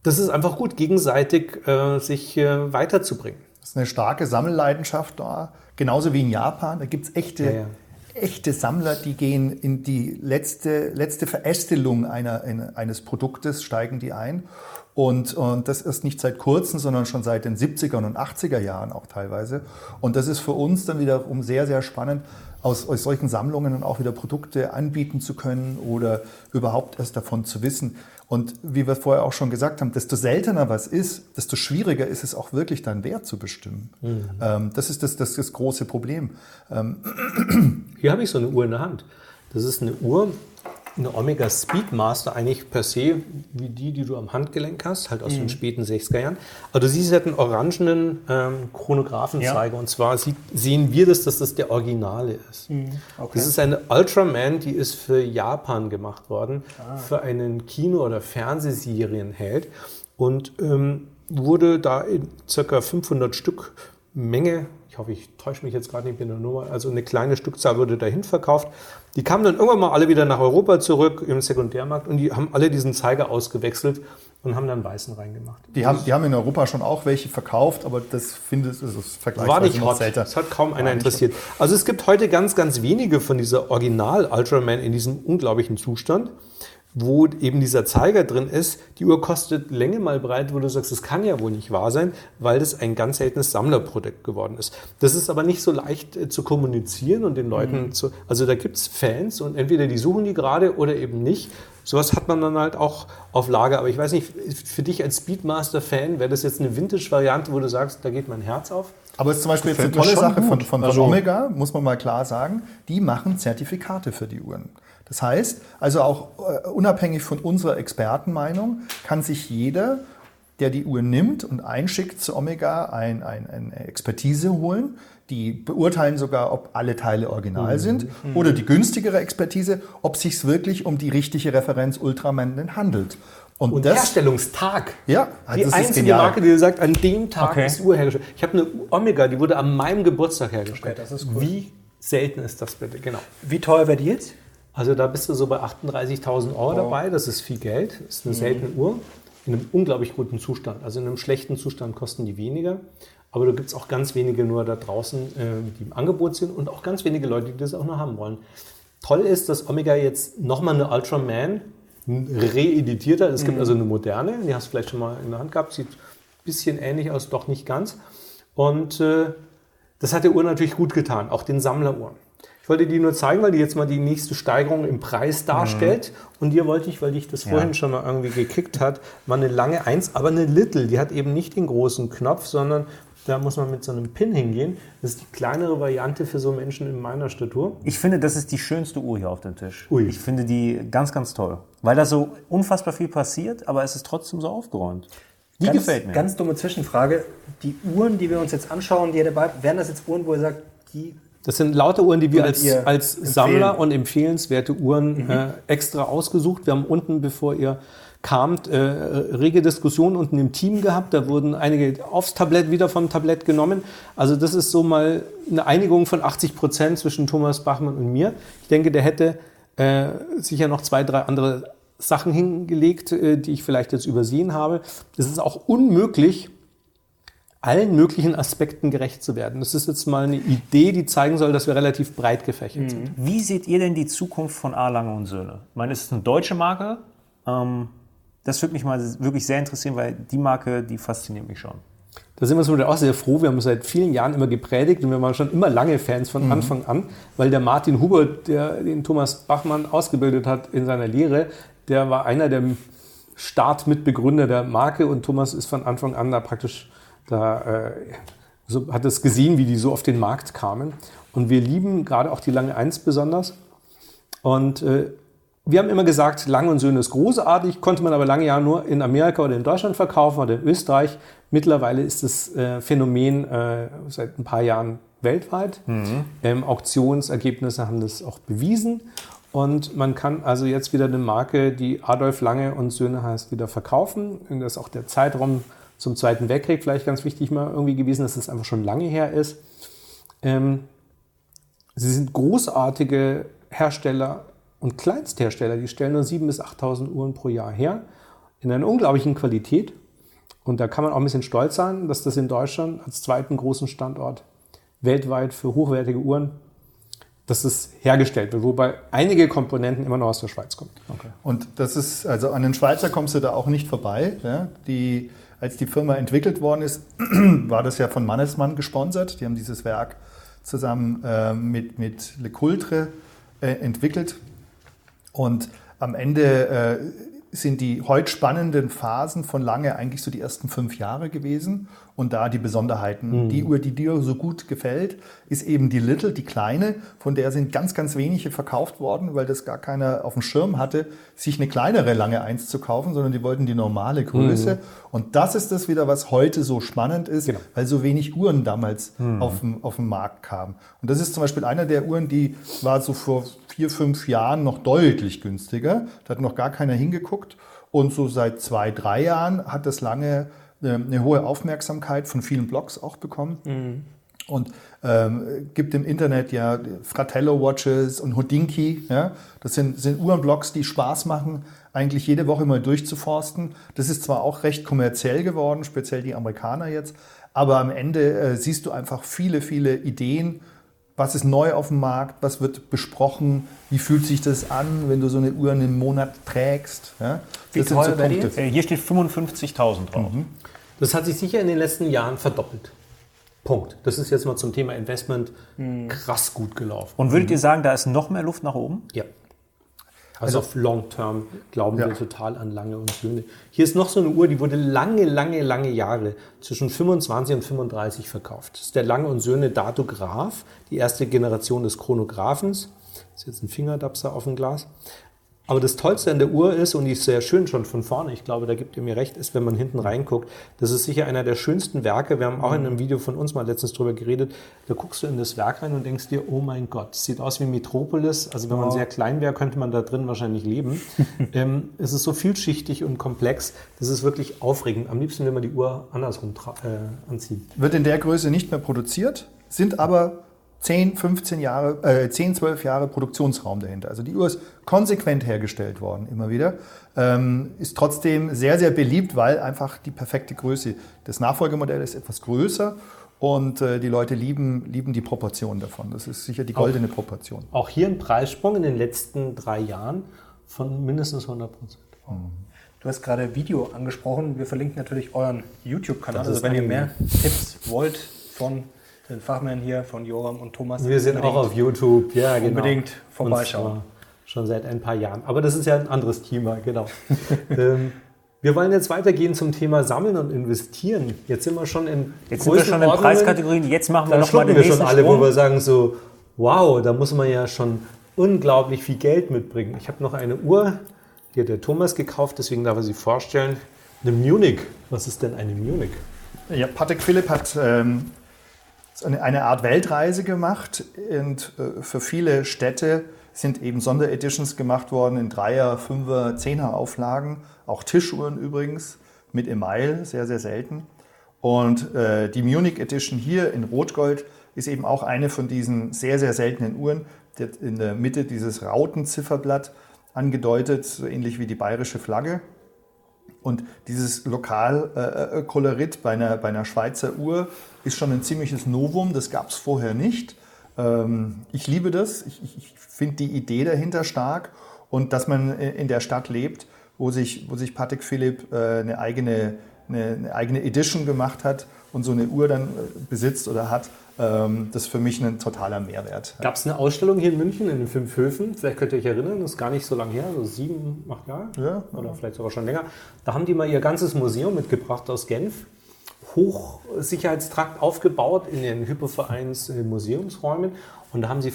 das ist einfach gut, gegenseitig äh, sich äh, weiterzubringen. Das ist eine starke Sammelleidenschaft da, genauso wie in Japan. Da gibt es echte, Ja, ja. Echte Sammler, die gehen in die letzte, letzte Verästelung einer, einer, eines Produktes, steigen die ein. Und, und das ist nicht seit kurzem, sondern schon seit den 70er und 80er Jahren auch teilweise. Und das ist für uns dann wiederum sehr, sehr spannend, aus, aus solchen Sammlungen dann auch wieder Produkte anbieten zu können oder überhaupt erst davon zu wissen. Und wie wir vorher auch schon gesagt haben, desto seltener was ist, desto schwieriger ist es auch wirklich dann Wert zu bestimmen. Ähm, das ist das, das, ist das große Problem. Ähm, Hier habe ich so eine Uhr in der Hand. Das ist eine Uhr, eine Omega Speedmaster, eigentlich per se wie die, die du am Handgelenk hast, halt aus Mhm. den späten 60er Jahren. Aber du siehst, sie hat einen orangenen ähm, Chronographenzeiger. Und zwar sieht, sehen wir das, dass das der Originale ist. Mhm. Das ist eine Ultraman, die ist für Japan gemacht worden, Ah. für einen Kino- oder Fernsehserienheld und ähm, wurde da in circa 500 Stück Menge, ich hoffe, ich täusche mich jetzt gerade nicht mit der Nummer, also eine kleine Stückzahl wurde dahin verkauft. Die kamen dann irgendwann mal alle wieder nach Europa zurück im Sekundärmarkt und die haben alle diesen Zeiger ausgewechselt und haben dann weißen reingemacht. die, haben, die haben in Europa schon auch welche verkauft, aber das findet also es ist War vergleichsweise nicht noch hot. selten. Das hat kaum einer War nicht interessiert. Also es gibt heute ganz, ganz wenige von dieser Original Ultraman in diesem unglaublichen Zustand, wo eben dieser Zeiger drin ist. Die Uhr kostet Länge mal breit, wo du sagst, das kann ja wohl nicht wahr sein, weil das ein ganz seltenes Sammlerprodukt geworden ist. Das ist aber nicht so leicht äh, zu kommunizieren und den Leuten zu. Also da gibt's Fans und entweder die suchen die gerade oder eben nicht. Sowas hat man dann halt auch auf Lager. Aber ich weiß nicht, für dich als Speedmaster-Fan wäre das jetzt eine Vintage-Variante, wo du sagst, da geht mein Herz auf? Aber es ist zum Beispiel jetzt eine Gefällt tolle Sache von, gut. von, von Also- Omega, muss man mal klar sagen. Die machen Zertifikate für die Uhren. Das heißt, also auch äh, unabhängig von unserer Expertenmeinung, kann sich jeder, der die Uhr nimmt und einschickt zu Omega, ein, ein, eine Expertise holen. Die beurteilen sogar, ob alle Teile original sind oder die günstigere Expertise, ob sich es wirklich um die richtige Referenz Ultraman handelt. Und, Und das, Herstellungstag. ja, Die das ist einzige genial. Marke, die sagt, an dem Tag Okay. ist die Uhr hergestellt. Ich habe eine Omega, die wurde an meinem Geburtstag hergestellt. Okay, das ist cool. Wie selten ist das bitte? Genau. Wie teuer wäre die jetzt? Also da bist du so bei 38.000 Euro dabei. Das ist viel Geld. Das ist eine seltene Uhr. In einem unglaublich guten Zustand. Also in einem schlechten Zustand kosten die weniger. Aber da gibt es auch ganz wenige nur da draußen, äh, die im Angebot sind und auch ganz wenige Leute, die das auch noch haben wollen. Toll ist, dass Omega jetzt nochmal eine Ultraman reeditiert hat. Es gibt also eine moderne, die hast du vielleicht schon mal in der Hand gehabt, sieht ein bisschen ähnlich aus, doch nicht ganz. Und äh, das hat der Uhr natürlich gut getan, auch den Sammleruhren. Ich wollte die nur zeigen, weil die jetzt mal die nächste Steigerung im Preis darstellt. Und dir wollte ich, weil dich das vorhin schon mal irgendwie gekickt hat, mal eine lange Eins, aber eine Little. Die hat eben nicht den großen Knopf, sondern da muss man mit so einem Pin hingehen. Das ist die kleinere Variante für so Menschen in meiner Statur. Ich finde, das ist die schönste Uhr hier auf dem Tisch. Ui. Ich finde die ganz, ganz toll. Weil da so unfassbar viel passiert, aber es ist trotzdem so aufgeräumt. Die ganz, gefällt mir. Ganz dumme Zwischenfrage. Die Uhren, die wir uns jetzt anschauen, die ihr dabei habt, wären das jetzt Uhren, wo ihr sagt, die Das sind lauter Uhren, die wir als, als? Sammler und empfehlenswerte Uhren äh, extra ausgesucht. Wir haben unten, bevor ihr kamt, äh, rege Diskussionen unten im Team gehabt. Da wurden einige aufs Tablett, wieder vom Tablett genommen. Also das ist so mal eine Einigung von 80 Prozent zwischen Thomas Bachmann und mir. Ich denke, der hätte äh, sicher noch zwei, drei andere Sachen hingelegt, äh, die ich vielleicht jetzt übersehen habe. Es ist auch unmöglich, allen möglichen Aspekten gerecht zu werden. Das ist jetzt mal eine Idee, die zeigen soll, dass wir relativ breit gefächert sind. Wie seht ihr denn die Zukunft von A. Lange und Söhne? Ich meine, es ist eine deutsche Marke. Ähm, das würde mich mal wirklich sehr interessieren, weil die Marke, die fasziniert mich schon. Da sind wir zum Beispiel auch sehr froh. Wir haben seit vielen Jahren immer gepredigt und wir waren schon immer lange Fans von Anfang an, weil der Martin Huber, der den Thomas Bachmann ausgebildet hat in seiner Lehre, der war einer der Startmitbegründer der Marke und Thomas ist von Anfang an da praktisch da äh, so, hat es gesehen, wie die so auf den Markt kamen. Und wir lieben gerade auch die Lange 1 besonders. Und äh, wir haben immer gesagt, Lang und Söhne ist großartig, konnte man aber lange Jahre nur in Amerika oder in Deutschland verkaufen oder in Österreich. Mittlerweile ist das äh, Phänomen äh, seit ein paar Jahren weltweit. Ähm, Auktionsergebnisse haben das auch bewiesen. Und man kann also jetzt wieder eine Marke, die Adolf Lange und Söhne heißt, wieder verkaufen. Und das ist auch der Zeitraum zum Zweiten Weltkrieg vielleicht ganz wichtig mal irgendwie gewesen, dass es einfach schon lange her ist. Ähm, sie sind großartige Hersteller und Kleinsthersteller. Die stellen nur 7.000 bis 8.000 Uhren pro Jahr her in einer unglaublichen Qualität. Und da kann man auch ein bisschen stolz sein, dass das in Deutschland als zweiten großen Standort weltweit für hochwertige Uhren dass es hergestellt wird, wobei einige Komponenten immer noch aus der Schweiz kommen. Okay. Und das ist, also an den Schweizer kommst du da auch nicht vorbei. Ja? Die, als die Firma entwickelt worden ist, war das ja von Mannesmann gesponsert. Die haben dieses Werk zusammen äh, mit, mit Le Coultre äh, entwickelt. Und am Ende äh, sind die heute spannenden Phasen von Lange eigentlich so die ersten fünf Jahre gewesen und da die Besonderheiten. Mhm. Die Uhr, die dir so gut gefällt, ist eben die Little, die kleine, von der sind ganz, ganz wenige verkauft worden, weil das gar keiner auf dem Schirm hatte, sich eine kleinere Lange 1 zu kaufen, sondern die wollten die normale Größe. Mhm. Und das ist das wieder, was heute so spannend ist, genau. weil so wenig Uhren damals mhm. auf, dem, auf den Markt kamen. Und das ist zum Beispiel einer der Uhren, die war so vor vier, fünf Jahren noch deutlich günstiger. Da hat noch gar keiner hingeguckt. Und so seit zwei, drei Jahren hat das lange eine hohe Aufmerksamkeit von vielen Blogs auch bekommen. Mhm. Und ähm, gibt im Internet ja Fratello Watches und Hodinki. Ja? Das sind, sind Uhrenblogs, die Spaß machen, eigentlich jede Woche mal durchzuforsten. Das ist zwar auch recht kommerziell geworden, speziell die Amerikaner jetzt, aber am Ende äh, siehst du einfach viele, viele Ideen. Was ist neu auf dem Markt? Was wird besprochen? Wie fühlt sich das an, wenn du so eine Uhr in einem Monat trägst? Ja? Wie das teuer sind so Punkte. Hier steht 55.000 drauf. Mhm. Das hat sich sicher in den letzten Jahren verdoppelt. Punkt. Das ist jetzt mal zum Thema Investment hm. krass gut gelaufen. Und würdet ihr sagen, da ist noch mehr Luft nach oben? Ja. Also, also auf Long Term glauben ja. wir total an Lange und Söhne. Hier ist noch so eine Uhr, die wurde lange, lange, lange Jahre zwischen 25 und 35 verkauft. Das ist der Lange und Söhne Datograph, die erste Generation des Chronographens. Das ist jetzt ein Fingerdapser auf dem Glas. Aber das Tollste an der Uhr ist, und die ist sehr schön schon von vorne, ich glaube, da gibt ihr mir recht, ist, wenn man hinten reinguckt, das ist sicher einer der schönsten Werke. Wir haben auch in einem Video von uns mal letztens drüber geredet. Da guckst du in das Werk rein und denkst dir, oh mein Gott, sieht aus wie Metropolis. Also wenn man sehr klein wäre, könnte man da drin wahrscheinlich leben. ähm, es ist so vielschichtig und komplex, das ist wirklich aufregend. Am liebsten will man die Uhr andersrum äh, anziehen. Wird in der Größe nicht mehr produziert, sind aber 10, 15 Jahre, äh, 10, 12 Jahre Produktionsraum dahinter. Also die Uhr ist konsequent hergestellt worden, immer wieder. Ähm, ist trotzdem sehr, sehr beliebt, weil einfach die perfekte Größe. Das Nachfolgemodell ist etwas größer und äh, die Leute lieben, lieben die Proportion davon. Das ist sicher die goldene auch, Proportion. Auch hier ein Preissprung in den letzten drei Jahren von mindestens 100 Prozent. Mhm. Du hast gerade Video angesprochen. Wir verlinken natürlich euren YouTube-Kanal. Also wenn ihr mehr Tipps wollt von den Fachmännern hier von Joram und Thomas. Wir sind auch auf YouTube, ja, genau. Unbedingt vorbeischauen. Schon seit ein paar Jahren. Aber das ist ja ein anderes Thema, genau. ähm, wir wollen jetzt weitergehen zum Thema Sammeln und Investieren. Jetzt sind wir schon in Jetzt sind wir schon in Preiskategorien. Jetzt machen wir nochmal den wir schon alle, Sprung. wo wir sagen so, wow, da muss man ja schon unglaublich viel Geld mitbringen. Ich habe noch eine Uhr, die hat der Thomas gekauft, deswegen darf er sie vorstellen. Eine Munich. Was ist denn eine Munich? Ja, Patek Philipp hat ähm, eine Art Weltreise gemacht und äh, für viele Städte sind eben Sondereditions gemacht worden in Dreier, Fünfer, Zehner Auflagen, auch Tischuhren übrigens mit Email, sehr, sehr selten. Und äh, die Munich Edition hier in Rotgold ist eben auch eine von diesen sehr, sehr seltenen Uhren. Die in der Mitte dieses Rautenzifferblatt angedeutet, so ähnlich wie die bayerische Flagge. Und dieses Lokalkolorit äh, bei, einer, bei einer Schweizer Uhr ist schon ein ziemliches Novum, das gab es vorher nicht. Ähm, ich liebe das, ich, ich finde die Idee dahinter stark und dass man in der Stadt lebt, wo sich, wo sich Patek Philipp äh, eine, eigene, eine, eine eigene Edition gemacht hat und so eine Uhr dann äh, besitzt oder hat, ähm, das ist für mich ein totaler Mehrwert. Gab es eine Ausstellung hier in München in den fünf Höfen? Vielleicht könnt ihr euch erinnern, das ist gar nicht so lange her, so sieben, acht Jahre ja, oder ja. vielleicht sogar schon länger. Da haben die mal ihr ganzes Museum mitgebracht aus Genf. Hochsicherheitstrakt aufgebaut in den Hypovereins Museumsräumen und da haben sie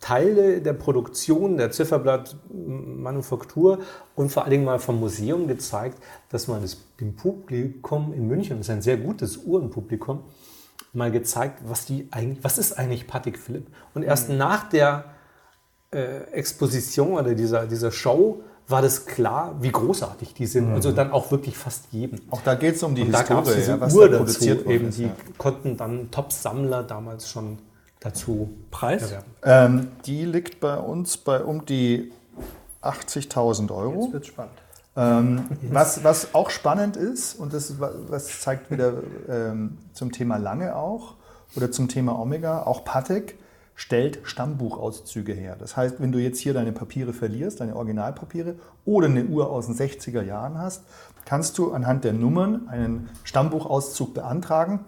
Teile der Produktion, der Zifferblattmanufaktur und vor allen Dingen mal vom Museum gezeigt, dass man das, dem Publikum in München, das ist ein sehr gutes Uhrenpublikum, mal gezeigt, was, die eigentlich, was ist eigentlich Patek Philipp. Und erst mhm. nach der äh, Exposition oder dieser, dieser Show war das klar, wie großartig die sind. Also dann auch wirklich fast jedem. Auch da geht es um die Und da gab es Historie, diese ja, was Uhr da dazu, produziert worden eben, ist. die Ja. konnten dann Top-Sammler damals schon dazu Preis? Ähm, die liegt bei uns bei um die 80.000 Euro. Jetzt wird spannend. Ähm, was, was auch spannend ist, und das wa- was zeigt wieder ähm, zum Thema Lange auch, oder zum Thema Omega, auch Patek stellt Stammbuchauszüge her. Das heißt, wenn du jetzt hier deine Papiere verlierst, deine Originalpapiere, oder eine Uhr aus den 60er Jahren hast, kannst du anhand der Nummern einen Stammbuchauszug beantragen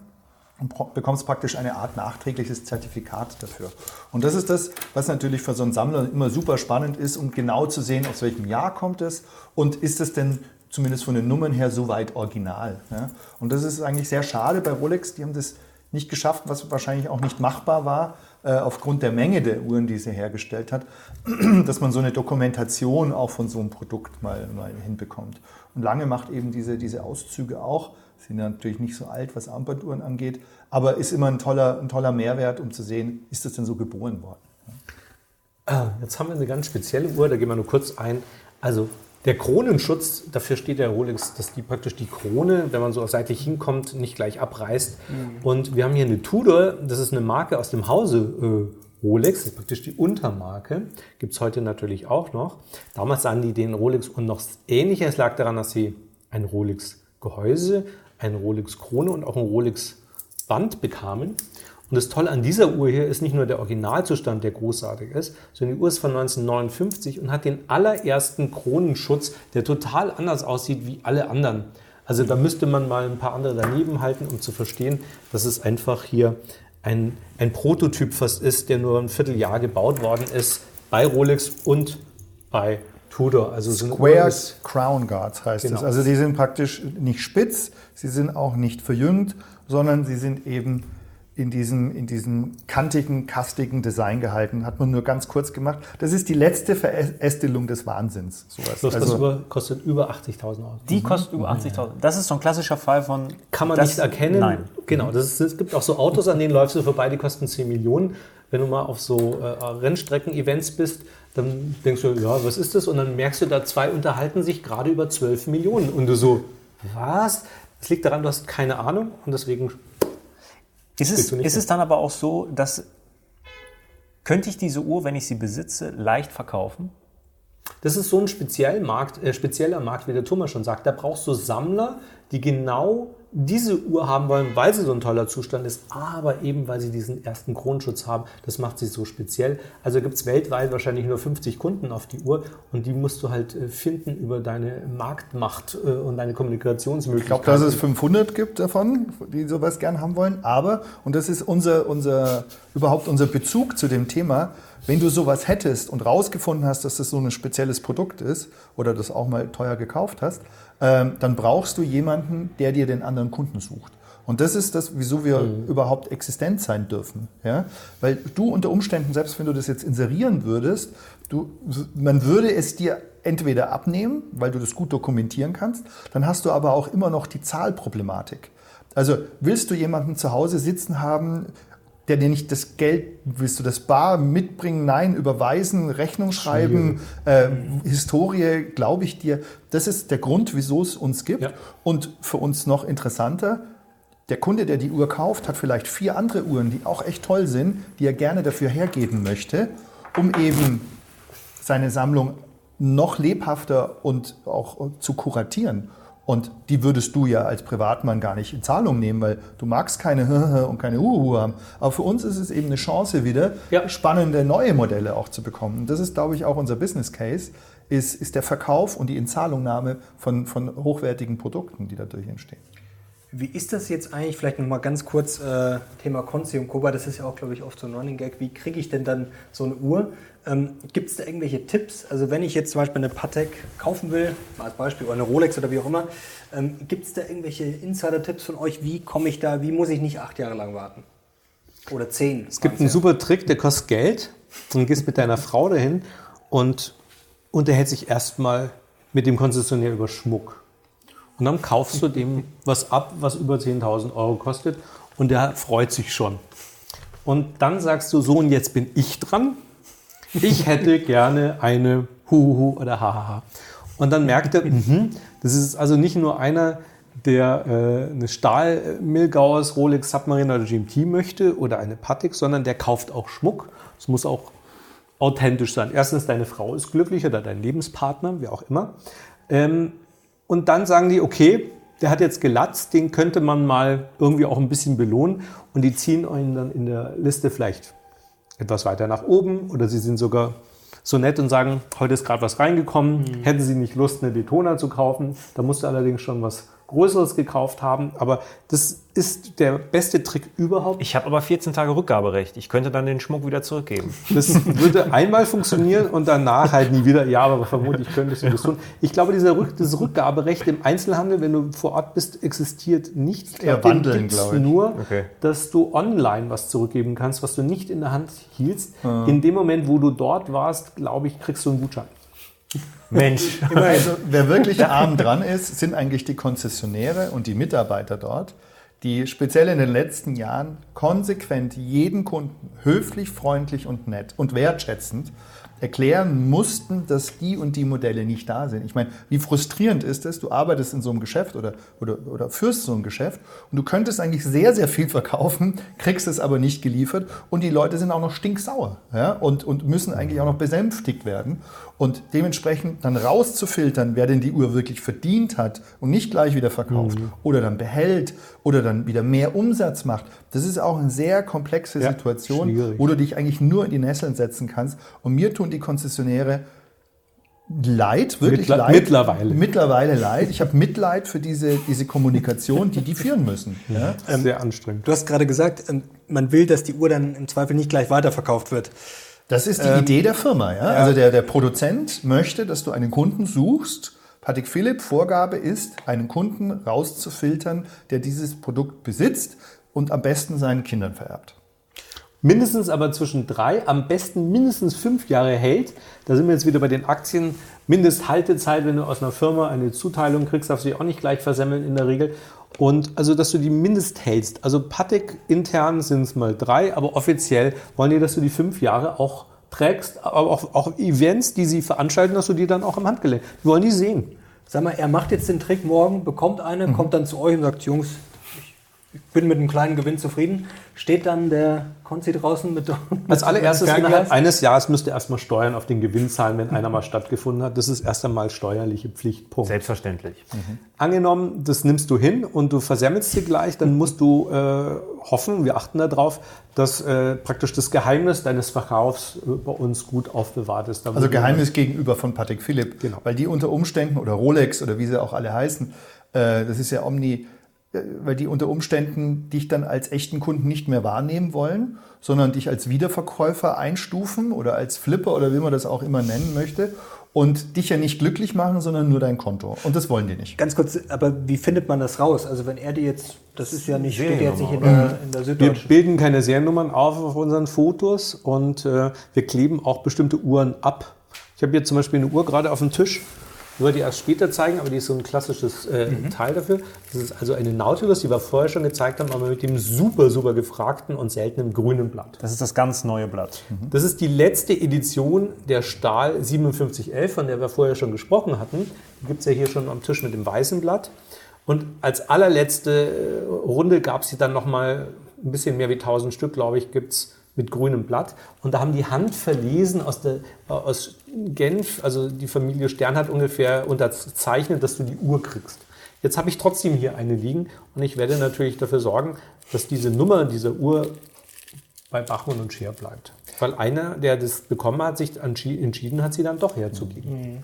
und bekommst praktisch eine Art nachträgliches Zertifikat dafür. Und das ist das, was natürlich für so einen Sammler immer super spannend ist, um genau zu sehen, aus welchem Jahr kommt es und ist es denn zumindest von den Nummern her so weit original. Ja? Und das ist eigentlich sehr schade bei Rolex, die haben das nicht geschafft, was wahrscheinlich auch nicht machbar war, aufgrund der Menge der Uhren, die sie hergestellt hat, dass man so eine Dokumentation auch von so einem Produkt mal, mal hinbekommt. Und Lange macht eben diese, diese Auszüge auch, sind natürlich nicht so alt, was Armbanduhren angeht, aber ist immer ein toller, ein toller Mehrwert, um zu sehen, ist das denn so geboren worden? Ah, Jetzt haben wir eine ganz spezielle Uhr, da gehen wir nur kurz ein. Also der Kronenschutz, dafür steht der Rolex, dass die praktisch die Krone, wenn man so seitlich hinkommt, nicht gleich abreißt. Und wir haben hier eine Tudor, das ist eine Marke aus dem Hause äh, Rolex, das ist praktisch die Untermarke. Gibt es heute natürlich auch noch. Damals sahen die den Rolex und noch ähnlicher. Es lag daran, dass sie ein Rolex-Gehäuse, ein Rolex-Krone und auch ein Rolex-Band bekamen. Und das Tolle an dieser Uhr hier ist nicht nur der Originalzustand, der großartig ist, sondern die Uhr ist von 1959 und hat den allerersten Kronenschutz, der total anders aussieht wie alle anderen. Also da müsste man mal ein paar andere daneben halten, um zu verstehen, dass es einfach hier ein, ein Prototyp fast ist, der nur ein Vierteljahr gebaut worden ist bei Rolex und bei Tudor. Also so Square Crown Guards heißt Genau. es. Also die sind praktisch nicht spitz, sie sind auch nicht verjüngt, sondern sie sind eben in diesem, in diesem kantigen, kastigen Design gehalten. Hat man nur ganz kurz gemacht. Das ist die letzte Verästelung des Wahnsinns. Sowas. das Also, über, kostet über 80.000 Euro. Die kostet über 80.000. Das ist so ein klassischer Fall von. Kann man das- nicht erkennen. Nein. Genau, das ist, es gibt auch so Autos, an denen läufst du vorbei, die kosten 10 Millionen. Wenn du mal auf so äh, Rennstrecken-Events bist, dann denkst du, ja, was ist das? Und dann merkst du, da zwei unterhalten sich gerade über 12 Millionen. Und du so, was? Das liegt daran, du hast keine Ahnung und deswegen Ist es, ist es dann aber auch so, dass. Könnte ich diese Uhr, wenn ich sie besitze, leicht verkaufen? Das ist so ein Speziellmarkt, äh, spezieller Markt, wie der Thomas schon sagt. Da brauchst du Sammler, die genau diese Uhr haben wollen, weil sie so ein toller Zustand ist, aber eben weil sie diesen ersten Kronenschutz haben. Das macht sie so speziell. Also gibt es weltweit wahrscheinlich nur 50 Kunden auf die Uhr und die musst du halt äh, finden über deine Marktmacht äh, und deine ich Kommunikationsmöglichkeiten. glaube, dass es 500 gibt davon, die sowas gern haben wollen. Aber, und das ist unser, unser, überhaupt unser Bezug zu dem Thema, wenn du sowas hättest und rausgefunden hast, dass das so ein spezielles Produkt ist oder das auch mal teuer gekauft hast, ähm, dann brauchst du jemanden, der dir den anderen Kunden sucht. Und das ist das, wieso wir überhaupt existent sein dürfen. Ja? Weil du unter Umständen, selbst wenn du das jetzt inserieren würdest, du, man würde es dir entweder abnehmen, weil du das gut dokumentieren kannst, dann hast du aber auch immer noch die Zahlproblematik. Also willst du jemanden zu Hause sitzen haben, der dir nicht das Geld, willst du das bar mitbringen? Nein, überweisen, Rechnung schreiben, äh, Historie, glaube ich dir. Das ist der Grund, wieso es uns gibt. Ja. Und für uns noch interessanter, der Kunde, der die Uhr kauft, hat vielleicht vier andere Uhren, die auch echt toll sind, die er gerne dafür hergeben möchte, um eben seine Sammlung noch lebhafter und auch zu kuratieren. Und die würdest du ja als Privatmann gar nicht in Zahlung nehmen, weil du magst keine und keine Uhu haben. Aber für uns ist es eben eine Chance wieder, Ja. spannende neue Modelle auch zu bekommen. Und das ist, glaube ich, auch unser Business Case, ist, ist der Verkauf und die Inzahlungnahme von, von hochwertigen Produkten, die dadurch entstehen. Wie ist das jetzt eigentlich, vielleicht nochmal ganz kurz, äh, Thema Konzi und Koba, das ist ja auch, glaube ich, oft so ein Running Gag. Wie kriege ich denn dann so eine Uhr? Ähm, Gibt es da irgendwelche Tipps? Also wenn ich jetzt zum Beispiel eine Patek kaufen will, mal als Beispiel, oder eine Rolex oder wie auch immer, ähm, gibt es da irgendwelche Insider-Tipps von euch? Wie komme ich da, wie muss ich nicht acht Jahre lang warten? Oder zehn? Es gibt einen super Trick, der kostet Geld. Dann gehst mit deiner Frau dahin und unterhält sich erstmal mit dem Konzessionär über Schmuck. Und dann kaufst du dem was ab, was über 10.000 Euro kostet und der freut sich schon. Und dann sagst du, so und jetzt bin ich dran. Ich hätte gerne eine Huhuhu oder Hahaha. Und dann merkt er, mhm, das ist also nicht nur einer, der äh, eine Stahl Milgauers Rolex Submarine oder GMT möchte oder eine Patek, sondern der kauft auch Schmuck. Es muss auch authentisch sein. Erstens, deine Frau ist glücklich oder dein Lebenspartner, wie auch immer. Ähm, und dann sagen die, okay, der hat jetzt gelatzt, den könnte man mal irgendwie auch ein bisschen belohnen und die ziehen ihn dann in der Liste vielleicht etwas weiter nach oben oder sie sind sogar so nett und sagen, heute ist gerade was reingekommen, mhm. hätten Sie nicht Lust, eine Daytona zu kaufen? Da musst du allerdings schon was Größeres gekauft haben. Aber das ist der beste Trick überhaupt. Ich habe aber 14 Tage Rückgaberecht. Ich könnte dann den Schmuck wieder zurückgeben. Das würde einmal funktionieren und danach halt nie wieder. Ja, aber vermutlich könntest du das tun. Ich glaube, dieser Rück, das Rückgaberecht im Einzelhandel, wenn du vor Ort bist, existiert nicht. Ich glaub, wandeln, glaube ich. Nur, okay. dass du online was zurückgeben kannst, was du nicht in der Hand hieltst. Mhm. In dem Moment, wo du dort warst, glaube ich, kriegst du einen Gutschein. Mensch. Also, wer wirklich arm dran ist, sind eigentlich die Konzessionäre und die Mitarbeiter dort, die speziell in den letzten Jahren konsequent jeden Kunden höflich, freundlich und nett und wertschätzend erklären mussten, dass die und die Modelle nicht da sind. Ich meine, wie frustrierend ist es, du arbeitest in so einem Geschäft oder, oder, oder führst so ein Geschäft und du könntest eigentlich sehr, sehr viel verkaufen, kriegst es aber nicht geliefert und die Leute sind auch noch stinksauer ja, und, und müssen eigentlich auch noch besänftigt werden. Und dementsprechend dann rauszufiltern, wer denn die Uhr wirklich verdient hat und nicht gleich wieder verkauft mhm. oder dann behält oder dann wieder mehr Umsatz macht, das ist auch eine sehr komplexe ja, Situation, schwierig. wo du dich eigentlich nur in die Nesseln setzen kannst. Und mir tun die Konzessionäre leid, wirklich Mittler leid. Mittlerweile. Mittlerweile leid. Ich habe Mitleid für diese, diese Kommunikation, die die führen müssen. Ja? Ähm, sehr anstrengend. Du hast gerade gesagt, ähm, man will, dass die Uhr dann im Zweifel nicht gleich weiterverkauft wird. Das ist die ähm, Idee der Firma. Ja? ja? Also der, der Produzent möchte, dass du einen Kunden suchst. Patek Philipp Vorgabe ist, einen Kunden rauszufiltern, der dieses Produkt besitzt und am besten seinen Kindern vererbt. Mindestens aber zwischen drei, am besten mindestens fünf Jahre hält. Da sind wir jetzt wieder bei den Aktien. Mindesthaltezeit, wenn du aus einer Firma eine Zuteilung kriegst, darfst du die auch nicht gleich versemmeln in der Regel. Und also, dass du die mindest hältst. Also Patek intern sind es mal drei, aber offiziell wollen die, dass du die fünf Jahre auch trägst, aber auch, auch Events, die sie veranstalten, dass du die dann auch im Handgelenk. Die wollen die sehen. Sag mal, er macht jetzt den Trick morgen, bekommt eine, mhm. kommt dann zu euch und sagt, Jungs, ich bin mit einem kleinen Gewinn zufrieden. Steht dann der Konzi draußen mit. Als allererstes innerhalb eines Jahres müsst ihr erstmal Steuern auf den Gewinn zahlen, wenn einer mal stattgefunden hat. Das ist erst einmal steuerliche Pflichtpunkt. Selbstverständlich. Mhm. Angenommen, das nimmst du hin und du versemmelst sie gleich, dann musst du äh, hoffen, wir achten darauf, dass äh, praktisch das Geheimnis deines Verkaufs äh, bei uns gut aufbewahrt ist. also Geheimnis gegenüber von Patek Philipp. Genau. Weil die unter Umständen, oder Rolex oder wie sie auch alle heißen, äh, das ist ja Omni weil die unter Umständen dich dann als echten Kunden nicht mehr wahrnehmen wollen, sondern dich als Wiederverkäufer einstufen oder als Flipper oder wie man das auch immer nennen möchte und dich ja nicht glücklich machen, sondern nur dein Konto. Und das wollen die nicht. Ganz kurz, aber wie findet man das raus? Also wenn er die jetzt, das ist ja nicht, steht jetzt nicht in der, in der Süddeutschen. Wir bilden keine Seriennummern auf auf unseren Fotos und äh, wir kleben auch bestimmte Uhren ab. Ich habe hier zum Beispiel eine Uhr gerade auf dem Tisch nur die erst später zeigen, aber die ist so ein klassisches äh, mhm. Teil dafür. Das ist also eine Nautilus, die wir vorher schon gezeigt haben, aber mit dem super, super gefragten und seltenen grünen Blatt. Das ist das ganz neue Blatt. Mhm. Das ist die letzte Edition der Stahl 5711, von der wir vorher schon gesprochen hatten. Die gibt es ja hier schon am Tisch mit dem weißen Blatt. Und als allerletzte äh, Runde gab es sie dann nochmal ein bisschen mehr wie 1000 Stück, glaube ich, gibt es mit grünem Blatt. Und da haben die Hand verlesen aus, der, aus Genf, also die Familie Stern hat ungefähr unterzeichnet, dass du die Uhr kriegst. Jetzt habe ich trotzdem hier eine liegen und ich werde natürlich dafür sorgen, dass diese Nummer dieser Uhr bei Bachmann und Scheer bleibt. Weil einer, der das bekommen hat, sich entschieden hat, sie dann doch herzugeben.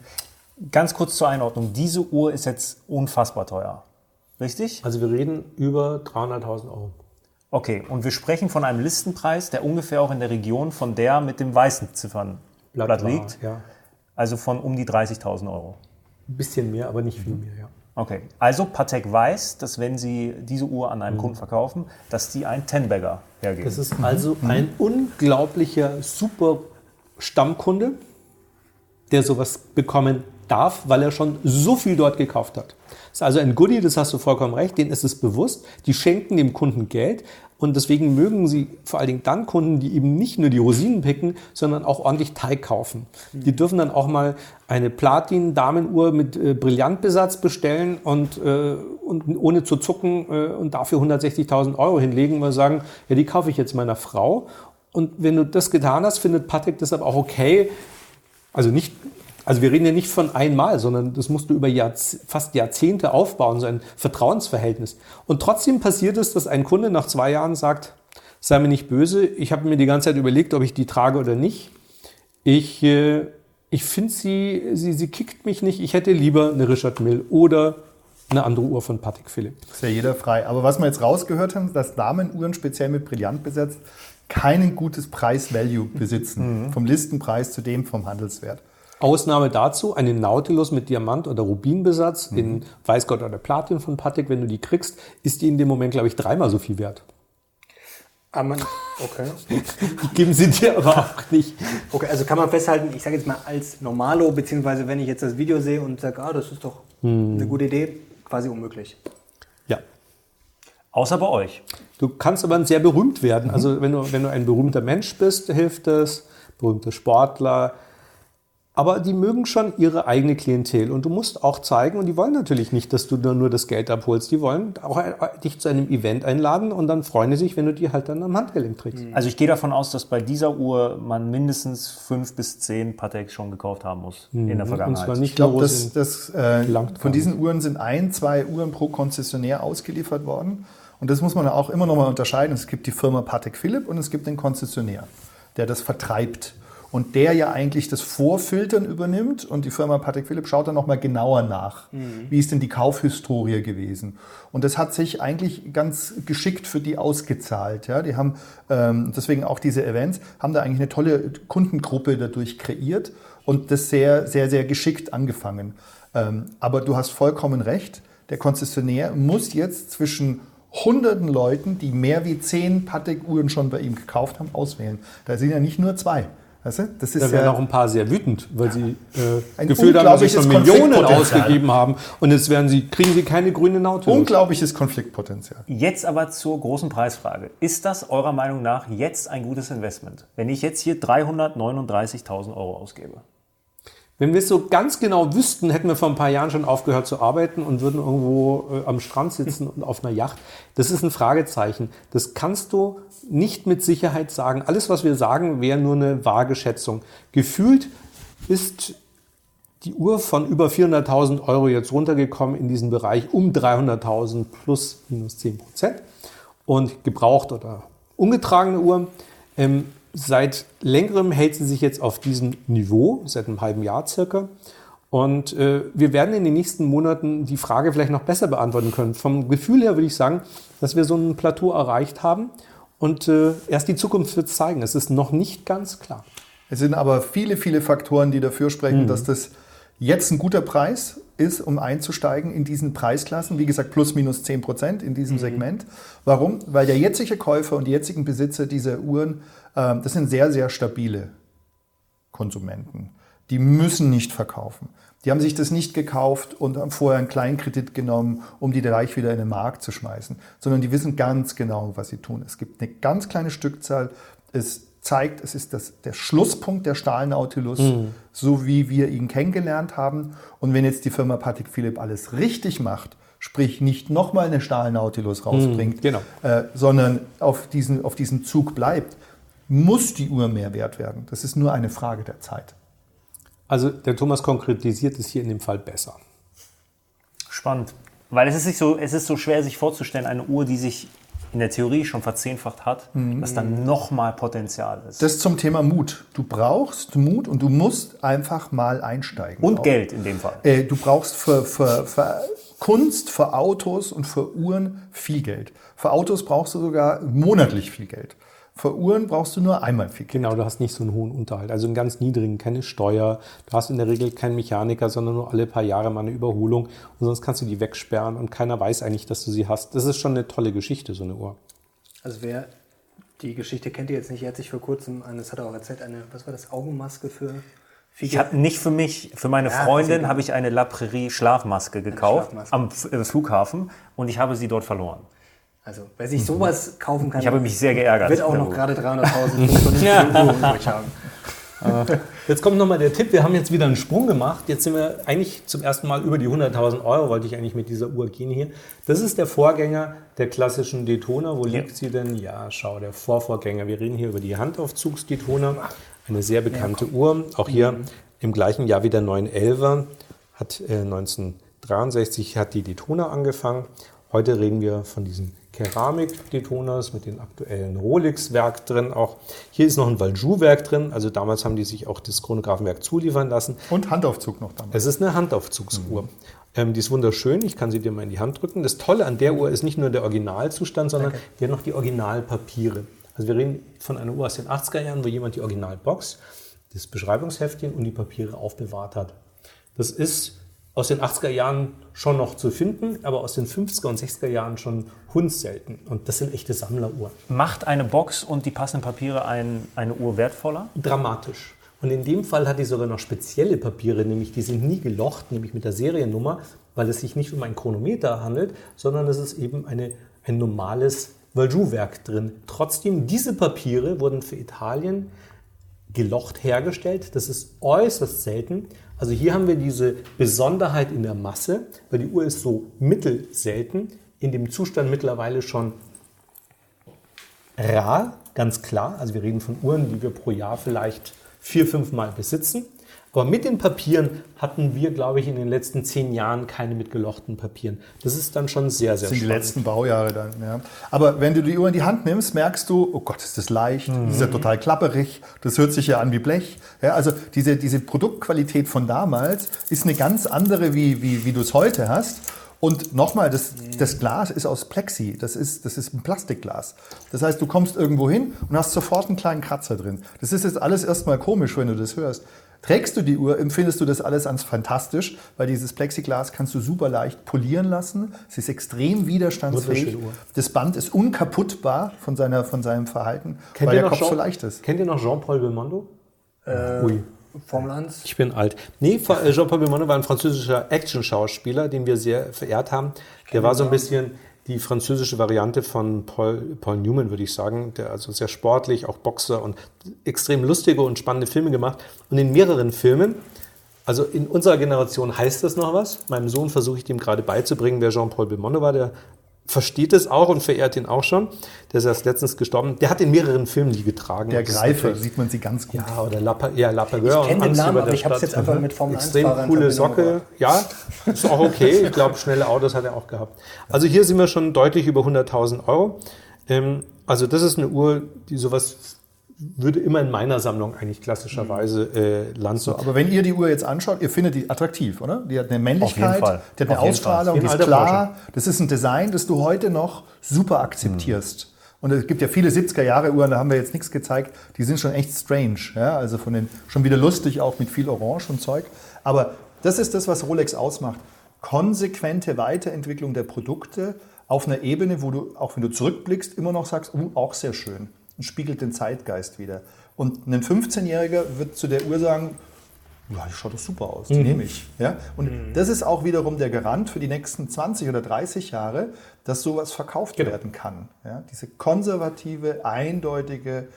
Mhm. Ganz kurz zur Einordnung. Diese Uhr ist jetzt unfassbar teuer. Richtig? Also wir reden über 300.000 Euro. Okay, und wir sprechen von einem Listenpreis, der ungefähr auch in der Region von der mit dem weißen Ziffernblatt liegt. Ja. Also von um die 30.000 Euro. Ein bisschen mehr, aber nicht viel mehr, ja. Okay, also Patek weiß, dass wenn Sie diese Uhr an einen mhm. Kunden verkaufen, dass die ein Ten-Bagger hergeben. Das ist also mhm. ein unglaublicher, super Stammkunde, der sowas bekommen darf, weil er schon so viel dort gekauft hat. Das ist also ein Goodie, das hast du vollkommen recht, denen ist es bewusst. Die schenken dem Kunden Geld, Und deswegen mögen sie vor allen Dingen dann Kunden, die eben nicht nur die Rosinen picken, sondern auch ordentlich Teig kaufen. Die dürfen dann auch mal eine Platin-Damenuhr mit äh, Brillantbesatz bestellen und, äh, und ohne zu zucken äh, und dafür 160.000 Euro hinlegen, weil sagen, ja, die kaufe ich jetzt meiner Frau. Und wenn du das getan hast, findet Patek das aber auch okay. Also nicht also wir reden ja nicht von einmal, sondern das musst du über Jahrz fast Jahrzehnte aufbauen, so ein Vertrauensverhältnis. Und trotzdem passiert es, dass ein Kunde nach zwei Jahren sagt, sei mir nicht böse, ich habe mir die ganze Zeit überlegt, ob ich die trage oder nicht. Ich, äh, ich finde sie, sie, sie kickt mich nicht, ich hätte lieber eine Richard Mill oder eine andere Uhr von Patek Philipp. Ist ja jeder frei. Aber was wir jetzt rausgehört haben, dass Damenuhren speziell mit Brillant besetzt kein gutes Preis-Value besitzen. Mhm. Vom Listenpreis zu dem vom Handelswert. Ausnahme dazu, eine Nautilus mit Diamant- oder Rubinbesatz mhm. in Weißgold oder Platin von Patek, wenn du die kriegst, ist die in dem Moment, glaube ich, dreimal so viel wert. Aber man, okay. Geben sie dir aber auch nicht. Okay, also kann man festhalten, ich sage jetzt mal als Normalo, beziehungsweise wenn ich jetzt das Video sehe und sage, ah, das ist doch hm. eine gute Idee, quasi unmöglich. Ja. Außer bei euch. Du kannst aber sehr berühmt werden. Also wenn du, wenn du ein berühmter Mensch bist, hilft es, berühmter Sportler, aber die mögen schon ihre eigene Klientel und du musst auch zeigen, und die wollen natürlich nicht, dass du nur das Geld abholst, die wollen auch dich zu einem Event einladen und dann freuen sie sich, wenn du die halt dann am Handgelenk trägst. Mhm. Also ich gehe davon aus, dass bei dieser Uhr man mindestens fünf bis zehn Pateks schon gekauft haben muss mhm. in der Vergangenheit. Und zwar nicht ich glaube, das, das, äh, von diesen Uhren sind ein, zwei Uhren pro Konzessionär ausgeliefert worden. Und das muss man auch immer noch mal unterscheiden. Es gibt die Firma Patek Philipp und es gibt den Konzessionär, der das vertreibt und der ja eigentlich das Vorfiltern übernimmt und die Firma Patek Philipp schaut dann nochmal genauer nach. Mhm. Wie ist denn die Kaufhistorie gewesen? Und das hat sich eigentlich ganz geschickt für die ausgezahlt. Ja? Die haben ähm, deswegen auch diese Events, haben da eigentlich eine tolle Kundengruppe dadurch kreiert und das sehr, sehr, sehr geschickt angefangen. Ähm, aber du hast vollkommen recht, der Konzessionär muss jetzt zwischen hunderten Leuten, die mehr wie zehn Patek-Uhren schon bei ihm gekauft haben, auswählen. Da sind ja nicht nur zwei. Weißt du? das ist da werden ja auch ein paar sehr wütend, weil sie äh, gefühlt haben, dass sie schon Millionen ausgegeben haben und jetzt werden sie, kriegen sie keine grüne Nautilus. Unglaubliches Konfliktpotenzial. Jetzt aber zur großen Preisfrage. Ist das eurer Meinung nach jetzt ein gutes Investment, wenn ich jetzt hier 339.000 Euro ausgebe? Wenn wir es so ganz genau wüssten, hätten wir vor ein paar Jahren schon aufgehört zu arbeiten und würden irgendwo äh, am Strand sitzen und auf einer Yacht. Das ist ein Fragezeichen. Das kannst du nicht mit Sicherheit sagen. Alles, was wir sagen, wäre nur eine vage Schätzung. Gefühlt ist die Uhr von über 400.000 Euro jetzt runtergekommen in diesen Bereich um 300.000 plus minus 10 Prozent. Und gebraucht oder ungetragene Uhren ähm, Seit längerem hält sie sich jetzt auf diesem Niveau, seit einem halben Jahr circa. Und äh, wir werden in den nächsten Monaten die Frage vielleicht noch besser beantworten können. Vom Gefühl her würde ich sagen, dass wir so ein Plateau erreicht haben. Und äh, erst die Zukunft wird zeigen. Es ist noch nicht ganz klar. Es sind aber viele, viele Faktoren, die dafür sprechen, mhm. dass das jetzt ein guter Preis ist, um einzusteigen in diesen Preisklassen. Wie gesagt, plus minus 10 Prozent in diesem mhm. Segment. Warum? Weil der jetzige Käufer und die jetzigen Besitzer dieser Uhren das sind sehr, sehr stabile Konsumenten. Die müssen nicht verkaufen. Die haben sich das nicht gekauft und haben vorher einen Kleinkredit genommen, um die gleich wieder in den Markt zu schmeißen, sondern die wissen ganz genau, was sie tun. Es gibt eine ganz kleine Stückzahl. Es zeigt, es ist das, der Schlusspunkt der Stahlnautilus, mhm. so wie wir ihn kennengelernt haben. Und wenn jetzt die Firma Patek Philipp alles richtig macht, sprich nicht nochmal eine Stahlnautilus rausbringt, mhm, genau. äh, sondern auf, diesen, auf diesem Zug bleibt, muss die Uhr mehr wert werden. Das ist nur eine Frage der Zeit. Also der Thomas konkretisiert es hier in dem Fall besser. Spannend. Weil es ist, nicht so, es ist so schwer, sich vorzustellen, eine Uhr, die sich in der Theorie schon verzehnfacht hat, mhm. dass dann nochmal Potenzial ist. Das zum Thema Mut. Du brauchst Mut und du musst einfach mal einsteigen. Und auch. Geld in dem Fall. Äh, du brauchst für, für, für Kunst, für Autos und für Uhren viel Geld. Für Autos brauchst du sogar monatlich viel Geld. Für Uhren brauchst du nur einmal viel Geld. Genau, du hast nicht so einen hohen Unterhalt. Also einen ganz niedrigen, keine Steuer. Du hast in der Regel keinen Mechaniker, sondern nur alle paar Jahre mal eine Überholung. Und sonst kannst du die wegsperren und keiner weiß eigentlich, dass du sie hast. Das ist schon eine tolle Geschichte, so eine Uhr. Also wer die Geschichte kennt ihr jetzt nicht, er hat sich vor kurzem, das hat er auch erzählt, eine, was war das, Augenmaske für ich habe nicht für mich, für meine ja, Freundin habe ich eine La Prairie Schlafmaske gekauft Schlafmaske. am Flughafen und ich habe sie dort verloren. Also, wer sich sowas kaufen kann, Ich habe mich sehr geärgert. wird auch noch gerade 300.000 Euro übrig haben. Jetzt kommt nochmal der Tipp. Wir haben jetzt wieder einen Sprung gemacht. Jetzt sind wir eigentlich zum ersten Mal über die 100.000 Euro, wollte ich eigentlich mit dieser Uhr gehen hier. Das ist der Vorgänger der klassischen Daytona. Wo liegt sie denn? Ja, schau, der Vorvorgänger. Wir reden hier über die Handaufzugs-Daytona. Eine sehr bekannte Uhr. Auch hier im gleichen Jahr wie der 911er. Hat äh, 1963 hat die Daytona angefangen. Heute reden wir von diesen Keramik-Detonas mit dem aktuellen Rolex-Werk drin. Auch hier ist noch ein Valjoux-Werk drin. Also damals haben die sich auch das Chronographenwerk zuliefern lassen. Und Handaufzug noch damals. Es ist eine Handaufzugsuhr. Ähm, die ist wunderschön. Ich kann sie dir mal in die Hand drücken. Das Tolle an der Uhr ist nicht nur der Originalzustand, sondern die hat noch die Originalpapiere. Also wir reden von einer Uhr aus den 80er Jahren, wo jemand die Originalbox, das Beschreibungsheftchen und die Papiere aufbewahrt hat. Das ist aus den 80er Jahren schon noch zu finden, aber aus den 50er und 60er Jahren schon hundselten. Und das sind echte Sammleruhren. Macht eine Box und die passenden Papiere ein, eine Uhr wertvoller? dramatisch. Und in dem Fall hat die sogar noch spezielle Papiere, nämlich die sind nie gelocht, nämlich mit der Seriennummer, weil es sich nicht um ein Chronometer handelt, sondern es ist eben eine, ein normales Valjoux-Werk drin. Trotzdem, diese Papiere wurden für Italien gelocht hergestellt. Das ist äußerst selten. Also hier haben wir diese Besonderheit in der Masse, weil die Uhr ist so mittelselten, in dem Zustand mittlerweile schon rar, ganz klar. Also wir reden von Uhren, die wir pro Jahr vielleicht vier, fünf Mal besitzen. Aber mit den Papieren hatten wir, glaube ich, in den letzten zehn Jahren keine mit gelochten Papieren. Das ist dann schon sehr, sehr Das sind die letzten Baujahre dann. Ja. Aber wenn du die Uhr in die Hand nimmst, merkst du, oh Gott, ist das leicht, das ist ja total klapperig, das hört sich ja an wie Blech. Ja, also diese, diese Produktqualität von damals ist eine ganz andere, wie, wie, wie du es heute hast. Und nochmal, das, das Glas ist aus Plexi, das ist, das ist ein Plastikglas. Das heißt, du kommst irgendwo hin und hast sofort einen kleinen Kratzer drin. Das ist jetzt alles erstmal komisch, wenn du das hörst. Trägst du die Uhr, empfindest du das alles als fantastisch, weil dieses Plexiglas kannst du super leicht polieren lassen. Es ist extrem widerstandsfähig. Das Band ist unkaputtbar von, seiner, von seinem Verhalten, Kennt weil ihr der noch Kopf Jean- so leicht ist. Kennt ihr noch Jean-Paul Belmondo? Ui. Formel 1. Ich bin alt. Nee, äh, Jean-Paul Belmondo war ein französischer Action-Schauspieler, den wir sehr verehrt haben. Der war so ein bisschen die französische Variante von Paul, Paul Newman, würde ich sagen. Der also sehr sportlich, auch Boxer und extrem lustige und spannende Filme gemacht. Und in mehreren Filmen, also in unserer Generation heißt das noch was. Meinem Sohn versuche ich dem gerade beizubringen, wer Jean-Paul Belmondo war. Der versteht es auch und verehrt ihn auch schon. Der ist erst letztens gestorben. Der hat in mehreren Filmen die getragen. Der Greifer, sieht man sie ganz gut. ja, oder La, ja, La Ich kenn und den Namen, aber ich hab's Stadt. jetzt einfach mit Formel 1 Extrem coole Socke. Ja, ist auch okay. Ich glaube, schnelle Autos hat er auch gehabt. Also hier sind wir schon deutlich über 100.000 Euro. Ähm, also das ist eine Uhr, die sowas würde immer in meiner Sammlung eigentlich klassischerweise äh, landen. So, aber wenn ihr die Uhr jetzt anschaut, ihr findet die attraktiv, oder? Die hat eine Männlichkeit, Fall. die hat eine Auf jeden Ausstrahlung, die ist klar. Das ist ein Design, das du heute noch super akzeptierst. Und es gibt ja viele 70er Jahre Uhren, da haben wir jetzt nichts gezeigt, die sind schon echt strange. Ja? Also von den, schon wieder lustig, auch mit viel Orange und Zeug. Aber das ist das, was Rolex ausmacht. Konsequente Weiterentwicklung der Produkte auf einer Ebene, wo du, auch wenn du zurückblickst, immer noch sagst, uh, auch sehr schön. Und spiegelt den Zeitgeist wieder. Und ein 15-Jähriger wird zu der Uhr sagen, ja, die schaut doch super aus, die nehme ich. Ja? Und das ist auch wiederum der Garant für die nächsten 20 oder 30 Jahre, dass sowas verkauft werden kann. Ja? Diese konservative, eindeutige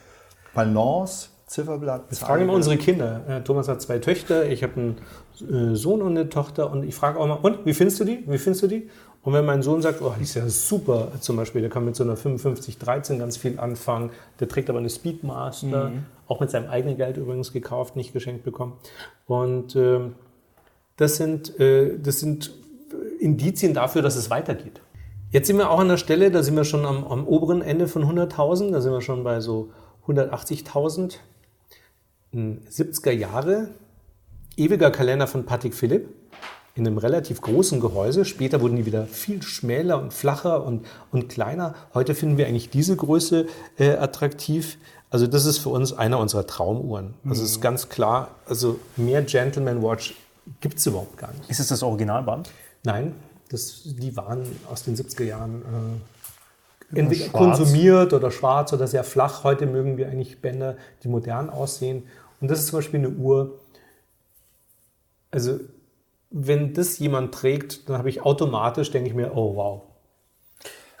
Balance, Zifferblatt. Jetzt fragen immer unsere Kinder. Äh, Thomas hat zwei Töchter, ich habe einen äh, Sohn und eine Tochter und ich frage auch mal, und wie findest du die? Wie findest du die? Und wenn mein Sohn sagt, oh, die ist ja super, zum Beispiel, der kann mit so einer 5513 ganz viel anfangen, der trägt aber eine Speedmaster, auch mit seinem eigenen Geld übrigens gekauft, nicht geschenkt bekommen. Und ähm, das, sind, äh, das sind Indizien dafür, dass es weitergeht. Jetzt sind wir auch an der Stelle, da sind wir schon am, am oberen Ende von 100.000, da sind wir schon bei so 180.000. 70er Jahre, ewiger Kalender von Patrick Philipp in einem relativ großen Gehäuse. Später wurden die wieder viel schmäler und flacher und, und kleiner. Heute finden wir eigentlich diese Größe äh, attraktiv. Also das ist für uns einer unserer Traumuhren. Also es ist ganz klar, also mehr Gentleman Watch gibt es überhaupt gar nicht. Ist es das Originalband? Nein, das, die waren aus den 70er Jahren äh, entweder schwarz. konsumiert oder schwarz oder sehr flach. Heute mögen wir eigentlich Bänder, die modern aussehen. Und das ist zum Beispiel eine Uhr, also wenn das jemand trägt, dann habe ich automatisch, denke ich mir, oh wow.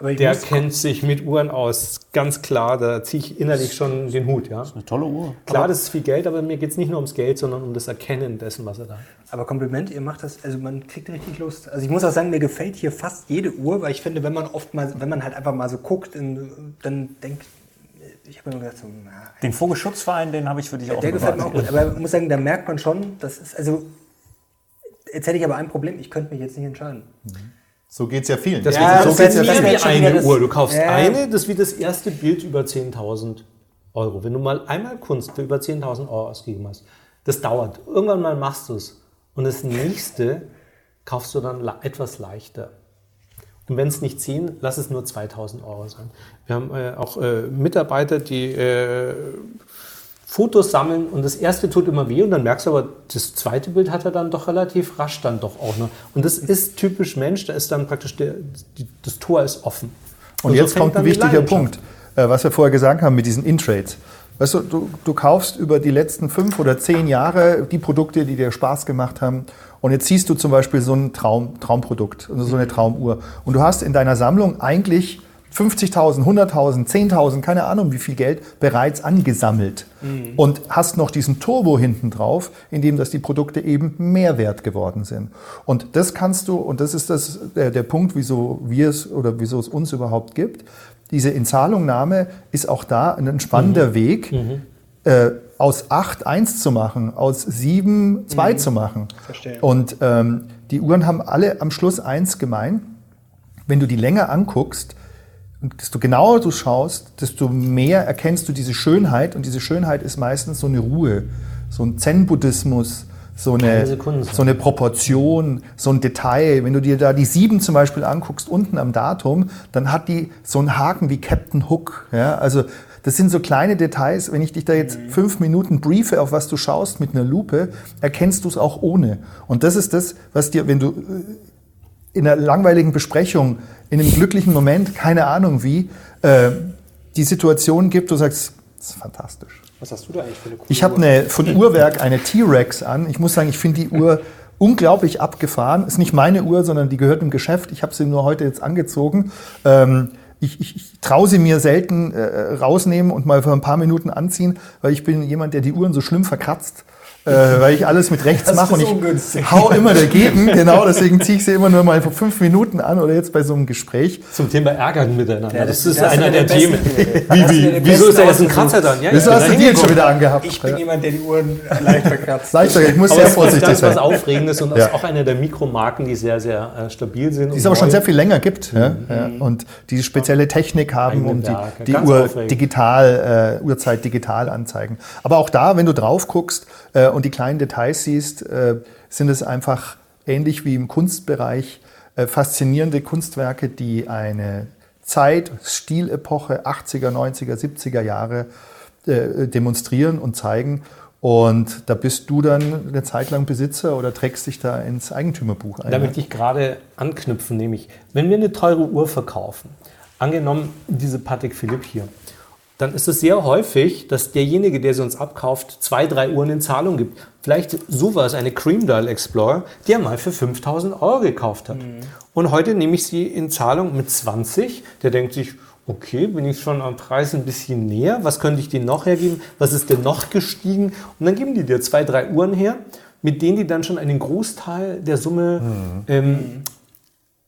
Der kennt sich mit Uhren aus. Ganz klar, da ziehe ich innerlich schon den Hut. Ja? Eine tolle Uhr. Klar, das ist viel Geld, aber mir geht es nicht nur ums Geld, sondern um das Erkennen dessen, was er da hat. Aber Kompliment, ihr macht das, also man kriegt richtig Lust. Also ich muss auch sagen, mir gefällt hier fast jede Uhr, weil ich finde, wenn man oft mal, wenn man halt einfach mal so guckt, dann denkt, ich habe mir gedacht, so, na, Den Vogelschutzverein, den habe ich für dich auch der gefällt mir auch gut. Aber ich muss sagen, da merkt man schon, das ist, also, jetzt hätte ich aber ein Problem, ich könnte mich jetzt nicht entscheiden. So geht es ja vielen. Das Ja, so geht's wär- ja das wie eine das- Uhr. Du kaufst Ja. eine, das ist wie das erste Bild über 10.000 Euro. Wenn du mal einmal Kunst für über 10.000 Euro ausgegeben hast, das dauert. Irgendwann mal machst du es. Und das nächste kaufst du dann etwas leichter. Und wenn es nicht 10, lass es nur 2000 Euro sein. Wir haben äh, auch äh, Mitarbeiter, die äh, Fotos sammeln und das erste tut immer weh und dann merkst du aber, das zweite Bild hat er dann doch relativ rasch dann doch auch noch. Und das ist typisch Mensch, da ist dann praktisch der, die, das Tor ist offen. Und so jetzt fängt kommt ein wichtiger. Punkt, äh, was wir vorher gesagt haben mit diesen In-Trades. Weißt du, du, du kaufst über die letzten fünf oder zehn Jahre die Produkte, die dir Spaß gemacht haben. Und jetzt siehst du zum Beispiel so ein Traum, Traumprodukt, also so eine Traumuhr. Und du hast in deiner Sammlung eigentlich 50.000, 100.000, 10.000, keine Ahnung wie viel Geld bereits angesammelt. Und hast noch diesen Turbo hinten drauf, in dem dass die Produkte eben mehr wert geworden sind. Und das kannst du, und das ist das, der, der Punkt, wieso wir es oder wieso es uns überhaupt gibt, diese Inzahlungnahme ist auch da ein spannender Weg, äh, aus 8 1 zu machen, aus 7 2 zu machen. Verstehe. Und ähm, die Uhren haben alle am Schluss eins gemein. Wenn du die länger anguckst, und desto genauer du schaust, desto mehr erkennst du diese Schönheit. Und diese Schönheit ist meistens so eine Ruhe, so ein Zen-Buddhismus, so eine, so eine Proportion, so ein Detail. Wenn du dir da die sieben zum Beispiel anguckst, unten am Datum, dann hat die so einen Haken wie Captain Hook. Ja? Also das sind so kleine Details. Wenn ich dich da jetzt fünf Minuten briefe, auf was du schaust mit einer Lupe, erkennst du es auch ohne. Und das ist das, was dir, wenn du äh, in einer langweiligen Besprechung, in einem glücklichen Moment, keine Ahnung wie, äh, die Situation gibt, du sagst, das ist fantastisch. Was hast du da eigentlich für eine coole Ich habe eine, von Uhrwerk eine T-Rex an. Ich muss sagen, ich finde die Uhr unglaublich abgefahren. Ist nicht meine Uhr, sondern die gehört im Geschäft. Ich habe sie nur heute jetzt angezogen. Ähm, ich, ich, ich traue sie mir selten äh, rausnehmen und mal für ein paar Minuten anziehen, weil ich bin jemand, der die Uhren so schlimm verkratzt. Äh, weil ich alles mit rechts Das mache und ist ich ungünstig. hau immer dagegen. Genau, deswegen ziehe ich sie immer nur mal für fünf Minuten an oder jetzt bei so einem Gespräch. Zum Thema Ärgern miteinander. Ja, das, das- ist das einer der Themen. Wie, das wie, wieso ist da jetzt ein Kratzer dann? Ja, Das ja, hast du dir jetzt schon wieder angehabt. Ich bin jemand, der die Uhren leicht verkratzt. Sag ich muss Aber sehr es ist vorsichtig ganz was sein. Aufregendes und Ja. ist auch eine der Mikromarken, die sehr, sehr äh, stabil sind. die es aber schon sehr viel länger gibt ja, ja, und die spezielle Technik haben, um die, die Uhr aufregend. digital, äh, Uhrzeit digital anzeigen. Aber auch da, wenn du drauf guckst äh, und die kleinen Details siehst, äh, sind es einfach ähnlich wie im Kunstbereich äh, faszinierende Kunstwerke, die eine Zeit, Stilepoche 80er, 90er, 70er Jahre äh, demonstrieren und zeigen. Und da bist du dann eine Zeit lang Besitzer oder trägst dich da ins Eigentümerbuch ein. Da möchte ich gerade anknüpfen, nämlich, wenn wir eine teure Uhr verkaufen, angenommen diese Patek Philippe hier, dann ist es sehr häufig, dass derjenige, der sie uns abkauft, zwei, drei Uhren in Zahlung gibt. Vielleicht sowas, eine Cream Dial Explorer, die er mal für 5000 Euro gekauft hat. Und heute nehme ich sie in Zahlung mit 20. Der denkt sich, okay, bin ich schon am Preis ein bisschen näher. Was könnte ich denen noch hergeben? Was ist denn noch gestiegen? Und dann geben die dir zwei, drei Uhren her, mit denen die dann schon einen Großteil der Summe ähm,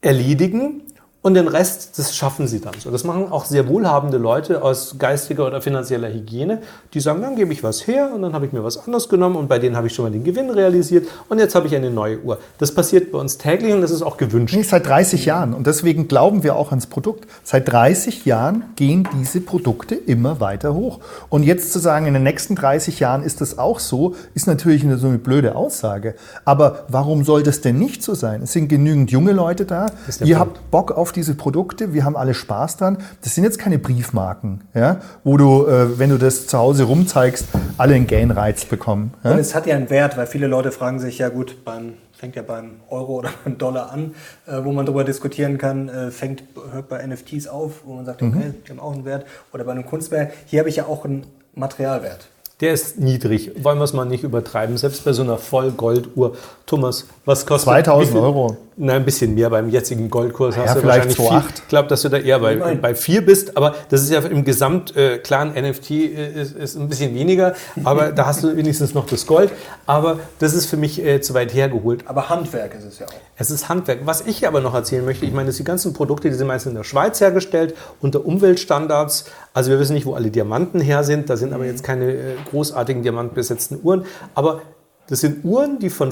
erledigen und den Rest, das schaffen sie dann so. Das machen auch sehr wohlhabende Leute aus geistiger oder finanzieller Hygiene, die sagen, dann gebe ich was her und dann habe ich mir was anderes genommen und bei denen habe ich schon mal den Gewinn realisiert und jetzt habe ich eine neue Uhr. Das passiert bei uns täglich und das ist auch gewünscht. Nee, seit 30 Jahren. Und deswegen glauben wir auch ans Produkt. Seit 30 Jahren gehen diese Produkte immer weiter hoch. Und jetzt zu sagen, in den nächsten 30 Jahren ist das auch so, ist natürlich eine, so eine blöde Aussage. Aber warum soll das denn nicht so sein? Es sind genügend junge Leute da. Ihr Punkt. habt Bock auf diese Produkte. Wir haben alle Spaß dran. Das sind jetzt keine Briefmarken, ja, wo du, äh, wenn du das zu Hause rumzeigst, alle einen Gain-Reiz bekommen. Ja? Und es hat ja einen Wert, weil viele Leute fragen sich, ja gut, beim, fängt ja beim Euro oder beim Dollar an, äh, wo man darüber diskutieren kann, äh, fängt, hört bei NFTs auf, wo man sagt, okay, die haben auch einen Wert. Oder bei einem Kunstwerk, hier habe ich ja auch einen Materialwert. Der ist niedrig, wollen wir es mal nicht übertreiben. Selbst bei so einer Vollgolduhr. Thomas, was kostet 2000 wie viel- Euro. Na, ein bisschen mehr beim jetzigen Goldkurs Ja, hast du vielleicht wahrscheinlich 2,8. viel. Ich glaube, dass du da eher bei, bei 4 bist, aber das ist ja im Gesamt äh, klar, ein NFT äh, ist, ist ein bisschen weniger, aber da hast du wenigstens noch das Gold. Aber das ist für mich äh, zu weit hergeholt. Aber Handwerk ist es ja auch. Es ist Handwerk. Was ich aber noch erzählen möchte, ich meine, dass die ganzen Produkte, die sind meistens in der Schweiz hergestellt, unter Umweltstandards. Also wir wissen nicht, wo alle Diamanten her sind. Da sind aber jetzt keine äh, großartigen diamantbesetzten Uhren. Aber das sind Uhren, die von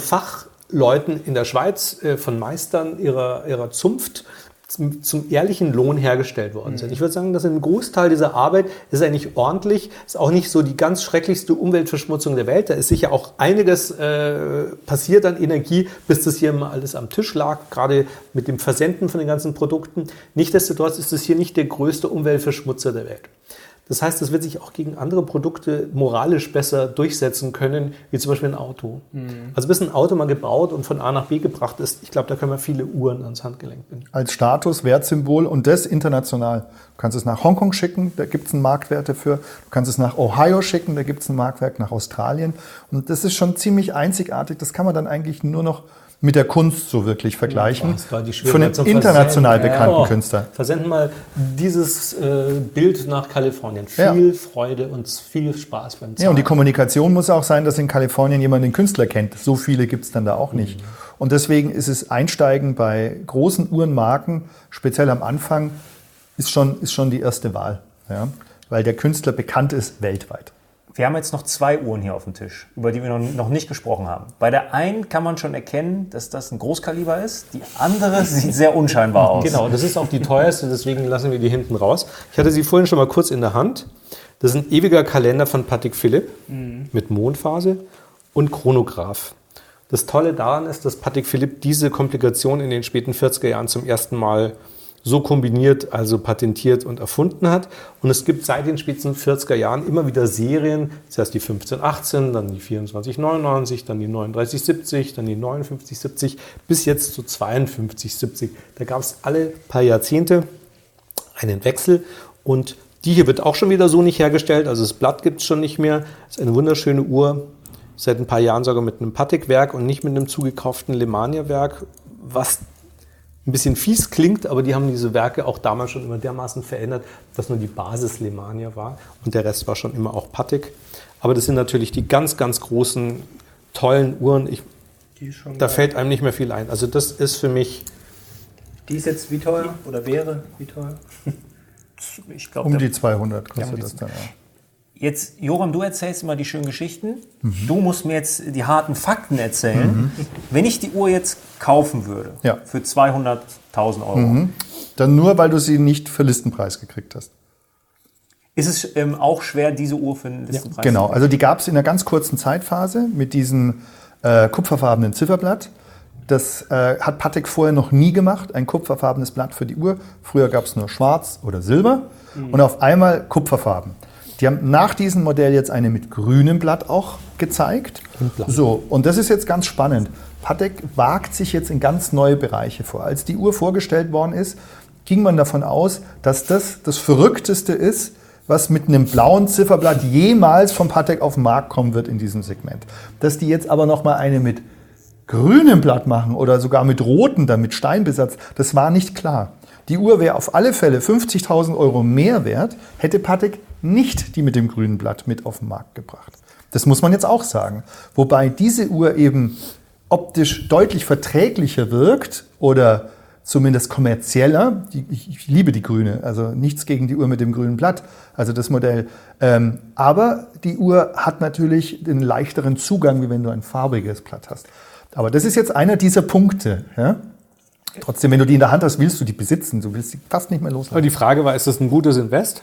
Fachleuten in der Schweiz, äh, von Meistern ihrer, ihrer Zunft zum, zum ehrlichen Lohn hergestellt worden sind. Ich würde sagen, dass ein Großteil dieser Arbeit ist eigentlich ordentlich, ist auch nicht so die ganz schrecklichste Umweltverschmutzung der Welt. Da ist sicher auch einiges äh, passiert an Energie, bis das hier mal alles am Tisch lag, gerade mit dem Versenden von den ganzen Produkten. Nichtsdestotrotz ist es hier nicht der größte Umweltverschmutzer der Welt. Das heißt, es wird sich auch gegen andere Produkte moralisch besser durchsetzen können, wie zum Beispiel ein Auto. Also bis ein Auto mal gebaut und von A nach B gebracht ist, ich glaube, da können wir viele Uhren ans Handgelenk binden. als Status, Wertsymbol und das international. Du kannst es nach Hongkong schicken, da gibt es einen Marktwert dafür. Du kannst es nach Ohio schicken, da gibt es einen Marktwert nach Australien. Und das ist schon ziemlich einzigartig. Das kann man dann eigentlich nur noch mit der Kunst so wirklich vergleichen. Das war die Für einen international Versenden. bekannten Ja. Künstler. Versenden mal dieses äh, Bild nach Kalifornien. Ja. Viel Freude und viel Spaß beim Zahlen. Ja, und die Kommunikation muss auch sein, dass in Kalifornien jemand den Künstler kennt. So viele gibt es dann da auch nicht. Und deswegen ist es Einsteigen bei großen Uhrenmarken, speziell am Anfang, ist schon, ist schon die erste Wahl. Ja? Weil der Künstler bekannt ist weltweit. Wir haben jetzt noch zwei Uhren hier auf dem Tisch, über die wir noch, noch nicht gesprochen haben. Bei der einen kann man schon erkennen, dass das ein Großkaliber ist. Die andere sieht sehr unscheinbar aus. Genau, das ist auch die teuerste, deswegen lassen wir die hinten raus. Ich hatte sie vorhin schon mal kurz in der Hand. Das ist ein ewiger Kalender von Patek Philipp mit Mondphase und Chronograph. Das Tolle daran ist, dass Patek Philipp diese Komplikation in den späten 40er Jahren zum ersten Mal so kombiniert, also patentiert und erfunden hat. Und es gibt seit den späten 40er Jahren immer wieder Serien, zuerst die 1518, dann die 2499, dann die 3970, dann die 5970, bis jetzt zu 5270. Da gab es alle paar Jahrzehnte einen Wechsel und die hier wird auch schon wieder so nicht hergestellt, also das Blatt gibt es schon nicht mehr. Das ist eine wunderschöne Uhr, seit ein paar Jahren sogar mit einem Patek-Werk und nicht mit einem zugekauften Lemania-Werk, was ein bisschen fies klingt, aber die haben diese Werke auch damals schon immer dermaßen verändert, dass nur die Basis Lemania war und der Rest war schon immer auch Patek. Aber das sind natürlich die ganz, ganz großen, tollen Uhren. Ich, Die ist schon da geil. fällt einem nicht mehr viel ein. Also das ist für mich Die ist jetzt wie teuer oder wäre wie teuer? Ich glaube, Um die 200 kostet um die- das dann auch. Jetzt, Joram, du erzählst immer die schönen Geschichten. Mhm. Du musst mir jetzt die harten Fakten erzählen. Wenn ich die Uhr jetzt kaufen würde Ja. für 200.000 Euro, Dann nur, weil du sie nicht für Listenpreis gekriegt hast. ist es ähm, auch schwer, diese Uhr für einen Listenpreis Genau, zu also die gab es in einer ganz kurzen Zeitphase mit diesem äh, kupferfarbenen Zifferblatt. Das äh, hat Patek vorher noch nie gemacht, ein kupferfarbenes Blatt für die Uhr. Früher gab es nur schwarz oder silber und auf einmal kupferfarben. Die haben nach diesem Modell jetzt eine mit grünem Blatt auch gezeigt. So, und das ist jetzt ganz spannend. Patek wagt sich jetzt in ganz neue Bereiche vor. Als die Uhr vorgestellt worden ist, ging man davon aus, dass das das Verrückteste ist, was mit einem blauen Zifferblatt jemals von Patek auf den Markt kommen wird in diesem Segment. Dass die jetzt aber noch mal eine mit grünem Blatt machen oder sogar mit roten, dann mit Steinbesatz, das war nicht klar. Die Uhr wäre auf alle Fälle 50.000 Euro mehr wert, hätte Patek nicht die mit dem grünen Blatt mit auf den Markt gebracht. Das muss man jetzt auch sagen. Wobei diese Uhr eben optisch deutlich verträglicher wirkt oder zumindest kommerzieller. Ich liebe die grüne, also nichts gegen die Uhr mit dem grünen Blatt, also das Modell. Ähm, aber die Uhr hat natürlich den leichteren Zugang, wie wenn du ein farbiges Blatt hast. Aber das ist jetzt einer dieser Punkte. Ja? Trotzdem, wenn du die in der Hand hast, willst du die besitzen. Du willst sie fast nicht mehr Aber loslassen. die Frage war, ist das ein gutes Invest?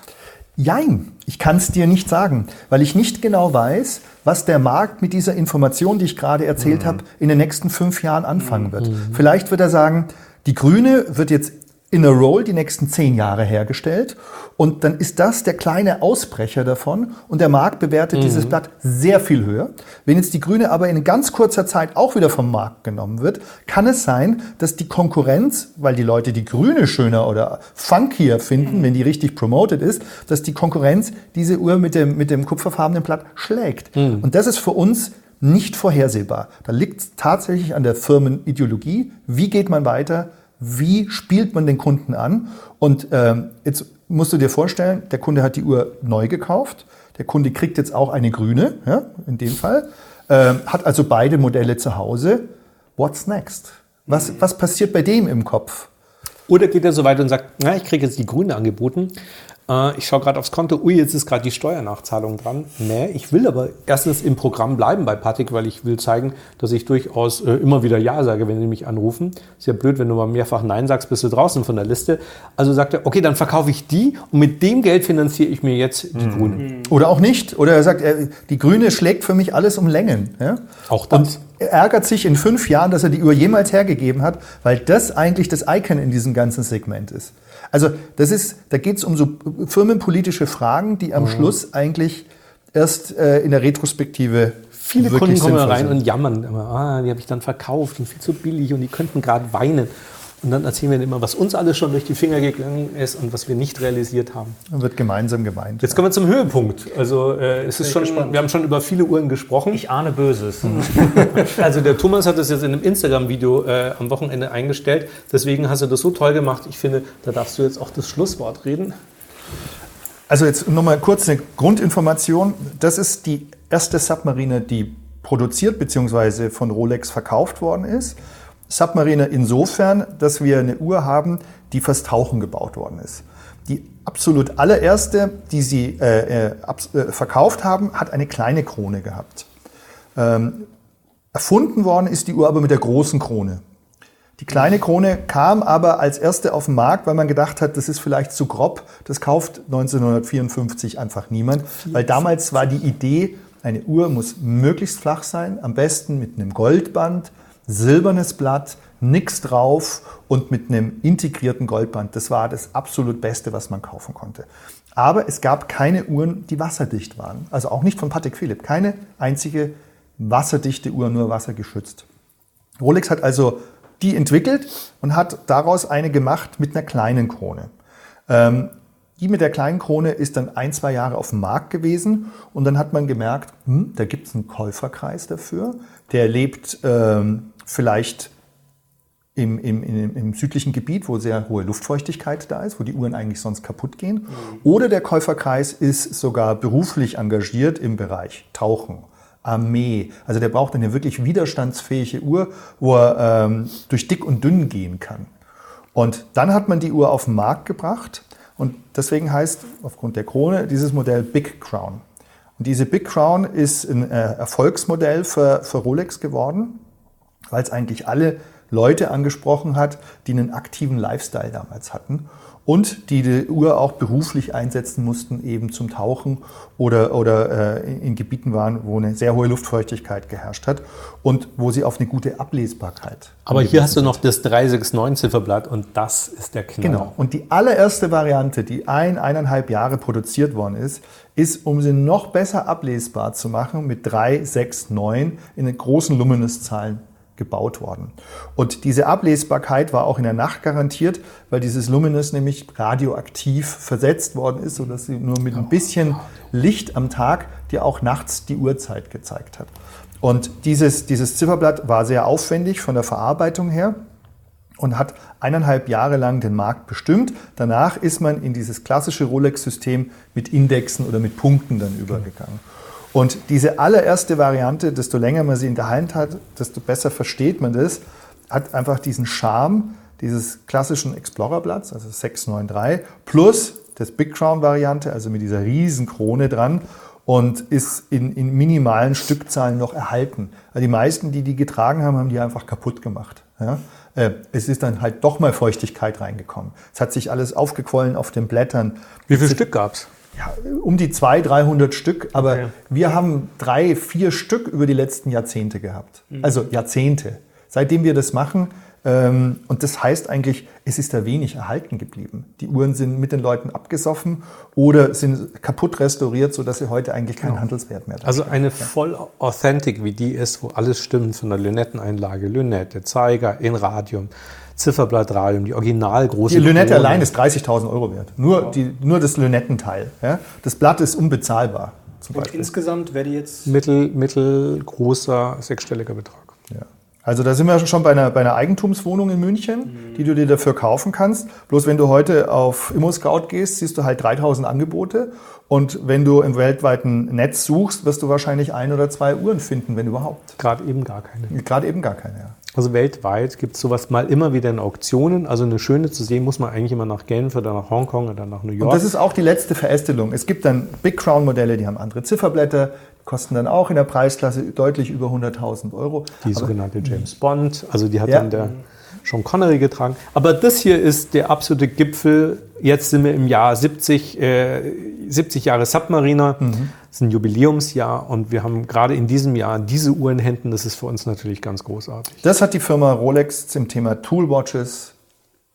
Jein, ich kann es dir nicht sagen, weil ich nicht genau weiß, was der Markt mit dieser Information, die ich gerade erzählt habe, in den nächsten fünf Jahren anfangen wird. Vielleicht wird er sagen, die Grüne wird jetzt in a roll die nächsten zehn Jahre hergestellt und dann ist das der kleine Ausbrecher davon und der Markt bewertet dieses Blatt sehr viel höher. Wenn jetzt die Grüne aber in ganz kurzer Zeit auch wieder vom Markt genommen wird, kann es sein, dass die Konkurrenz, weil die Leute die Grüne schöner oder funkier finden, wenn die richtig promoted ist, dass die Konkurrenz diese Uhr mit dem, mit dem kupferfarbenen Blatt schlägt. Und das ist für uns nicht vorhersehbar. Da liegt es tatsächlich an der Firmenideologie. Wie geht man weiter? Wie spielt man den Kunden an? Und ähm, jetzt musst du dir vorstellen, der Kunde hat die Uhr neu gekauft. Der Kunde kriegt jetzt auch eine grüne, ja, in dem Fall. Ähm, hat also beide Modelle zu Hause. What's next? Was, was passiert bei dem im Kopf? Oder geht er so weit und sagt, na, ich kriege jetzt die grüne angeboten, äh, ich schaue gerade aufs Konto, ui, jetzt ist gerade die Steuernachzahlung dran. Nee, ich will aber erstens im Programm bleiben bei Patik, weil ich will zeigen, dass ich durchaus äh, immer wieder Ja sage, wenn sie mich anrufen. Ist ja blöd, wenn du mal mehrfach Nein sagst, bist du draußen von der Liste. Also sagt er, okay, dann verkaufe ich die und mit dem Geld finanziere ich mir jetzt die mhm. Grüne. Oder auch nicht. Oder er sagt, die Grüne schlägt für mich alles um Längen. Ja? Auch das. Und er ärgert sich in fünf Jahren, dass er die Uhr jemals hergegeben hat, weil das eigentlich das Icon in diesem ganzen Segment ist. Also das ist, da geht es um so firmenpolitische Fragen, die am mhm. Schluss eigentlich erst äh, in der Retrospektive Viele Kunden kommen rein sind. und jammern immer, ah, die habe ich dann verkauft und viel zu billig und die könnten gerade weinen. Und dann erzählen wir immer, was uns alles schon durch die Finger gegangen ist und was wir nicht realisiert haben. Dann wird gemeinsam geweint. Jetzt kommen wir zum Höhepunkt. Also äh, es ist schon, wir haben schon über viele Uhren gesprochen. Ich ahne Böses. also der Thomas hat das jetzt in einem Instagram-Video äh, am Wochenende eingestellt. Deswegen hast du das so toll gemacht. Ich finde, da darfst du jetzt auch das Schlusswort reden. Also jetzt nochmal kurz eine Grundinformation. Das ist die erste Submarine, die produziert bzw. von Rolex verkauft worden ist. Submariner insofern, dass wir eine Uhr haben, die fürs Tauchen gebaut worden ist. Die absolut allererste, die sie äh, äh, äh, verkauft haben, hat eine kleine Krone gehabt. Ähm, erfunden worden ist die Uhr aber mit der großen Krone. Die kleine Krone kam aber als erste auf den Markt, weil man gedacht hat, das ist vielleicht zu grob. Das kauft 1954 einfach niemand, weil damals war die Idee, eine Uhr muss möglichst flach sein, am besten mit einem Goldband, silbernes Blatt, nichts drauf und mit einem integrierten Goldband. Das war das absolut Beste, was man kaufen konnte. Aber es gab keine Uhren, die wasserdicht waren. Also auch nicht von Patek Philipp. Keine einzige wasserdichte Uhr, nur wassergeschützt. Rolex hat also die entwickelt und hat daraus eine gemacht mit einer kleinen Krone. Ähm, die mit der kleinen Krone ist dann ein, zwei Jahre auf dem Markt gewesen und dann hat man gemerkt, hm, da gibt es einen Käuferkreis dafür. Der lebt ähm, vielleicht im, im, im, im, südlichen Gebiet, wo sehr hohe Luftfeuchtigkeit da ist, wo die Uhren eigentlich sonst kaputt gehen. Mhm. Oder der Käuferkreis ist sogar beruflich engagiert im Bereich Tauchen, Armee. Also der braucht eine wirklich widerstandsfähige Uhr, wo er ähm, durch dick und dünn gehen kann. Und dann hat man die Uhr auf den Markt gebracht und deswegen heißt aufgrund der Krone dieses Modell Big Crown. Und diese Big Crown ist ein äh, Erfolgsmodell für, für Rolex geworden weil es eigentlich alle Leute angesprochen hat, die einen aktiven Lifestyle damals hatten und die die Uhr auch beruflich einsetzen mussten, eben zum Tauchen oder, oder äh, in Gebieten waren, wo eine sehr hohe Luftfeuchtigkeit geherrscht hat und wo sie auf eine gute Ablesbarkeit. Aber hier hast du noch das 369-Zifferblatt und das ist der Knaller. Genau. Und die allererste Variante, die ein, eineinhalb Jahre produziert worden ist, ist, um sie noch besser ablesbar zu machen, mit 369 in den großen Luminous-Zahlen gebaut worden. Und diese Ablesbarkeit war auch in der Nacht garantiert, weil dieses Luminous nämlich radioaktiv versetzt worden ist, sodass sie nur mit ein bisschen Licht am Tag dir auch nachts die Uhrzeit gezeigt hat. Und dieses, dieses Zifferblatt war sehr aufwendig von der Verarbeitung her und hat eineinhalb Jahre lang den Markt bestimmt. Danach ist man in dieses klassische Rolex-System mit Indexen oder mit Punkten dann übergegangen. Und diese allererste Variante, desto länger man sie in der Hand hat, desto besser versteht man das, hat einfach diesen Charme dieses klassischen Explorer-Blatts, also 693, plus das Big Crown-Variante, also mit dieser riesen Krone dran und ist in, in minimalen Stückzahlen noch erhalten. Also die meisten, die die getragen haben, haben die einfach kaputt gemacht. Ja? Äh, es ist dann halt doch mal Feuchtigkeit reingekommen. Es hat sich alles aufgequollen auf den Blättern. Wie viele Stück gab es? Ja, um die 200, 300 Stück, aber okay. wir haben drei, vier Stück über die letzten Jahrzehnte gehabt. Mhm. Also Jahrzehnte. Seitdem wir das machen, ähm, und das heißt eigentlich, es ist da wenig erhalten geblieben. Die Uhren sind mit den Leuten abgesoffen oder sind kaputt restauriert, sodass sie heute eigentlich keinen genau. Handelswert mehr haben. Also eine voll authentic wie die ist, wo alles stimmt von der Lünetteneinlage, Lünette, Zeiger, in Radium, Zifferblattradium, die original große. Die Lünette allein ist 30.000 Euro wert. Nur, die, nur das Lünettenteil. Ja? Das Blatt ist unbezahlbar. zum Und Beispiel. insgesamt wäre die jetzt Mittel, mittelgroßer sechsstelliger Betrag. Ja. Also da sind wir schon bei einer, bei einer Eigentumswohnung in München, die du dir dafür kaufen kannst. Bloß wenn du heute auf ImmoScout gehst, siehst du halt 3000 Angebote. Und wenn du im weltweiten Netz suchst, wirst du wahrscheinlich ein oder zwei Uhren finden, wenn überhaupt. Gerade eben gar keine. Gerade eben gar keine. Ja. Also weltweit gibt es sowas mal immer wieder in Auktionen. Also eine schöne zu sehen, muss man eigentlich immer nach Genf oder nach Hongkong oder nach New York. Und das ist auch die letzte Verästelung. Es gibt dann Big Crown Modelle, die haben andere Zifferblätter, kosten dann auch in der Preisklasse deutlich über 100.000 Euro. die sogenannte James Bond. Also die hat Ja. dann der Sean Connery getragen. Aber das hier ist der absolute Gipfel. Jetzt sind wir im Jahr 70, äh, 70 Jahre Submariner. Das ist ein Jubiläumsjahr und wir haben gerade in diesem Jahr diese Uhr in Händen. Das ist für uns natürlich ganz großartig. Das hat die Firma Rolex zum Thema Toolwatches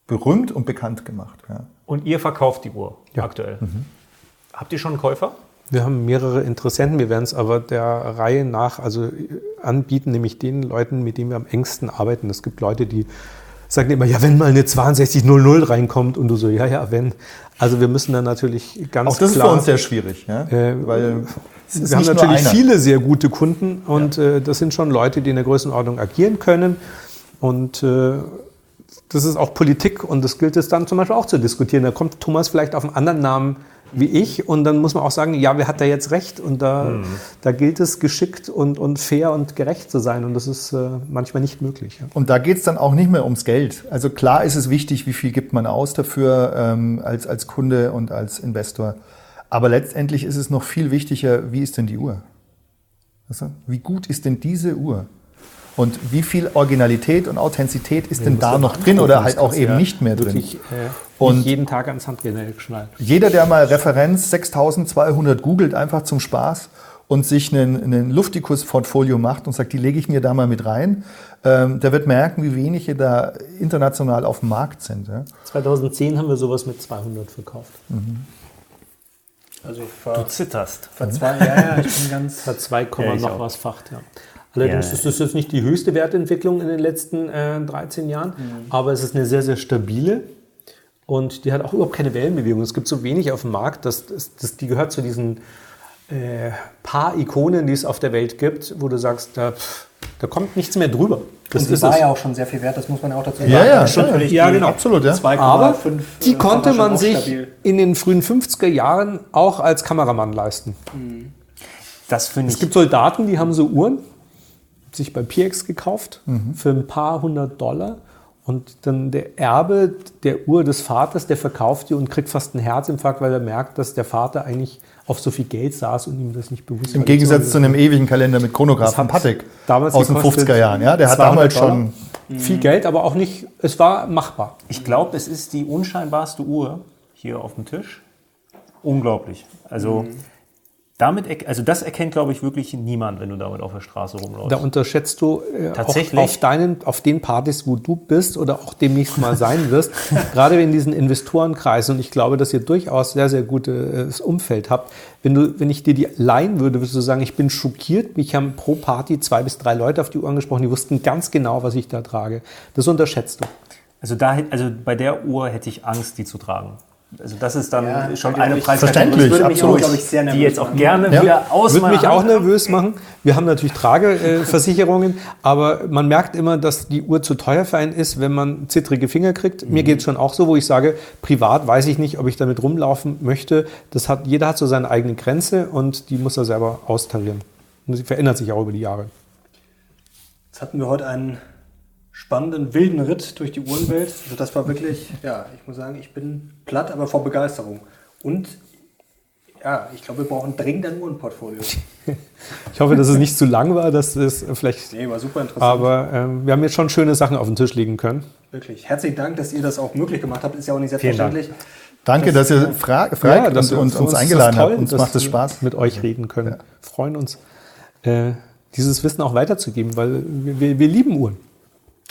berühmt und bekannt gemacht. Ja. Und ihr verkauft die Uhr aktuell. Habt ihr schon einen Käufer? Wir haben mehrere Interessenten. Wir werden es aber der Reihe nach also anbieten, nämlich den Leuten, mit denen wir am engsten arbeiten. Es gibt Leute, die sagen immer, ja, wenn mal eine 6200 reinkommt und du so, ja, ja, wenn. Also wir müssen dann natürlich ganz Auch das klar. ist für uns sehr schwierig, ja? Äh, weil wir haben natürlich viele sehr gute Kunden und äh, das sind schon Leute, die in der Größenordnung agieren können. Und äh, das ist auch Politik und das gilt es dann zum Beispiel auch zu diskutieren. Da kommt Thomas vielleicht auf einen anderen Namen wie ich und dann muss man auch sagen, ja, wer hat da jetzt recht? Und da, da gilt es geschickt und, und fair und gerecht zu sein und das ist äh, manchmal nicht möglich. Ja. Und da geht es dann auch nicht mehr ums Geld. Also klar ist es wichtig, wie viel gibt man aus dafür ähm, als, als Kunde und als Investor. Aber letztendlich ist es noch viel wichtiger, wie ist denn die Uhr? Wie gut ist denn diese Uhr? Und wie viel Originalität und Authentizität ist denn da noch drin oder halt auch eben nicht mehr drin? Wirklich äh, Und- nicht jeden Tag ans Handgelenk geschnallt. Jeder, der mal Referenz 6200 googelt, einfach zum Spaß und sich einen, einen Luftikus-Portfolio macht und sagt, die lege ich mir da mal mit rein, ähm, der wird merken, wie wenige da international auf dem Markt sind. Ja? 2010 haben wir sowas mit 200 verkauft. also Du vor, zitterst. vor zwei Jahren, ich bin ganz. Hat 2, Ja, noch auch. was facht, ja. Allerdings Ja. ist das jetzt nicht die höchste Wertentwicklung in den letzten äh, 13 Jahren, aber es ist eine sehr, sehr stabile und die hat auch überhaupt keine Wellenbewegung. Es gibt so wenig auf dem Markt, dass, dass, dass die gehört zu diesen äh, paar Ikonen, die es auf der Welt gibt, wo du sagst, da, da kommt nichts mehr drüber. Das Und ist war es. ja auch schon sehr viel wert, das muss man ja auch dazu sagen. Ja, ja, ist natürlich ja, die genau. Absolut, ja. 2,5, Aber die äh, konnte war schon man sich stabil. in den frühen 50er Jahren auch als Kameramann leisten. Das finde Es ich. gibt Soldaten, die haben so Uhren, sich bei PX gekauft für ein paar hundert Dollar. Und dann der Erbe der Uhr des Vaters, der verkauft die und kriegt fast einen Herzinfarkt, weil er merkt, dass der Vater eigentlich auf so viel Geld saß und ihm das nicht bewusst Im war. Gegensatz zu einem ewigen Kalender mit Chronograph von hat Patek damals aus den gekostet 50er Jahren. Ja? Der hat 200 damals Dollar. schon viel Geld, aber auch nicht, es war machbar. Ich glaube, es ist die unscheinbarste Uhr hier auf dem Tisch. Unglaublich. Also, damit, also das erkennt, glaube ich, wirklich niemand, wenn du damit auf der Straße rumläufst. Da unterschätzt du äh, Tatsächlich? Auch auf, deinen, auf den Partys, wo du bist oder auch demnächst mal sein wirst, gerade in diesen Investorenkreisen. Und ich glaube, dass ihr durchaus sehr, sehr gutes Umfeld habt. Wenn, du, wenn ich dir die leihen würde, würdest du sagen, ich bin schockiert. Mich haben pro Party zwei bis drei Leute auf die Uhr angesprochen, die wussten ganz genau, was ich da trage. Das unterschätzt du. Also, da, also bei der Uhr hätte ich Angst, die zu tragen. Also das ist dann Ja, schon eine ich. Preiskategorie. Verständlich, Das würde mich absolut. auch, Glaub ich, sehr die nervös jetzt auch machen. gerne Ja. wieder aus Würde mich auch nervös machen. Wir haben natürlich Trageversicherungen, aber man merkt immer, dass die Uhr zu teuer für einen ist, wenn man zittrige Finger kriegt. Mir geht es schon auch so, wo ich sage, privat weiß ich nicht, ob ich damit rumlaufen möchte. Das hat, jeder hat so seine eigene Grenze und die muss er selber austarieren. Und sie verändert sich auch über die Jahre. Jetzt hatten wir heute einen spannenden, wilden Ritt durch die Uhrenwelt. Also das war wirklich, ja, ich muss sagen, ich bin platt, aber vor Begeisterung. Und ja, ich glaube, wir brauchen dringend ein Uhrenportfolio. Ich hoffe, dass es nicht zu lang war, dass es vielleicht. Nee, war super interessant. Aber ähm, wir haben jetzt schon schöne Sachen auf den Tisch legen können. Wirklich. Herzlichen Dank, dass ihr das auch möglich gemacht habt. Ist ja auch nicht selbstverständlich. Danke, dass ihr fra fragt dass und, uns das eingeladen toll, habt. Uns dass macht es Spaß. Mit euch reden können. Freuen uns, äh, dieses Wissen auch weiterzugeben, weil wir, wir, wir lieben Uhren.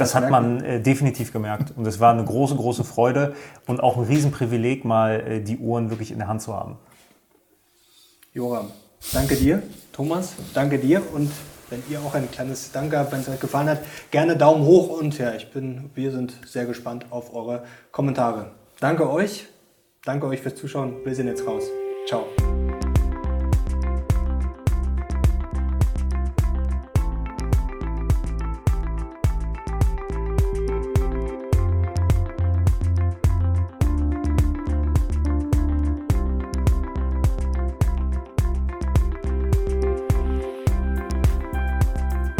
Das hat man äh, definitiv gemerkt. Und es war eine große, große Freude und auch ein Riesenprivileg, mal äh, die Uhren wirklich in der Hand zu haben. Joram, danke dir. Thomas, danke dir. Und wenn ihr auch ein kleines Danke habt, wenn es euch gefallen hat, gerne Daumen hoch. Und ja, ich bin, wir sind sehr gespannt auf eure Kommentare. Danke euch. Danke euch fürs Zuschauen. Wir sind jetzt raus. Ciao.